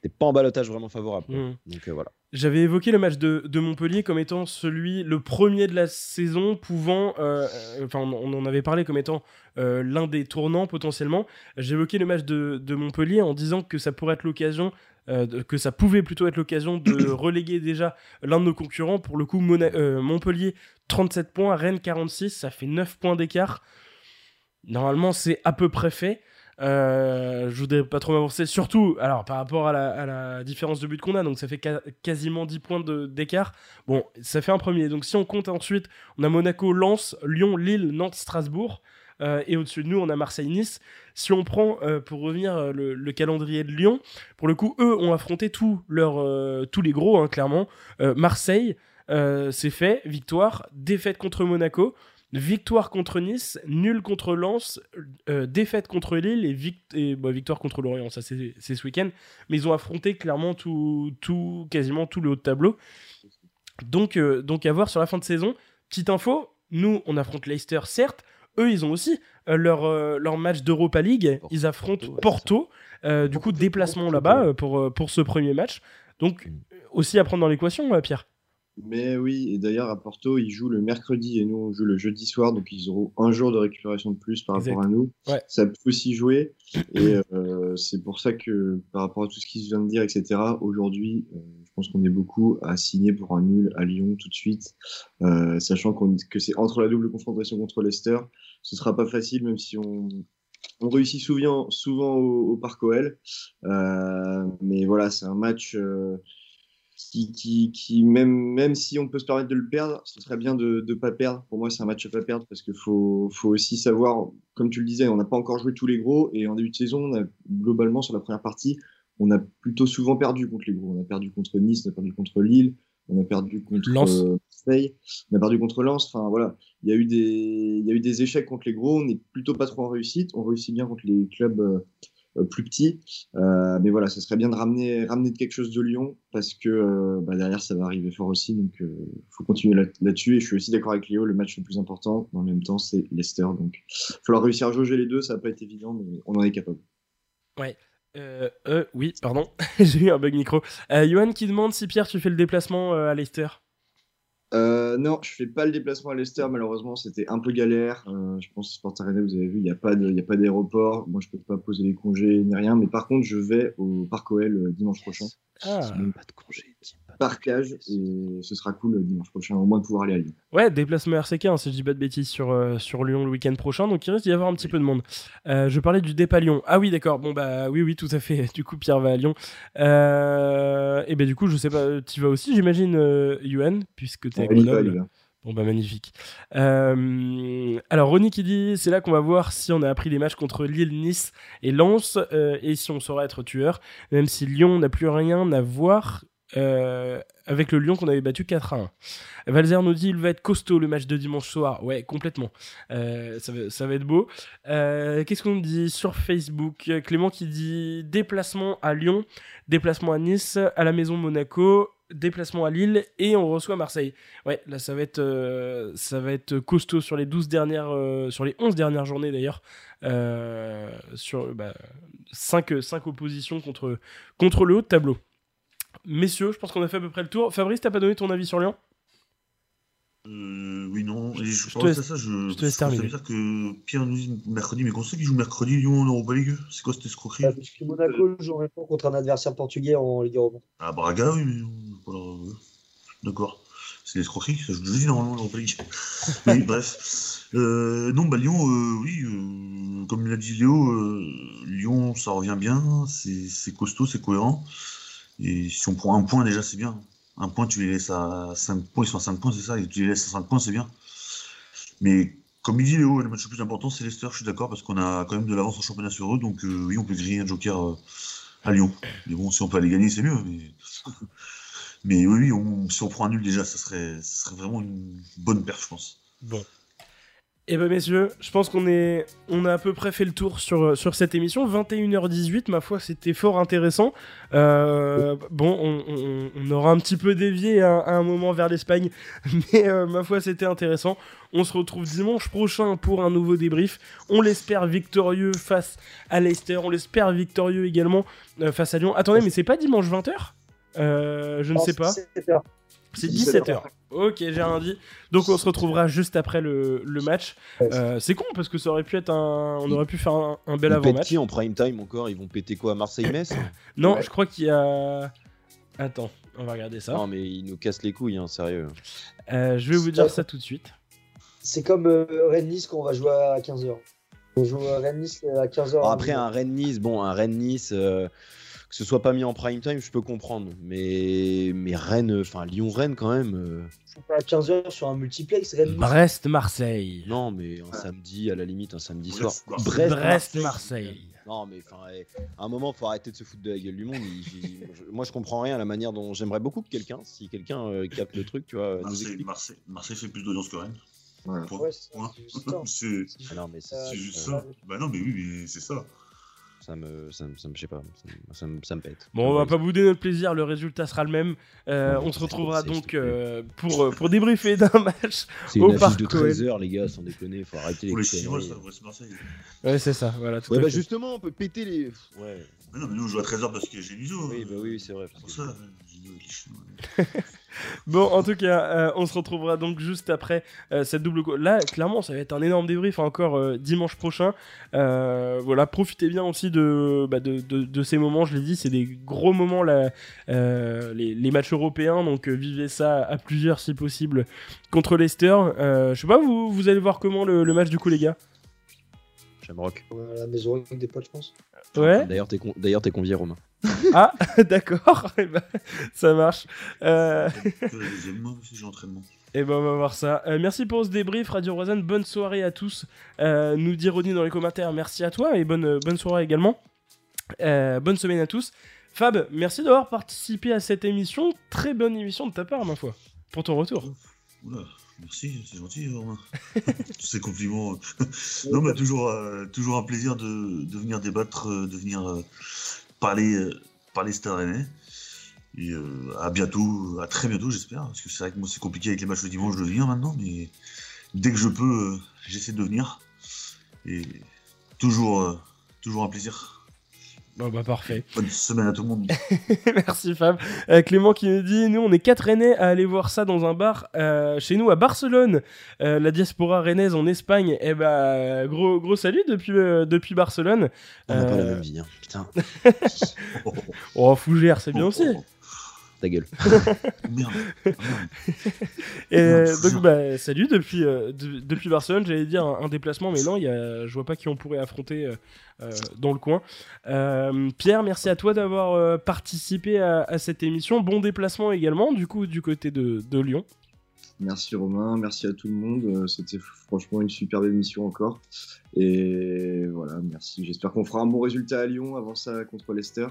[SPEAKER 7] t'es pas en balotage vraiment favorable. quoi.
[SPEAKER 3] Mm.
[SPEAKER 7] Donc euh, voilà.
[SPEAKER 3] J'avais évoqué le match de, de Montpellier comme étant celui, le premier de la saison, pouvant. euh, euh, Enfin, on, on en avait parlé comme étant euh, l'un des tournants potentiellement. J'ai évoqué le match de, de Montpellier en disant que ça pourrait être l'occasion. euh, que ça pouvait plutôt être l'occasion de reléguer déjà l'un de nos concurrents. Pour le coup, Mona- Montpellier 37 points, Rennes 46, ça fait 9 points d'écart. Normalement, c'est à peu près fait. Euh, je voudrais pas trop m'avancer, surtout alors par rapport à la, différence de but qu'on a, donc ça fait quasiment 10 points d'écart. Bon, ça fait un premier. Donc si on compte ensuite, on a Monaco, Lens, Lyon, Lille, Nantes, Strasbourg. euh, et au-dessus de nous, on a Marseille-Nice. Si on prend, euh, pour revenir, le, le calendrier de Lyon, pour le coup, eux ont affronté tous les gros, hein, clairement. Marseille, c'est fait, victoire. Défaite contre Monaco. Victoire contre Nice, nul contre Lens, euh, défaite contre Lille et, vict- et, bah, victoire contre Lorient. Ça, c'est ce week-end. Mais ils ont affronté clairement tout, tout, quasiment tout le haut de tableau. Donc, euh, donc à voir sur la fin de saison. Petite info, nous, on affronte Leicester, certes. Eux, ils ont aussi euh, leur, leur match d'Europa League.
[SPEAKER 7] Porto,
[SPEAKER 3] ils affrontent
[SPEAKER 7] ouais,
[SPEAKER 3] Porto. Du coup, déplacement là-bas pour, pour ce premier match. Donc,
[SPEAKER 7] Mm.
[SPEAKER 3] aussi à prendre dans l'équation, Pierre.
[SPEAKER 5] Mais oui, et d'ailleurs à Porto, ils jouent le mercredi et nous on joue le jeudi soir, donc ils auront un jour de récupération de plus par
[SPEAKER 3] Exact.
[SPEAKER 5] rapport à nous.
[SPEAKER 3] Ouais.
[SPEAKER 5] Ça peut aussi jouer, et euh, c'est pour ça que par rapport à tout ce qui vient de dire, etc., aujourd'hui, euh, je pense qu'on est beaucoup à signer pour un nul à Lyon tout de suite, euh, sachant que c'est entre la double confrontation contre Leicester. Ce sera pas facile, même si on, on réussit souvent, souvent au, au Parc OL. Mais voilà, c'est un match. Qui, qui, qui même, même si on peut se permettre de le perdre, ce serait bien de ne pas perdre. Pour moi, c'est un match à pas perdre parce qu'il faut, faut aussi savoir, comme tu le disais, on n'a pas encore joué tous les gros et en début de saison, on a, globalement, sur la première partie, on a plutôt souvent perdu contre les gros. On a perdu contre Nice, on a perdu contre Lille, on a perdu contre
[SPEAKER 3] Lens.
[SPEAKER 5] euh, Marseille, on a perdu contre Lens. Enfin voilà, il y a eu des, il y a eu des échecs contre les gros. On n'est plutôt pas trop en réussite. On réussit bien contre les clubs euh, plus petits. Euh, mais voilà, ça serait bien de ramener, ramener quelque chose de Lyon parce que euh, bah, derrière ça va arriver fort aussi. Donc il faut continuer là- là-dessus. Et je suis aussi d'accord avec Léo, le match le plus important dans le même temps c'est Leicester. Donc il va falloir réussir à jauger les deux. Ça va pas être évident, mais on en est capable.
[SPEAKER 3] Euh, euh, oui, pardon, j'ai eu un bug micro. Euh, Johan qui demande si Pierre, tu fais le déplacement euh, à Leicester.
[SPEAKER 5] Euh, non, je fais pas le déplacement à Leicester, malheureusement, c'était un peu galère. Euh, je pense que Sport Arena, vous avez vu, il n'y a pas de- il y a pas d'aéroport. Moi, je peux pas poser les congés ni rien, mais par contre, je vais au Parc OL euh, dimanche prochain,
[SPEAKER 3] Ah.
[SPEAKER 7] Même pas de congé. j'ai pas de
[SPEAKER 5] parcage, et ce sera cool dimanche prochain, au moins de pouvoir aller à Lyon.
[SPEAKER 3] Ouais, déplacement RCK, hein, si je dis pas de bêtises, sur, euh, sur Lyon le week-end prochain, donc il risque d'y avoir un petit peu de monde. Euh, je parlais du départ à Lyon. Ah oui, d'accord, bon bah oui, oui, tout à fait. Du coup, Pierre va à Lyon. Euh, et ben du coup, je sais pas, tu vas aussi, j'imagine, euh, Johan, puisque à
[SPEAKER 5] va,
[SPEAKER 3] Grenoble.
[SPEAKER 5] les gars.
[SPEAKER 3] Bon bah magnifique. Euh, alors Ronnie qui dit c'est là qu'on va voir si on a appris les matchs contre Lille, Nice et Lens euh, et si on saura être tueur, même si Lyon n'a plus rien à voir euh, avec le Lyon qu'on avait battu 4 à 1. Valzer nous dit il va être costaud le match de dimanche soir. Ouais complètement. Euh, ça, va, être beau. Euh, Qu'est-ce qu'on dit sur Facebook? Clément qui dit déplacement à Lyon, déplacement à Nice, à la maison Monaco, déplacement à Lille et on reçoit Marseille. Ouais, là ça va être ça va être costaud sur les 12 dernières sur les 11 dernières journées d'ailleurs. Sur bah, 5 5 oppositions contre contre le haut de tableau. Messieurs, je pense qu'on a fait à peu près le tour. Fabrice, t'as pas donné ton avis sur Lyon?
[SPEAKER 6] Euh, oui, non. Et je,
[SPEAKER 3] Je te
[SPEAKER 6] pense
[SPEAKER 3] laisse-
[SPEAKER 6] à ça, je,
[SPEAKER 3] je te laisse
[SPEAKER 6] je trouve ça
[SPEAKER 3] terminer.
[SPEAKER 6] bizarre que Pierre nous dise mercredi, mais qu'on sait qu'il joue mercredi Lyon en Europa League. C'est quoi cette escroquerie?
[SPEAKER 4] Parce que Monaco jouerait pas contre un adversaire portugais en Ligue Europa.
[SPEAKER 6] Ah, Braga, oui, mais voilà, euh, d'accord. C'est l'escroquerie, ça joue jeudi normalement en Europa League. oui, bref. Euh, non, bah Lyon, euh, oui, euh, comme l'a dit Léo, euh, Lyon, ça revient bien, c'est c'est costaud, c'est cohérent. Et si on prend un point, déjà, c'est bien. Un point, tu les laisses à 5 points, ils sont à 5 points, c'est ça, et tu les laisses à 5 points, c'est bien. Mais comme il dit Léo, le match le plus important, c'est Leicester, je suis d'accord, parce qu'on a quand même de l'avance en championnat sur eux, donc euh, oui, on peut griller un joker euh, à Lyon. Mais bon, si on peut aller gagner, c'est mieux. Mais, mais oui, oui, si on prend un nul déjà, ça serait, ça serait vraiment une bonne perf, je pense.
[SPEAKER 3] Bon. Eh ben messieurs, je pense qu'on est, on a à peu près fait le tour sur, sur cette émission. 21h18, ma foi, c'était fort intéressant. Euh, bon, on, on- on aura un petit peu dévié à, à un moment vers l'Espagne, mais euh, ma foi, c'était intéressant. On se retrouve dimanche prochain pour un nouveau débrief. On l'espère victorieux face à Leicester. On l'espère victorieux également euh, face à Lyon. Attendez, mais c'est pas dimanche 20h Euh, Je ne sais pas. C'est 17h. Ok, j'ai rien dit. Donc on se retrouvera juste après le, le match. Euh, c'est con parce que ça aurait pu être un. On aurait pu faire un, un bel avant-match.
[SPEAKER 7] qui en prime time encore Ils vont péter quoi Marseille-Metz
[SPEAKER 3] Non,
[SPEAKER 4] Ouais.
[SPEAKER 3] je crois qu'il y a. Attends, on va regarder ça.
[SPEAKER 7] Non, mais ils nous cassent les couilles, hein, sérieux.
[SPEAKER 3] Euh, je vais vous dire ça tout de suite.
[SPEAKER 4] C'est comme euh, Rennes-Nice quand on va jouer à 15h. On joue à Rennes-Nice à 15h.
[SPEAKER 7] Alors après, un Rennes-Nice, bon, un Rennes-Nice, euh, que ce soit pas mis en prime time, je peux comprendre. Mais, mais Rennes, enfin Lyon-Rennes quand même. euh,
[SPEAKER 4] à 15h sur un multiplex. Rennes-Nice.
[SPEAKER 3] Brest-Marseille.
[SPEAKER 7] non, mais un samedi, à la limite, un samedi soir.
[SPEAKER 6] Brest,
[SPEAKER 7] Brest,
[SPEAKER 3] Brest-Marseille.
[SPEAKER 7] Non, mais enfin, eh, à un moment, faut arrêter de se foutre de la gueule du monde. Il- il- je- moi, je comprends rien à la manière dont j'aimerais beaucoup que quelqu'un, si quelqu'un euh, capte le truc, tu vois, nous
[SPEAKER 6] Marseille,
[SPEAKER 7] explique.
[SPEAKER 6] Marseille, Marseille fait plus d'audience que Rennes. Point.
[SPEAKER 4] Ouais, c'est- c'est juste.
[SPEAKER 6] C'est
[SPEAKER 7] c'est-
[SPEAKER 6] c'est
[SPEAKER 7] ça.
[SPEAKER 6] Bah non, mais oui, mais c'est ça.
[SPEAKER 7] Ça me, ça me, ça me, je sais pas, ça me, ça me, ça me pète.
[SPEAKER 3] Bon, on va pas bouder notre plaisir, le résultat sera le même. Euh, on se retrouvera donc euh, pour, euh, pour débriefer d'un match.
[SPEAKER 7] C'est
[SPEAKER 3] au
[SPEAKER 7] une affiche
[SPEAKER 3] Parc
[SPEAKER 7] de
[SPEAKER 3] OL.
[SPEAKER 7] 13h, les gars, sans déconner, faut arrêter les
[SPEAKER 6] Pour les
[SPEAKER 7] conneries.
[SPEAKER 6] Chinois, ça devrait se Marseille.
[SPEAKER 3] Ouais, c'est ça, voilà. Tout
[SPEAKER 7] Ouais, bah justement, on peut péter les. Ouais,
[SPEAKER 6] Mais non, mais nous on joue à 13h parce que j'ai l'ISO.
[SPEAKER 7] oui, bah oui, c'est vrai.
[SPEAKER 6] Pour
[SPEAKER 7] que-
[SPEAKER 6] ça. ouais,
[SPEAKER 3] Bon, en tout cas, euh, on se retrouvera donc juste après euh, cette double. Là, clairement, ça va être un énorme débrief encore euh, dimanche prochain. Euh, voilà, profitez bien aussi de, bah, de, de- de ces moments. Je l'ai dit, c'est des gros moments là, euh, les, les matchs européens. Donc, euh, vivez ça à plusieurs si possible contre Leicester. Euh, je sais pas, vous, vous allez voir comment le, le match du coup, les gars?
[SPEAKER 7] Shamrock.
[SPEAKER 4] Ouais, à la maison avec des potes, je pense.
[SPEAKER 3] Ouais.
[SPEAKER 7] D'ailleurs, t'es con- d'ailleurs, t'es convié, Romain.
[SPEAKER 3] Ah, d'accord. Eh ben, ça marche. Euh,
[SPEAKER 6] moi aussi j'ai entraînement.
[SPEAKER 3] Et ben on va voir ça. Euh, merci pour ce débrief, Radio Roisanne. Bonne soirée à tous. Euh, nous dit Ronnie dans les commentaires, merci à toi et bonne, bonne soirée également. Bonne semaine à tous. Fab, merci d'avoir participé à cette émission. Très bonne émission de ta part, ma foi, pour ton retour.
[SPEAKER 6] Oula, merci, c'est gentil, Romain. Tous ces compliments. non, mais toujours, toujours un plaisir de, de venir débattre, de venir euh, parler, euh, parler Stade Rennais. Et euh, à bientôt, à très bientôt, j'espère. Parce que c'est vrai que moi, c'est compliqué avec les matchs le dimanche de venir maintenant, mais dès que je peux, euh, j'essaie de venir. Et toujours, toujours un plaisir.
[SPEAKER 3] Bon, bah, parfait.
[SPEAKER 6] Bonne semaine à tout le monde.
[SPEAKER 3] Merci Fab. Euh, Clément qui nous dit, nous on est quatre Rennais à aller voir ça dans un bar euh, chez nous à Barcelone, Euh, la diaspora rennaise en Espagne. Et bah gros gros salut depuis depuis Barcelone.
[SPEAKER 7] On n'a pas la même vie, hein. putain,
[SPEAKER 3] Oh Fougère, c'est bien aussi.
[SPEAKER 7] Ta gueule.
[SPEAKER 6] Merde. Merde.
[SPEAKER 3] Et
[SPEAKER 6] Non,
[SPEAKER 3] donc bah salut depuis euh, de- depuis Barcelone, j'allais dire un, un déplacement, mais non, il y a, je vois pas qui on pourrait affronter euh, euh, dans le coin. Euh, Pierre, merci à toi d'avoir euh, participé à, à cette émission. Bon déplacement également, du coup du côté de, de Lyon.
[SPEAKER 5] Merci Romain, merci à tout le monde. Euh, C'était franchement une superbe émission encore. Et voilà, merci. J'espère qu'on fera un bon résultat à Lyon avant ça contre Leicester.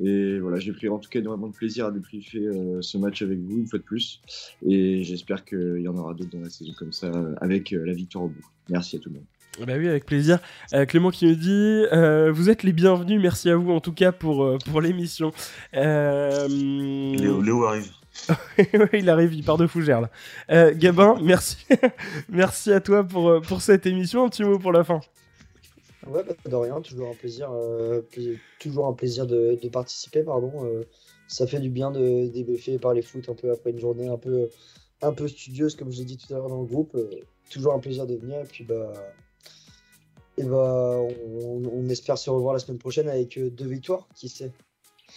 [SPEAKER 5] Et voilà, j'ai pris en tout cas énormément de plaisir à débriefer euh, ce match avec vous une fois de plus. Et j'espère qu'il y en aura d'autres dans la saison comme ça avec euh, la victoire au bout. Merci à tout le monde.
[SPEAKER 3] Bah oui, avec plaisir. Euh, Clément qui me dit euh, Vous êtes les bienvenus, merci à vous en tout cas pour, pour l'émission. Euh...
[SPEAKER 6] Léo, Léo arrive.
[SPEAKER 3] Il arrive, il part de fougère là. Euh, Gabin, merci. merci à toi pour, euh, pour cette émission. Un petit mot pour la fin.
[SPEAKER 4] Ouais, bah, de rien, toujours un plaisir, euh, toujours un plaisir de, participer, pardon. ça fait du bien de débriefer par les foot un peu après une journée un peu, un peu studieuse, comme je l'ai dit tout à l'heure dans le groupe. toujours un plaisir de venir et puis bah, et bah on, espère se revoir la semaine prochaine avec deux victoires, qui sait.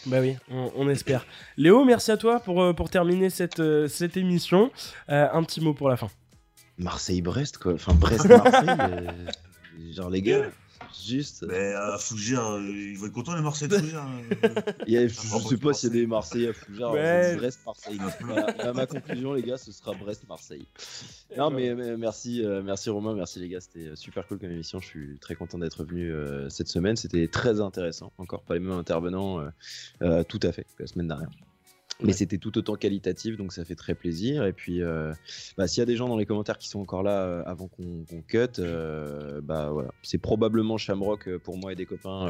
[SPEAKER 3] Bah oui, on, on espère. Léo, merci à toi pour, euh, pour terminer cette, euh, cette émission. Euh, un petit mot pour la fin.
[SPEAKER 7] Marseille-Brest, quoi. Enfin, Brest-Marseille. genre, les gars, juste.
[SPEAKER 6] Mais à Fougères, euh, ils vont être contents les Marseillais de hein.
[SPEAKER 7] Il a- je
[SPEAKER 6] Ah,
[SPEAKER 7] sais pas s'il y a des Marseillais à Fougères.
[SPEAKER 3] Ouais.
[SPEAKER 7] c'est Brest-Marseille. Voilà, ma conclusion, les gars, ce sera Brest-Marseille. Non, mais, mais merci, euh, merci Romain, merci les gars. C'était euh, super cool comme émission. Je suis très content d'être venu euh, cette semaine. C'était très intéressant. Encore pas les mêmes intervenants, euh, euh, tout à fait, que la semaine dernière. Mais c'était tout autant qualitatif, donc ça fait très plaisir. Et puis, euh, bah, s'il y a des gens dans les commentaires qui sont encore là euh, avant qu'on qu'on cut, euh, bah voilà, c'est probablement Shamrock pour moi et des copains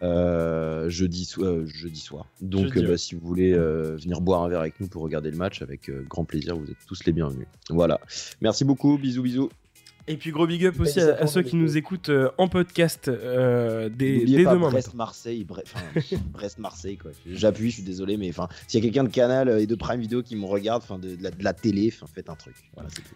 [SPEAKER 7] jeudi, so- jeudi soir. Donc,
[SPEAKER 3] Jeudi,
[SPEAKER 7] bah,
[SPEAKER 3] ouais.
[SPEAKER 7] si vous voulez venir boire un verre avec nous pour regarder le match, avec grand plaisir, vous êtes tous les bienvenus. Voilà. Merci beaucoup. Bisous, bisous.
[SPEAKER 3] Et puis gros big up aussi à, à ceux qui nous écoutent euh, en podcast euh, dès, dès
[SPEAKER 7] pas
[SPEAKER 3] demain.
[SPEAKER 7] Brest-Marseille, Brest-Marseille quoi. J'appuie, je suis désolé, mais enfin, s'il y a quelqu'un de Canal et de Prime Video qui me regarde, enfin, de, de la, de la télé, enfin, faites un truc. Voilà, c'est tout.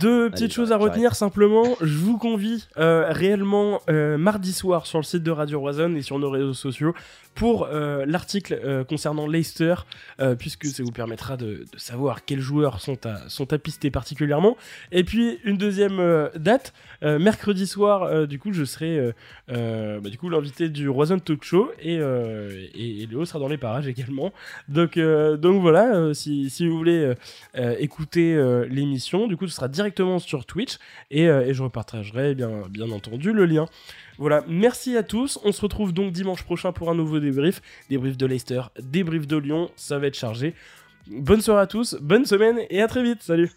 [SPEAKER 3] Deux petites choses à retenir simplement. Je vous convie euh, réellement euh, mardi soir sur le site de Radio Roison et sur nos réseaux sociaux pour euh, l'article euh, concernant Leicester, euh, puisque ça vous permettra de, savoir quels joueurs sont à, sont à pister particulièrement. Et puis une deuxième date, mercredi soir, du coup, je serai bah, du coup l'invité du Roison Talk Show et, et, Léo sera dans les parages également. Donc, voilà, si, vous voulez écouter l'émission, du coup, ce sera directement sur Twitch et, je repartagerai bien entendu le lien. Voilà, merci à tous. On se retrouve donc dimanche prochain pour un nouveau débrief. Débrief de Leicester, débrief de Lyon, ça va être chargé. Bonne soirée à tous, bonne semaine et à très vite. Salut